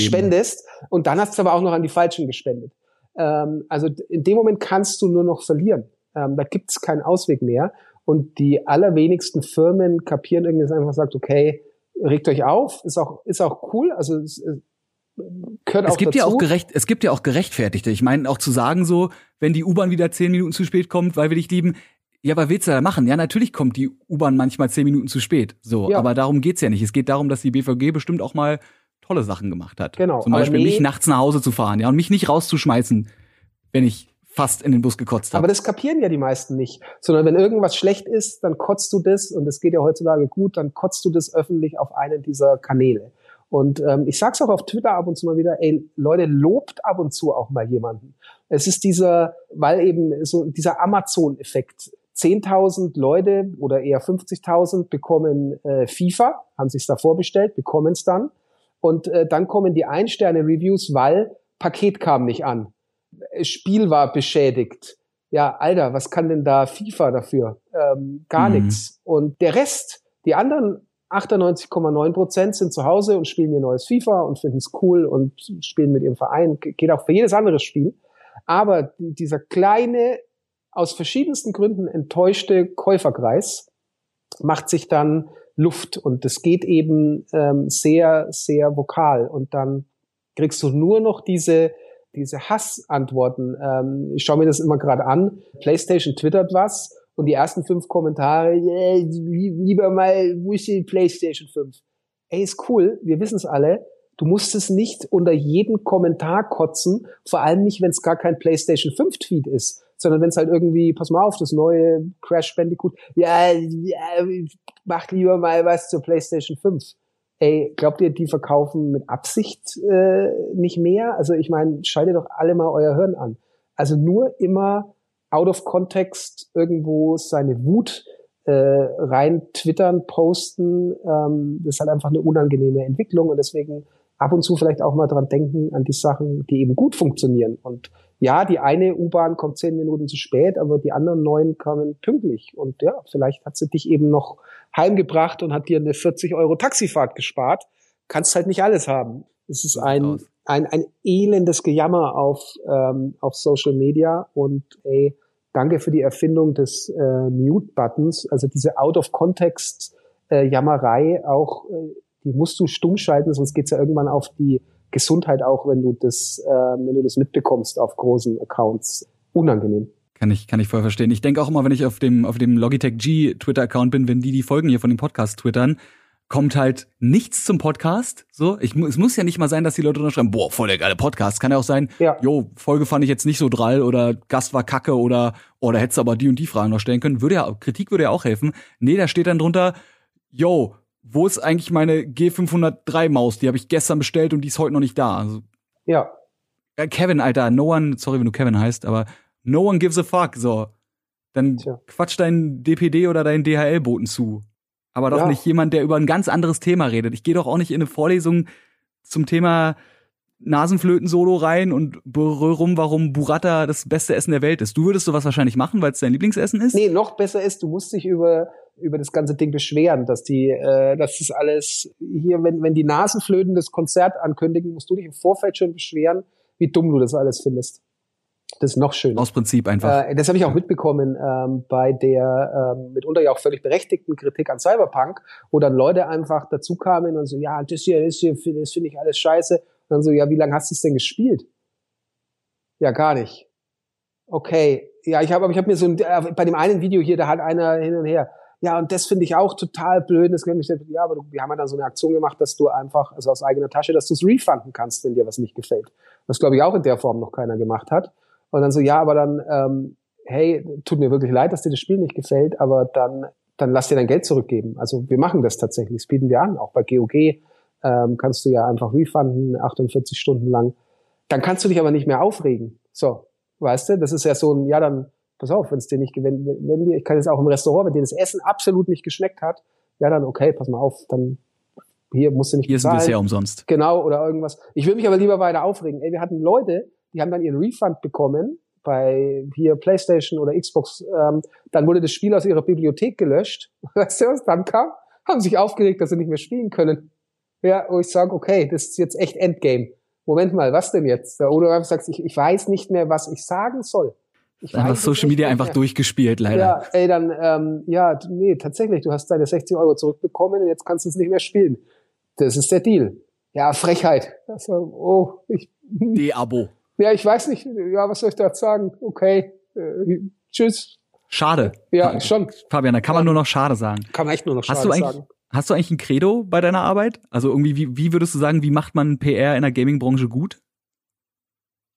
S2: spendest. Und dann hast du aber auch noch an die Falschen gespendet. Ähm, also in dem Moment kannst du nur noch verlieren. Ähm, da gibt es keinen Ausweg mehr. Und die allerwenigsten Firmen kapieren irgendwie, dass einfach sagt, okay, regt euch auf, ist auch, ist auch cool. Also es,
S1: gehört auch es gibt dazu. ja auch gerecht, es gibt ja auch gerechtfertigte. Ich meine auch zu sagen so, wenn die U-Bahn wieder zehn Minuten zu spät kommt, weil wir dich lieben, ja, was willst du da machen? Ja, natürlich kommt die U-Bahn manchmal zehn Minuten zu spät. So, ja. aber darum geht's ja nicht. Es geht darum, dass die BVG bestimmt auch mal tolle Sachen gemacht hat. Genau. Zum Beispiel nee, mich nachts nach Hause zu fahren, ja, und mich nicht rauszuschmeißen, wenn ich fast in den Bus gekotzt habe.
S2: Aber das kapieren ja die meisten nicht. Sondern wenn irgendwas schlecht ist, dann kotzt du das, und das geht ja heutzutage gut, dann kotzt du das öffentlich auf einen dieser Kanäle. Und ähm, ich sag's auch auf Twitter ab und zu mal wieder, ey, Leute, lobt ab und zu auch mal jemanden. Es ist dieser, weil eben so dieser Amazon-Effekt. 10.000 Leute oder eher 50.000 bekommen äh, FIFA, haben sich's da vorbestellt, bekommen es dann. Und äh, dann kommen die Ein-Sterne-Reviews, weil Paket kam nicht an. Spiel war beschädigt. Ja, Alter, was kann denn da FIFA dafür? Ähm, gar mhm. nichts. Und der Rest, die anderen 98,9 Prozent sind zu Hause und spielen ihr neues FIFA und finden es cool und spielen mit ihrem Verein. Geht auch für jedes andere Spiel. Aber dieser kleine, aus verschiedensten Gründen enttäuschte Käuferkreis macht sich dann Luft und das geht eben ähm, sehr, sehr vokal und dann kriegst du nur noch diese diese Hassantworten. Ähm, ich schaue mir das immer gerade an. PlayStation twittert was und die ersten fünf Kommentare, yeah, lieber mal, wo ist die PlayStation 5? Ey, ist cool, wir wissen es alle. Du musst es nicht unter jeden Kommentar kotzen, vor allem nicht, wenn es gar kein PlayStation 5 Tweet ist sondern wenn es halt irgendwie, pass mal auf, das neue Crash Bandicoot, ja, ja, macht lieber mal was zur PlayStation 5. Ey, glaubt ihr, die verkaufen mit Absicht äh, nicht mehr? Also ich meine, schaltet doch alle mal euer Hirn an. Also nur immer out of context irgendwo seine Wut äh, rein twittern, posten, ähm, das ist halt einfach eine unangenehme Entwicklung und deswegen ab und zu vielleicht auch mal dran denken an die Sachen, die eben gut funktionieren und ja, die eine U-Bahn kommt zehn Minuten zu spät, aber die anderen neun kamen pünktlich. Und ja, vielleicht hat sie dich eben noch heimgebracht und hat dir eine 40 Euro Taxifahrt gespart. Kannst halt nicht alles haben. Es ist ein, ein, ein elendes Gejammer auf, ähm, auf Social Media und ey, danke für die Erfindung des äh, Mute-Buttons. Also diese Out-of-Context-Jammerei äh, auch, äh, die musst du stumm schalten, sonst geht's ja irgendwann auf die Gesundheit auch, wenn du das, äh, wenn du das mitbekommst auf großen Accounts. Unangenehm.
S1: Kann ich, kann ich voll verstehen. Ich denke auch immer, wenn ich auf dem, auf dem Logitech G Twitter-Account bin, wenn die die Folgen hier von dem Podcast twittern, kommt halt nichts zum Podcast. So, ich, es muss ja nicht mal sein, dass die Leute drunter schreiben, boah, voll der geile Podcast. Kann ja auch sein, ja. jo, Folge fand ich jetzt nicht so drall oder Gast war kacke oder, oder hättest aber die und die Fragen noch stellen können. Würde ja, Kritik würde ja auch helfen. Nee, da steht dann drunter, yo, wo ist eigentlich meine G503 Maus? Die habe ich gestern bestellt und die ist heute noch nicht da. Also,
S2: ja.
S1: Kevin, Alter, no one, sorry, wenn du Kevin heißt, aber no one gives a fuck, so. Dann Tja. quatsch deinen DPD oder deinen DHL-Boten zu aber doch ja. nicht jemand, der über ein ganz anderes Thema redet. Ich gehe doch auch nicht in eine Vorlesung zum Thema Nasenflöten-Solo rein und rum, warum Burrata das beste Essen der Welt ist. Du würdest sowas wahrscheinlich machen, weil es dein Lieblingsessen ist?
S2: Nee, noch besser ist, du musst dich über über das ganze Ding beschweren, dass die, äh, dass das alles hier, wenn wenn die Nasenflöten das Konzert ankündigen, musst du dich im Vorfeld schon beschweren, wie dumm du das alles findest. Das ist noch schöner.
S1: Aus Prinzip einfach.
S2: Äh, das habe ich auch mitbekommen ähm, bei der ähm, mitunter ja auch völlig berechtigten Kritik an Cyberpunk, wo dann Leute einfach dazu kamen und so, ja, das hier, das hier, das finde ich alles scheiße. Und dann so, ja, wie lange hast du es denn gespielt? Ja, gar nicht. Okay, ja, ich habe, aber ich habe mir so ein, äh, bei dem einen Video hier, da hat einer hin und her. Ja, und das finde ich auch total blöd. Das kann ich, ja, aber wir haben ja dann so eine Aktion gemacht, dass du einfach, also aus eigener Tasche, dass du es refunden kannst, wenn dir was nicht gefällt. Was glaube ich auch in der Form noch keiner gemacht hat. Und dann so, ja, aber dann, ähm, hey, tut mir wirklich leid, dass dir das Spiel nicht gefällt, aber dann, dann lass dir dein Geld zurückgeben. Also wir machen das tatsächlich, das bieten wir an. Auch bei GOG ähm, kannst du ja einfach refunden, 48 Stunden lang. Dann kannst du dich aber nicht mehr aufregen. So, weißt du, das ist ja so ein, ja, dann, pass auf, wenn es dir nicht, wenn, wenn dir, ich kann jetzt auch im Restaurant, wenn dir das Essen absolut nicht geschmeckt hat, ja, dann okay, pass mal auf, dann hier musst du nicht
S1: Hier bezahlen. ist ein Dessert umsonst.
S2: Genau, oder irgendwas. Ich würde mich aber lieber weiter aufregen. Ey, wir hatten Leute, die haben dann ihren Refund bekommen bei hier PlayStation oder Xbox. Ähm, dann wurde das Spiel aus ihrer Bibliothek gelöscht. Weißt du, was dann kam? Haben sich aufgeregt, dass sie nicht mehr spielen können. Ja, wo ich sage, okay, das ist jetzt echt Endgame. Moment mal, was denn jetzt? Oder du einfach sagst, ich, ich weiß nicht mehr, was ich sagen soll.
S1: Ich einfach Social Media einfach durchgespielt, leider.
S2: Ja, ey, dann, ähm, ja, nee, tatsächlich, du hast deine 60 Euro zurückbekommen und jetzt kannst du es nicht mehr spielen. Das ist der Deal. Ja, Frechheit. Also, oh, ich.
S1: De-Abo.
S2: Ja, ich weiß nicht, ja, was soll ich da sagen? Okay, äh, tschüss.
S1: Schade.
S2: Ja, schon.
S1: Fabian, da kann man nur noch schade sagen.
S2: Kann man echt nur noch
S1: schade hast sagen. Hast du eigentlich ein Credo bei deiner Arbeit? Also irgendwie, wie, wie würdest du sagen, wie macht man PR in der Gaming-Branche gut?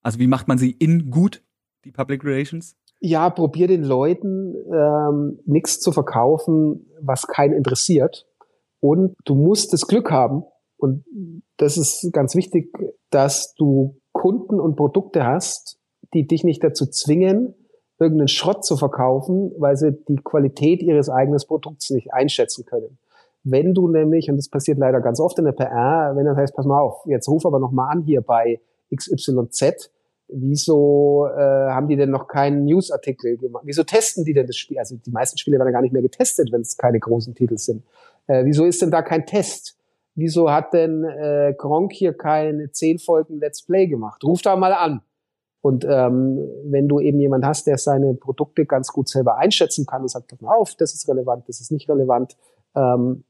S1: Also wie macht man sie in gut, die Public Relations?
S2: Ja, probier den Leuten ähm, nichts zu verkaufen, was keinen interessiert. Und du musst das Glück haben, und das ist ganz wichtig, dass du Kunden und Produkte hast, die dich nicht dazu zwingen, irgendeinen Schrott zu verkaufen, weil sie die Qualität ihres eigenen Produkts nicht einschätzen können. Wenn du nämlich, und das passiert leider ganz oft in der PR, wenn das heißt, pass mal auf, jetzt ruf aber noch mal an hier bei XYZ, wieso äh, haben die denn noch keinen Newsartikel gemacht? Wieso testen die denn das Spiel? Also die meisten Spiele werden gar nicht mehr getestet, wenn es keine großen Titel sind. Äh, wieso ist denn da kein Test? Wieso hat denn äh, Gronk hier keine zehn Folgen Let's Play gemacht? Ruf da mal an. Und ähm, wenn du eben jemand hast, der seine Produkte ganz gut selber einschätzen kann und sagt, pass mal auf, das ist relevant, das ist nicht relevant, ähm,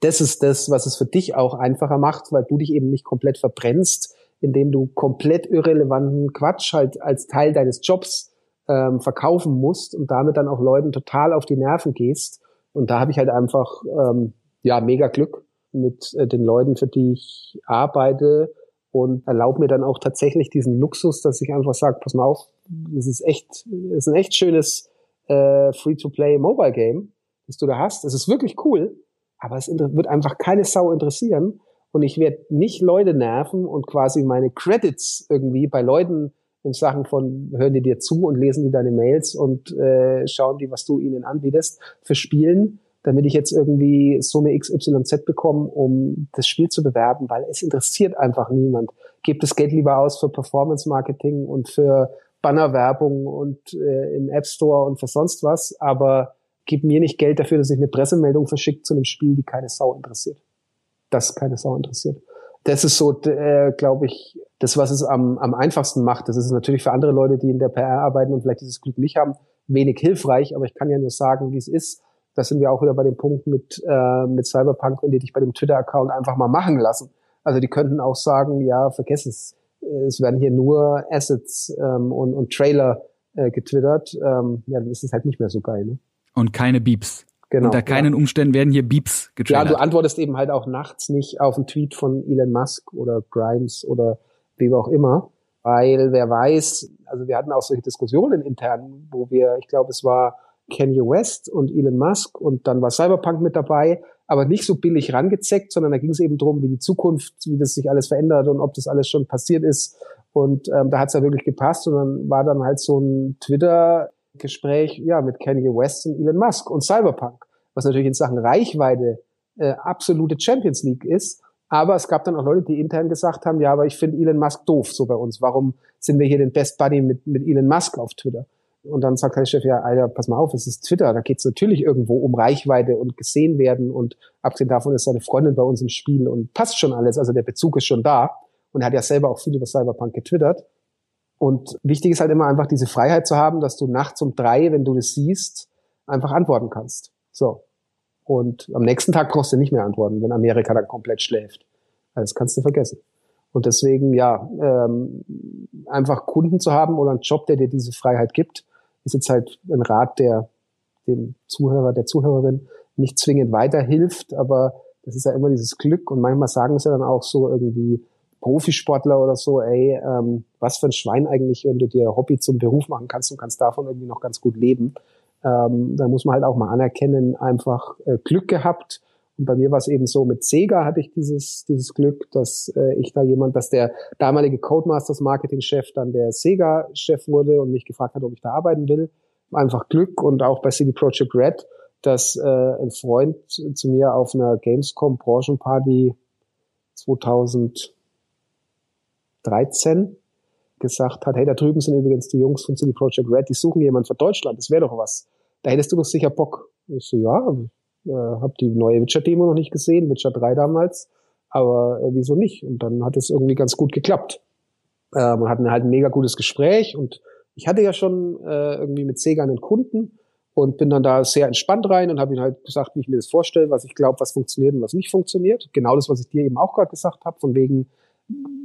S2: das ist das, was es für dich auch einfacher macht, weil du dich eben nicht komplett verbrennst, indem du komplett irrelevanten Quatsch halt als Teil deines Jobs ähm, verkaufen musst und damit dann auch Leuten total auf die Nerven gehst. Und da habe ich halt einfach ähm, ja mega Glück, mit äh, den Leuten, für die ich arbeite und erlaube mir dann auch tatsächlich diesen Luxus, dass ich einfach sage, pass mal auf, das ist echt, das ist ein echt schönes äh, Free-to-Play Mobile Game, das du da hast. Das ist wirklich cool, aber es wird einfach keine Sau interessieren und ich werde nicht Leute nerven und quasi meine Credits irgendwie bei Leuten in Sachen von hören die dir zu und lesen die deine Mails und äh, schauen die, was du ihnen anbietest, für Spielen damit ich jetzt irgendwie Summe XYZ bekomme, um das Spiel zu bewerben, weil es interessiert einfach niemand. Gebt das Geld lieber aus für Performance Marketing und für Bannerwerbung und äh, im App Store und für sonst was, aber gib mir nicht Geld dafür, dass ich eine Pressemeldung verschickt zu einem Spiel, die keine Sau interessiert. Das keine Sau interessiert. Das ist so, äh, glaube ich, das, was es am, am einfachsten macht. Das ist natürlich für andere Leute, die in der PR arbeiten und vielleicht dieses Glück nicht haben, wenig hilfreich, aber ich kann ja nur sagen, wie es ist das sind wir auch wieder bei dem Punkt mit, äh, mit Cyberpunk, wenn die dich bei dem Twitter-Account einfach mal machen lassen. Also die könnten auch sagen, ja, vergiss es. Es werden hier nur Assets ähm, und, und Trailer äh, getwittert, ähm, ja, dann ist es halt nicht mehr so geil. Ne?
S1: Und keine Beeps. Genau, Unter keinen ja. Umständen werden hier Beeps
S2: getriggert. Ja, du antwortest eben halt auch nachts nicht auf einen Tweet von Elon Musk oder Grimes oder wem auch immer, weil wer weiß, also wir hatten auch solche Diskussionen intern, wo wir, ich glaube, es war Kanye West und Elon Musk und dann war Cyberpunk mit dabei, aber nicht so billig rangezeckt, sondern da ging es eben drum, wie die Zukunft, wie das sich alles verändert und ob das alles schon passiert ist. Und ähm, da hat es ja wirklich gepasst und dann war dann halt so ein Twitter Gespräch ja mit Kanye West und Elon Musk und Cyberpunk, was natürlich in Sachen Reichweite äh, absolute Champions League ist. Aber es gab dann auch Leute, die intern gesagt haben, ja, aber ich finde Elon Musk doof so bei uns. Warum sind wir hier den Best Buddy mit, mit Elon Musk auf Twitter? Und dann sagt der Chef, ja, Alter, pass mal auf, es ist Twitter, da geht es natürlich irgendwo um Reichweite und gesehen werden und abgesehen davon ist seine Freundin bei uns im Spiel und passt schon alles, also der Bezug ist schon da und er hat ja selber auch viel über Cyberpunk getwittert. Und wichtig ist halt immer einfach diese Freiheit zu haben, dass du nachts um drei, wenn du das siehst, einfach antworten kannst. So. Und am nächsten Tag brauchst du nicht mehr antworten, wenn Amerika dann komplett schläft. Das kannst du vergessen. Und deswegen, ja, ähm, einfach Kunden zu haben oder einen Job, der dir diese Freiheit gibt, ist jetzt halt ein Rat, der dem Zuhörer, der Zuhörerin nicht zwingend weiterhilft, aber das ist ja immer dieses Glück und manchmal sagen sie dann auch so irgendwie, Profisportler oder so, ey, ähm, was für ein Schwein eigentlich, wenn du dir Hobby zum Beruf machen kannst und kannst davon irgendwie noch ganz gut leben. Ähm, da muss man halt auch mal anerkennen, einfach äh, Glück gehabt. Und bei mir war es eben so, mit Sega hatte ich dieses, dieses Glück, dass äh, ich da jemand, dass der damalige Codemasters Marketing-Chef dann der Sega-Chef wurde und mich gefragt hat, ob ich da arbeiten will. Einfach Glück und auch bei CD Projekt Red, dass äh, ein Freund zu mir auf einer Gamescom Branchenparty 2000 13 gesagt hat, hey, da drüben sind übrigens die Jungs von CD Projekt Red, die suchen jemanden für Deutschland, das wäre doch was. Da hättest du doch sicher Bock. Ich so, ja, äh, habe die neue Witcher-Demo noch nicht gesehen, Witcher 3 damals, aber äh, wieso nicht? Und dann hat es irgendwie ganz gut geklappt. Äh, man hatten halt ein mega gutes Gespräch und ich hatte ja schon äh, irgendwie mit Sega einen Kunden und bin dann da sehr entspannt rein und habe ihm halt gesagt, wie ich mir das vorstelle, was ich glaube, was funktioniert und was nicht funktioniert. Genau das, was ich dir eben auch gerade gesagt habe, von wegen,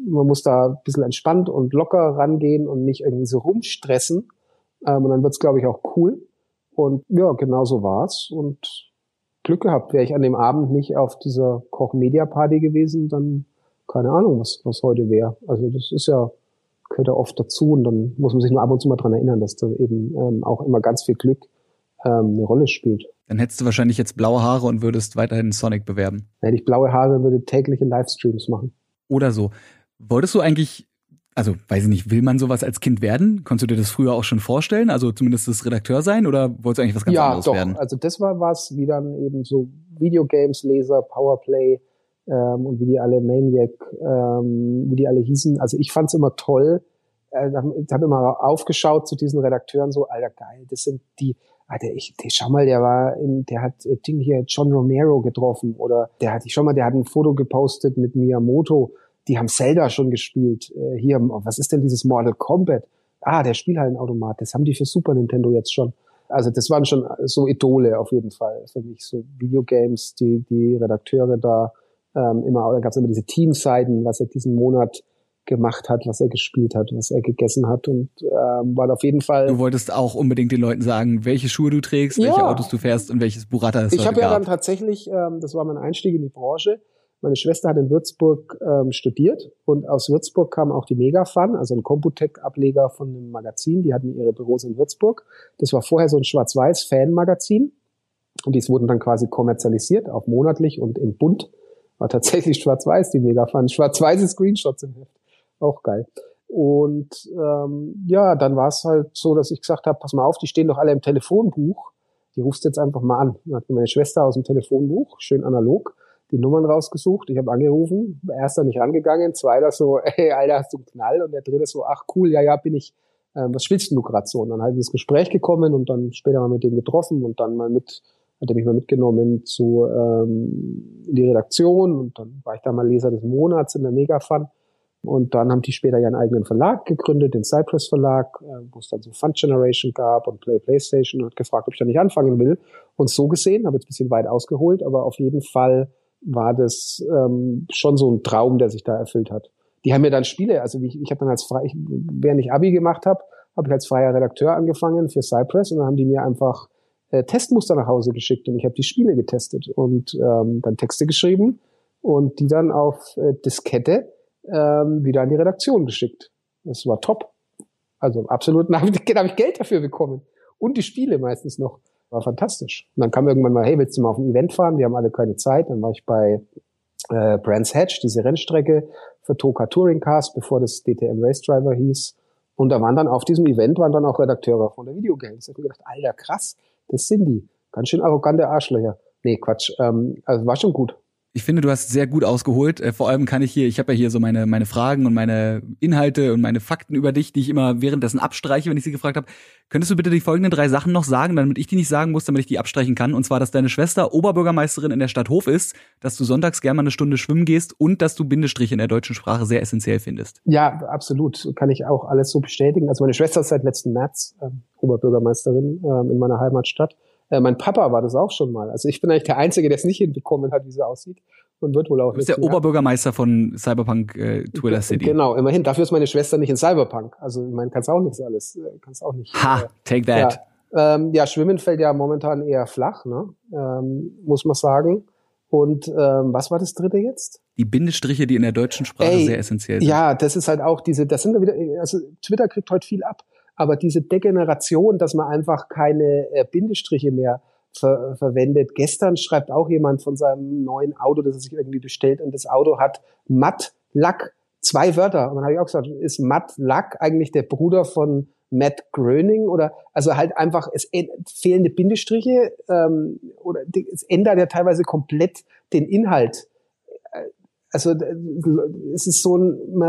S2: man muss da ein bisschen entspannt und locker rangehen und nicht irgendwie so rumstressen. Ähm, und dann wird's, glaube ich, auch cool. Und ja, genau so war's. Und Glück gehabt. Wäre ich an dem Abend nicht auf dieser Koch-Media-Party gewesen, dann keine Ahnung, was, was heute wäre. Also das ist ja, gehört ja oft dazu und dann muss man sich nur ab und zu mal dran erinnern, dass da eben ähm, auch immer ganz viel Glück ähm, eine Rolle spielt.
S1: Dann hättest du wahrscheinlich jetzt blaue Haare und würdest weiterhin Sonic bewerben.
S2: Dann hätte ich blaue Haare und würde tägliche Livestreams machen
S1: oder so. Wolltest du eigentlich, also weiß ich nicht, will man sowas als Kind werden? Konntest du dir das früher auch schon vorstellen? Also zumindest das Redakteur sein oder wolltest du eigentlich was ganz
S2: ja,
S1: anderes
S2: doch.
S1: werden?
S2: Also das war was, wie dann eben so Videogames, Laser, Powerplay ähm, und wie die alle Maniac, ähm, wie die alle hießen. Also ich fand's immer toll. Äh, ich habe immer aufgeschaut zu diesen Redakteuren so, alter geil, das sind die, Alter, ich, der, schau mal, der war in, der hat äh, Ding hier John Romero getroffen oder der hat, ich schau mal, der hat ein Foto gepostet mit Miyamoto die haben Zelda schon gespielt. Äh, hier, was ist denn dieses Mortal Kombat? Ah, der Spielhallenautomat, das haben die für Super Nintendo jetzt schon. Also das waren schon so Idole auf jeden Fall für mich, so Videogames, die, die Redakteure da ähm, immer, da gab es immer diese Teamseiten, was er diesen Monat gemacht hat, was er gespielt hat, was er gegessen hat und ähm, war auf jeden Fall.
S1: Du wolltest auch unbedingt den Leuten sagen, welche Schuhe du trägst, ja. welche Autos du fährst und welches Burrata es
S2: Ich habe ja dann tatsächlich, ähm, das war mein Einstieg in die Branche, meine Schwester hat in Würzburg ähm, studiert und aus Würzburg kam auch die Megafun, also ein Computec-Ableger von einem Magazin. Die hatten ihre Büros in Würzburg. Das war vorher so ein Schwarz-Weiß-Fan-Magazin und dies wurden dann quasi kommerzialisiert, auch monatlich und in bunt. War tatsächlich Schwarz-Weiß, die Megafun. Schwarz-weiße Screenshots im Heft. Auch geil. Und ähm, ja, dann war es halt so, dass ich gesagt habe, pass mal auf, die stehen doch alle im Telefonbuch. Die rufst jetzt einfach mal an. Dann hat meine Schwester aus dem Telefonbuch, schön analog, die Nummern rausgesucht. Ich habe angerufen, erster nicht rangegangen, zweiter so, ey, Alter, hast du einen Knall? Und der dritte so, ach cool, ja, ja, bin ich, äh, was spielst du gerade so? Und dann halt ins Gespräch gekommen und dann später mal mit dem getroffen und dann mal mit, hat er mich mal mitgenommen zu ähm, in die Redaktion und dann war ich da mal Leser des Monats in der Megafun. Und dann haben die später ihren eigenen Verlag gegründet, den Cypress Verlag, äh, wo es dann so Fund Generation gab und Play PlayStation und hat gefragt, ob ich da nicht anfangen will. Und so gesehen, habe jetzt ein bisschen weit ausgeholt, aber auf jeden Fall war das ähm, schon so ein Traum, der sich da erfüllt hat. Die haben mir dann Spiele, also ich, ich habe dann als frei, ich, während ich Abi gemacht habe, habe ich als freier Redakteur angefangen für Cypress und dann haben die mir einfach äh, Testmuster nach Hause geschickt und ich habe die Spiele getestet und ähm, dann Texte geschrieben und die dann auf äh, Diskette ähm, wieder an die Redaktion geschickt. Das war top. Also absolut, da habe hab ich Geld dafür bekommen. Und die Spiele meistens noch. War fantastisch. Und dann kam irgendwann mal, hey, willst du mal auf ein Event fahren? Wir haben alle keine Zeit. Dann war ich bei äh, Brands Hatch, diese Rennstrecke für Toka Touring Cars, bevor das DTM Race Driver hieß. Und da waren dann auf diesem Event waren dann auch Redakteure von der Videogames. Da habe ich gedacht, alter krass, das sind die. Ganz schön arrogante Arschlöcher. Nee, Quatsch. Ähm, also war schon gut.
S1: Ich finde, du hast sehr gut ausgeholt. Äh, vor allem kann ich hier, ich habe ja hier so meine meine Fragen und meine Inhalte und meine Fakten über dich, die ich immer währenddessen abstreiche, wenn ich sie gefragt habe. Könntest du bitte die folgenden drei Sachen noch sagen, damit ich die nicht sagen muss, damit ich die abstreichen kann? Und zwar, dass deine Schwester Oberbürgermeisterin in der Stadt Hof ist, dass du sonntags gerne mal eine Stunde schwimmen gehst und dass du Bindestriche in der deutschen Sprache sehr essentiell findest.
S2: Ja, absolut. Kann ich auch alles so bestätigen. Also meine Schwester ist seit letzten März äh, Oberbürgermeisterin äh, in meiner Heimatstadt. Äh, mein Papa war das auch schon mal. Also ich bin eigentlich der Einzige, der es nicht hinbekommen hat, wie sie aussieht. Und wird wohl auch.
S1: Du bist der Jahr. Oberbürgermeister von Cyberpunk äh, Twitter City.
S2: Genau, immerhin. Dafür ist meine Schwester nicht in Cyberpunk. Also ich meine, kannst auch nichts alles. Äh, kannst auch nicht.
S1: Ha, äh, take that.
S2: Ja, ähm, ja, Schwimmen fällt ja momentan eher flach, ne? Ähm, muss man sagen. Und ähm, was war das dritte jetzt?
S1: Die Bindestriche, die in der deutschen Sprache Ey, sehr essentiell sind.
S2: Ja, das ist halt auch diese, das sind wir wieder, also Twitter kriegt heute viel ab, aber diese Degeneration, dass man einfach keine äh, Bindestriche mehr ver verwendet. Gestern schreibt auch jemand von seinem neuen Auto, das er sich irgendwie bestellt und das Auto hat Matt Lack, zwei Wörter. Und dann habe ich auch gesagt, ist Matt Lack eigentlich der Bruder von Matt Gröning oder also halt einfach es fehlende Bindestriche ähm, oder es ändert ja teilweise komplett den Inhalt. Also es ist so ein,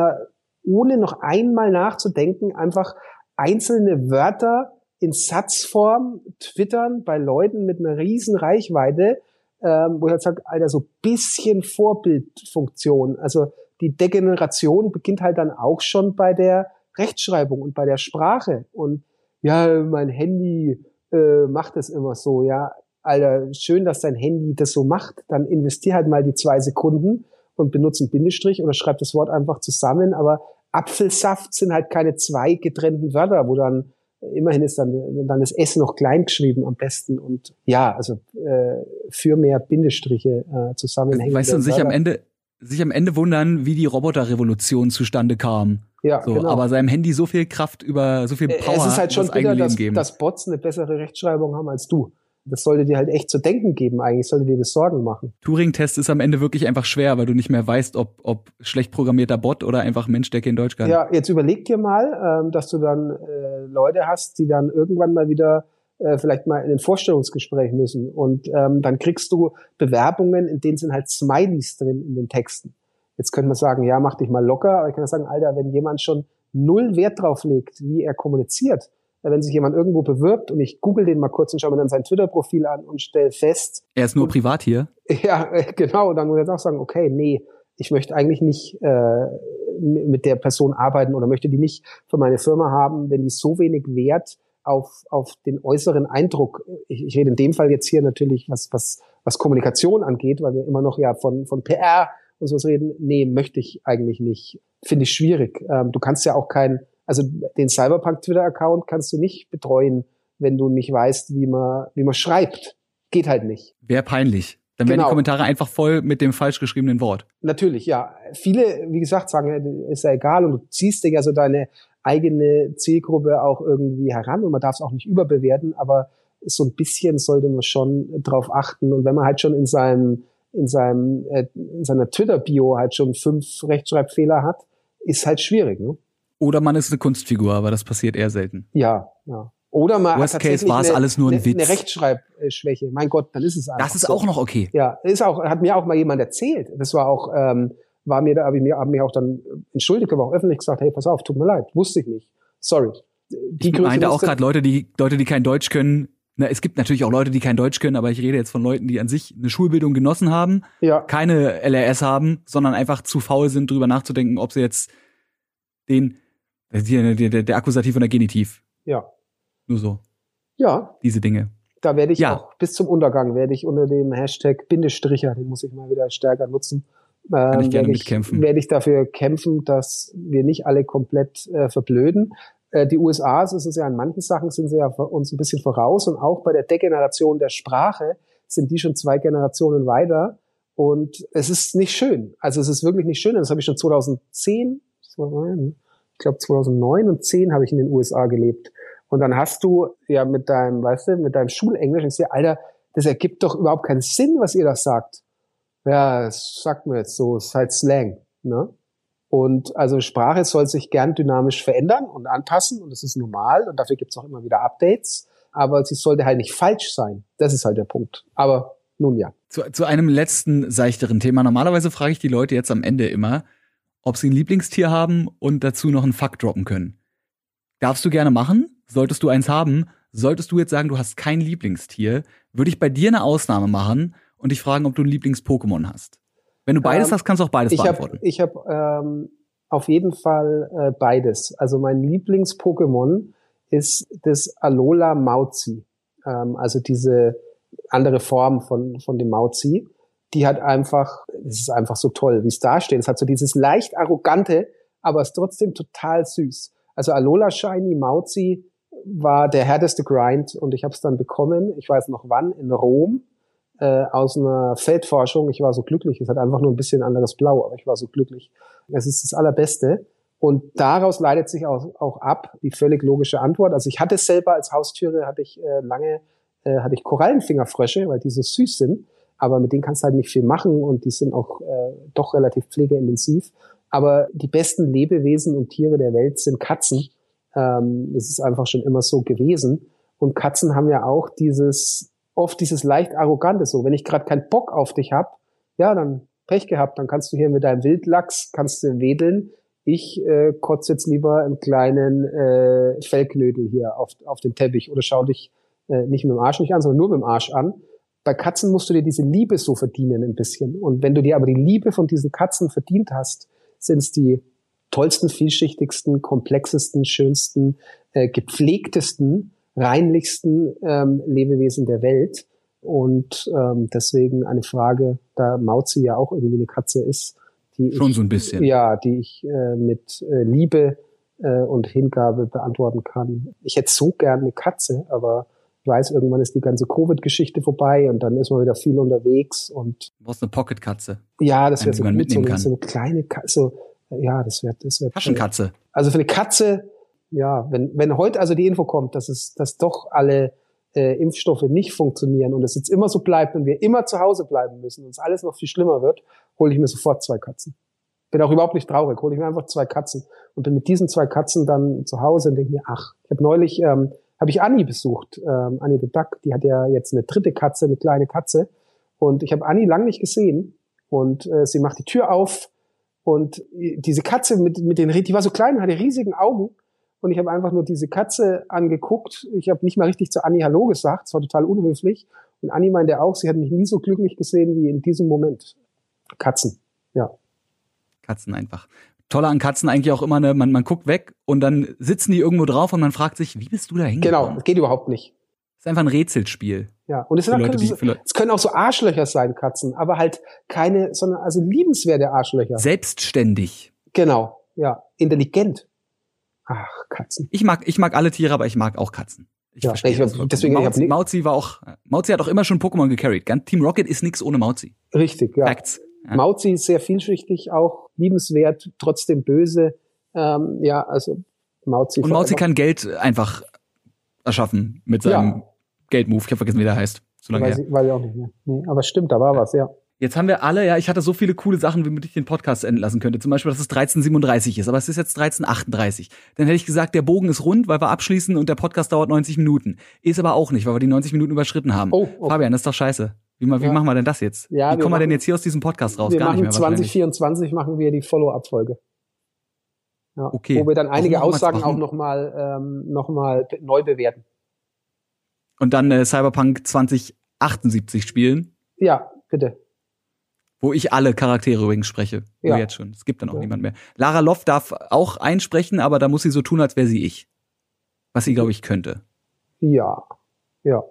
S2: ohne noch einmal nachzudenken, einfach einzelne Wörter in Satzform twittern bei Leuten mit einer riesen Reichweite, ähm, wo ich halt sage, Alter, so bisschen Vorbildfunktion. Also die Degeneration beginnt halt dann auch schon bei der Rechtschreibung und bei der Sprache. Und ja, mein Handy äh, macht das immer so, ja. Alter, schön, dass dein Handy das so macht. Dann investier halt mal die zwei Sekunden und benutze einen Bindestrich oder schreib das Wort einfach zusammen. Aber Apfelsaft sind halt keine zwei getrennten Wörter, wo dann immerhin ist dann, dann das S noch klein geschrieben am besten und ja, also äh, für mehr Bindestriche äh, zusammenhängen.
S1: Weißt du, sich am Ende sich am Ende wundern, wie die Roboterrevolution zustande kam. Ja, so, genau. Aber seinem Handy so viel Kraft über so viel Power.
S2: Es ist halt schon bitter, dass, dass Bots eine bessere Rechtschreibung haben als du das sollte dir halt echt zu denken geben eigentlich, sollte dir das Sorgen machen.
S1: Turing-Test ist am Ende wirklich einfach schwer, weil du nicht mehr weißt, ob, ob schlecht programmierter Bot oder einfach Mensch, der kein Deutsch kann.
S2: Ja, jetzt überleg dir mal, ähm, dass du dann äh, Leute hast, die dann irgendwann mal wieder äh, vielleicht mal in ein Vorstellungsgespräch müssen und ähm, dann kriegst du Bewerbungen, in denen sind halt Smileys drin in den Texten. Jetzt könnte man sagen, ja, mach dich mal locker, aber ich kann sagen, Alter, wenn jemand schon null Wert drauf legt, wie er kommuniziert, wenn sich jemand irgendwo bewirbt und ich google den mal kurz und schaue mir dann sein Twitter-Profil an und stelle fest.
S1: Er ist nur
S2: und,
S1: privat hier?
S2: Ja, genau. Dann muss ich jetzt auch sagen, okay, nee, ich möchte eigentlich nicht äh, mit der Person arbeiten oder möchte die nicht für meine Firma haben, wenn die so wenig Wert auf, auf den äußeren Eindruck, ich, ich rede in dem Fall jetzt hier natürlich, was, was, was Kommunikation angeht, weil wir immer noch ja von, von PR und sowas reden. Nee, möchte ich eigentlich nicht. Finde ich schwierig. Ähm, du kannst ja auch kein, also den Cyberpunk Twitter-Account kannst du nicht betreuen, wenn du nicht weißt, wie man, wie man schreibt. Geht halt nicht.
S1: Wäre peinlich. Dann werden die genau. Kommentare einfach voll mit dem falsch geschriebenen Wort.
S2: Natürlich, ja. Viele, wie gesagt, sagen, ist ja egal und du ziehst dir ja so deine eigene Zielgruppe auch irgendwie heran und man darf es auch nicht überbewerten, aber so ein bisschen sollte man schon drauf achten und wenn man halt schon in seinem in seinem äh, in seiner Twitter Bio halt schon fünf Rechtschreibfehler hat, ist halt schwierig, ne?
S1: Oder man ist eine Kunstfigur, aber das passiert eher selten.
S2: Ja, ja. Oder man
S1: Worst Case war es alles nur ein eine, Witz.
S2: Eine Rechtschreibschwäche. Mein Gott, dann ist es
S1: einfach. Das ist so. auch noch okay.
S2: Ja, ist auch hat mir auch mal jemand erzählt. Das war auch ähm, war mir da habe ich mir hab mich auch dann entschuldigt, aber auch öffentlich gesagt, hey, pass auf, tut mir leid, wusste ich nicht. Sorry.
S1: Die ich meinte auch gerade Leute, die Leute, die kein Deutsch können. Na, es gibt natürlich auch Leute, die kein Deutsch können, aber ich rede jetzt von Leuten, die an sich eine Schulbildung genossen haben, ja. keine LRS haben, sondern einfach zu faul sind, drüber nachzudenken, ob sie jetzt den der, der, der Akkusativ und der Genitiv.
S2: Ja.
S1: Nur so.
S2: Ja.
S1: Diese Dinge.
S2: Da werde ich ja. auch bis zum Untergang werde ich unter dem Hashtag Bindestricher, den muss ich mal wieder stärker nutzen.
S1: Kann ich ähm, gerne werde mitkämpfen.
S2: Werde ich dafür kämpfen, dass wir nicht alle komplett äh, verblöden. äh, die USA, es ist es ja in manchen Sachen, sind sie ja uns ein bisschen voraus und auch bei der Degeneration der Sprache sind die schon zwei Generationen weiter. Und es ist nicht schön. Also es ist wirklich nicht schön. Das habe ich schon 2010, ich glaube 2009 und 10 habe ich in den USA gelebt. Und dann hast du ja mit deinem, weißt du, mit deinem Schulenglisch, ich sehe, Alter, das ergibt doch überhaupt keinen Sinn, was ihr da sagt. Ja, das sagt mir jetzt so, es ist halt Slang. Ne? Und also Sprache soll sich gern dynamisch verändern und anpassen und das ist normal und dafür gibt es auch immer wieder Updates. Aber sie sollte halt nicht falsch sein. Das ist halt der Punkt. Aber nun ja.
S1: Zu, zu einem letzten seichteren Thema. Normalerweise frage ich die Leute jetzt am Ende immer, ob sie ein Lieblingstier haben und dazu noch einen Fakt droppen können. Darfst du gerne machen? Solltest du eins haben? Solltest du jetzt sagen, du hast kein Lieblingstier, würde ich bei dir eine Ausnahme machen und dich fragen, ob du ein Lieblings-Pokémon hast. Wenn du beides ähm, hast, kannst du auch beides
S2: ich
S1: beantworten.
S2: Hab, ich habe ähm, auf jeden Fall äh, beides. Also mein Lieblings-Pokémon ist das Alola Mauzi. Ähm, also diese andere Form von, von dem Mauzi. Die hat einfach, es ist einfach so toll, wie es da steht. Es hat so dieses leicht arrogante, aber es ist trotzdem total süß. Also Alola Shiny Mauzi war der härteste Grind und ich habe es dann bekommen, ich weiß noch wann, in Rom äh, aus einer Feldforschung. Ich war so glücklich. Es hat einfach nur ein bisschen anderes Blau, aber ich war so glücklich. Es ist das Allerbeste. Und daraus leitet sich auch, auch ab die völlig logische Antwort. Also ich hatte selber als Haustüre, hatte ich äh, lange, äh, hatte ich Korallenfingerfrösche, weil die so süß sind. Aber mit denen kannst du halt nicht viel machen und die sind auch äh, doch relativ pflegeintensiv. Aber die besten Lebewesen und Tiere der Welt sind Katzen. Ähm, das ist einfach schon immer so gewesen. Und Katzen haben ja auch dieses, oft dieses leicht arrogante so. Wenn ich gerade keinen Bock auf dich hab, ja, dann Pech gehabt, dann kannst du hier mit deinem Wildlachs, kannst du wedeln. Ich äh, kotze jetzt lieber einen kleinen äh, Fellknödel hier auf, auf den Teppich oder schau dich äh, nicht mit dem Arsch nicht an, sondern nur mit dem Arsch an. Bei Katzen musst du dir diese Liebe so verdienen ein bisschen. Und wenn du dir aber die Liebe von diesen Katzen verdient hast, sind es die tollsten, vielschichtigsten, komplexesten, schönsten, äh, gepflegtesten, reinlichsten ähm, Lebewesen der Welt. Und ähm, deswegen eine Frage, da Mauzi ja auch irgendwie eine Katze ist, die
S1: schon
S2: ich,
S1: so ein bisschen,
S2: ja, die ich äh, mit äh, Liebe äh, und Hingabe beantworten kann. Ich hätte so gern eine Katze, aber ich weiß, irgendwann ist die ganze Covid-Geschichte vorbei und dann ist man wieder viel unterwegs und.
S1: Du brauchst eine Pocket-Katze.
S2: Ja, das wäre so
S1: gut, so,
S2: so, eine kleine Katze. So, ja, das wäre, das wäre.
S1: Taschenkatze.
S2: Also für eine Katze, ja, wenn, wenn heute also die Info kommt, dass es, dass doch alle äh, Impfstoffe nicht funktionieren und es jetzt immer so bleibt und wir immer zu Hause bleiben müssen und es alles noch viel schlimmer wird, hole ich mir sofort zwei Katzen. Bin auch überhaupt nicht traurig, hole ich mir einfach zwei Katzen und bin mit diesen zwei Katzen dann zu Hause und denke mir, ach, ich habe neulich ähm, habe ich Annie besucht. Ähm, Annie the Duck, die hat ja jetzt eine dritte Katze, eine kleine Katze. Und ich habe Annie lang nicht gesehen. Und äh, sie macht die Tür auf und diese Katze mit, mit den, die war so klein, hatte riesigen Augen. Und ich habe einfach nur diese Katze angeguckt. Ich habe nicht mal richtig zu Annie Hallo gesagt. Es war total unhöflich. Und Annie meinte auch, sie hat mich nie so glücklich gesehen wie in diesem Moment. Katzen, ja.
S1: Katzen einfach. Toller an Katzen eigentlich auch immer, ne, man, man guckt weg und dann sitzen die irgendwo drauf und man fragt sich, wie bist du da hingekommen?
S2: Genau, das geht überhaupt nicht.
S1: Das ist einfach ein Rätselspiel.
S2: Ja, und es, sind Leute, die, so, es können auch so Arschlöcher sein, Katzen, aber halt keine, sondern also liebenswerte Arschlöcher.
S1: Selbstständig.
S2: Genau, ja, intelligent. Ach, Katzen.
S1: Ich mag, ich mag alle Tiere, aber ich mag auch Katzen. Ich ja, verstehe ich, das deswegen Mauzi, ich Mauzi war auch, Mauzi hat auch immer schon Pokémon gecarried. Team Rocket ist nix ohne Mauzi.
S2: Richtig, ja. Facts. Ja. Mauzi ist sehr vielschichtig, auch liebenswert, trotzdem böse. Ähm, ja, also Mauzi.
S1: Und Mauzi kann Geld einfach erschaffen mit seinem ja. Geldmove. Ich habe vergessen, wie der heißt.
S2: So lange weiß, her. Ich, weiß ich auch nicht mehr. Nee, aber stimmt, da war ja. was, ja.
S1: Jetzt haben wir alle, ja, ich hatte so viele coole Sachen, womit ich den Podcast enden lassen könnte. Zum Beispiel, dass es 1337 ist, aber es ist jetzt 1338. Dann hätte ich gesagt, der Bogen ist rund, weil wir abschließen und der Podcast dauert 90 Minuten. Ist aber auch nicht, weil wir die 90 Minuten überschritten haben. Oh, okay. Fabian, das ist doch scheiße. Wie, wie ja. machen wir denn das jetzt? Ja, wie kommen wir denn jetzt hier aus diesem Podcast raus?
S2: Wir
S1: Gar
S2: machen nicht mehr 2024 machen wir die Follow-up-Folge. Ja,
S1: okay.
S2: Wo wir dann einige noch Aussagen auch nochmal ähm, noch mal neu bewerten.
S1: Und dann äh, Cyberpunk 2078 spielen?
S2: Ja, bitte.
S1: Wo ich alle Charaktere übrigens spreche. Ja. Nur jetzt schon. Es gibt dann auch ja. niemand mehr. Lara Loft darf auch einsprechen, aber da muss sie so tun, als wäre sie ich. Was sie, glaube ich, könnte.
S2: Ja. Ja.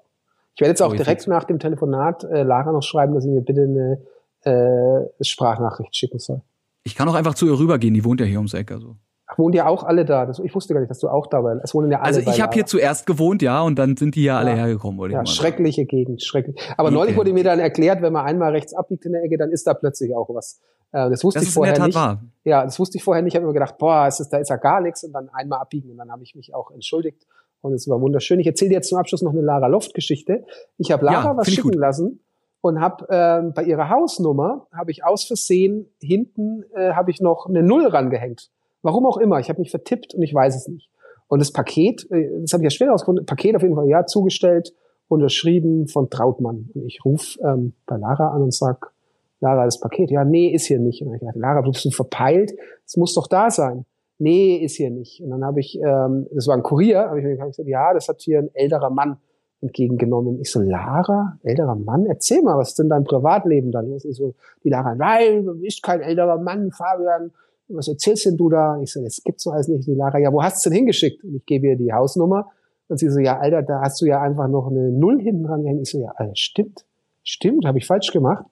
S2: Ich werde jetzt auch direkt nach dem Telefonat äh, Lara noch schreiben, dass sie mir bitte eine äh, Sprachnachricht schicken soll.
S1: Ich kann auch einfach zu ihr rübergehen, die wohnt ja hier ums Eck. Also.
S2: wohnen ja auch alle da. Das, ich wusste gar nicht, dass du auch da warst. Es wohnen ja alle
S1: Also ich habe hier zuerst gewohnt, ja, und dann sind die ja alle
S2: Ja.
S1: hergekommen. wollte ich
S2: Ja,
S1: mal sagen.
S2: schreckliche Gegend, schrecklich. Aber
S1: Okay.
S2: neulich wurde mir dann erklärt, wenn man einmal rechts abbiegt in der Ecke, dann ist da plötzlich auch was. Äh, das wusste
S1: Das
S2: ich
S1: ist in der
S2: vorher
S1: Tat
S2: nicht.
S1: wahr.
S2: Ja, das wusste ich vorher nicht. Ich habe immer gedacht, boah, es ist, da ist ja gar nichts und dann einmal abbiegen und dann habe ich mich auch entschuldigt und es war wunderschön. Ich erzähle dir jetzt zum Abschluss noch eine Lara Loft Geschichte. Ich habe Lara
S1: Ja,
S2: was schicken
S1: gut.
S2: lassen und habe ähm, bei ihrer Hausnummer habe ich aus Versehen hinten äh, habe ich noch eine Null rangehängt. Warum auch immer. Ich habe mich vertippt und ich weiß es nicht. Und das Paket, äh, das habe ich ja später herausgefunden, Paket auf jeden Fall ja zugestellt, unterschrieben von Trautmann. Und ich rufe ähm, bei Lara an und sag, Lara, das Paket, ja, nee, ist hier nicht. Und ich gedacht, Lara, du bist du verpeilt, es muss doch da sein. Nee, ist hier nicht. Und dann habe ich, ähm, das war ein Kurier, habe ich mir gesagt, ja, das hat hier ein älterer Mann entgegengenommen. Ich so, Lara, älterer Mann, erzähl mal, was ist denn dein Privatleben da los? Ich so, die Lara, nein, du bist kein älterer Mann, Fabian, was erzählst denn du da? Ich so, das gibt's doch alles nicht. Die Lara, ja, wo hast du denn hingeschickt? Und ich gebe ihr die Hausnummer. Und sie so, ja, Alter, da hast du ja einfach noch eine Null hinten dran gehängt. Ich so, ja, Alter, stimmt. Stimmt, habe ich falsch gemacht.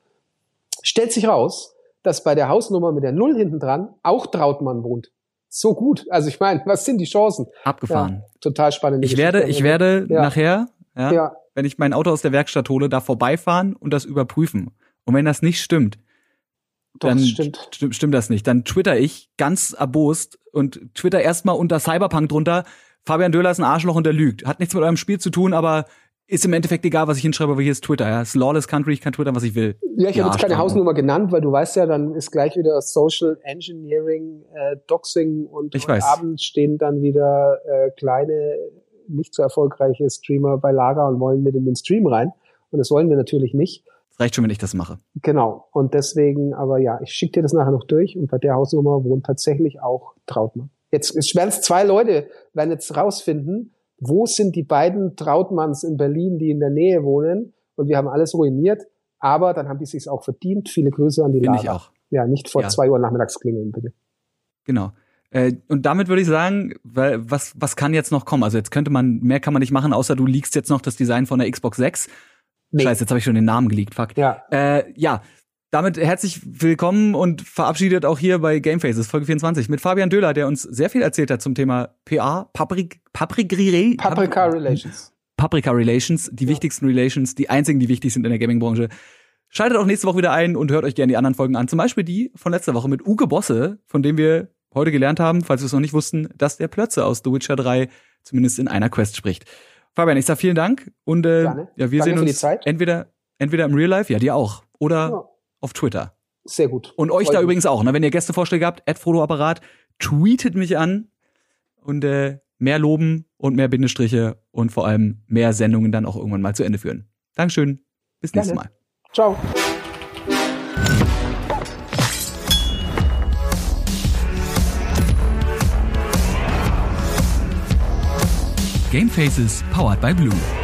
S2: Stellt sich raus, dass bei der Hausnummer mit der Null hinten dran auch Trautmann wohnt. So gut. Also ich meine, was sind die Chancen?
S1: Abgefahren.
S2: Total spannend.
S1: Ich werde, ich werde
S2: Ja.
S1: nachher, ja,
S2: Ja,
S1: wenn ich mein Auto aus der Werkstatt hole, da vorbeifahren und das überprüfen. Und wenn das nicht stimmt,
S2: doch,
S1: dann
S2: stimmt.
S1: Stimmt, stimmt das nicht. Dann twitter ich ganz erbost und twitter erstmal unter Cyberpunk drunter, Fabian Döhler ist ein Arschloch und er lügt. Hat nichts mit eurem Spiel zu tun, aber ist im Endeffekt egal, was ich hinschreibe, weil hier ist Twitter. Ja, es ist Lawless Country, ich kann twittern, was ich will.
S2: Ja, ich habe jetzt keine. Hausnummer genannt, weil du weißt ja, dann ist gleich wieder Social Engineering, äh, Doxing und
S1: Ich weiß.
S2: abends stehen dann wieder äh, kleine, nicht so erfolgreiche Streamer bei Lager und wollen mit in den Stream rein. Und das wollen wir natürlich nicht.
S1: Es reicht schon, wenn ich das mache.
S2: Genau. Und deswegen, aber ja, ich schicke dir das nachher noch durch und bei der Hausnummer wohnt tatsächlich auch Trautmann. Jetzt es werden es zwei Leute, werden jetzt rausfinden, wo sind die beiden Trautmanns in Berlin, die in der Nähe wohnen. Und wir haben alles ruiniert, aber dann haben die sich auch verdient. Viele Grüße an die
S1: Finde
S2: Lara.
S1: ich auch.
S2: Ja, nicht vor
S1: Ja.
S2: zwei Uhr nachmittags klingeln, bitte.
S1: Genau. Äh, und damit würde ich sagen, weil, was, was kann jetzt noch kommen? Also jetzt könnte man, mehr kann man nicht machen, außer du liegst jetzt noch das Design von der Xbox 6.
S2: Nee.
S1: Scheiße, jetzt habe ich schon den Namen geleakt, fuck.
S2: Ja,
S1: Äh, ja, damit herzlich willkommen und verabschiedet auch hier bei Game Faces Folge 24 mit Fabian Döhler, der uns sehr viel erzählt hat zum Thema PA, Paprik, Paprikri,
S2: Paprika Relations.
S1: Paprika Relations, die wichtigsten Relations, die einzigen, die wichtig sind in der Gaming-Branche. Schaltet auch nächste Woche wieder ein und hört euch gerne die anderen Folgen an. Zum Beispiel die von letzter Woche mit Uke Bosse, von dem wir heute gelernt haben, falls wir es noch nicht wussten, dass der Plötze aus The Witcher 3 zumindest in einer Quest spricht. Fabian, ich sag vielen Dank und äh,
S2: Gerne.
S1: ja, wir
S2: Danke
S1: sehen uns entweder entweder im Real Life, ja, dir auch, oder
S2: Ja,
S1: auf Twitter.
S2: sehr gut.
S1: Und euch
S2: Freut
S1: da
S2: mich.
S1: übrigens auch, ne? Wenn ihr Gästevorschläge habt, Frodoapparat, tweetet mich an und äh, mehr loben und mehr Bindestriche und vor allem mehr Sendungen dann auch irgendwann mal zu Ende führen. Dankeschön. Bis nächstes. Mal.
S2: Ciao.
S1: Game Faces powered by Blue.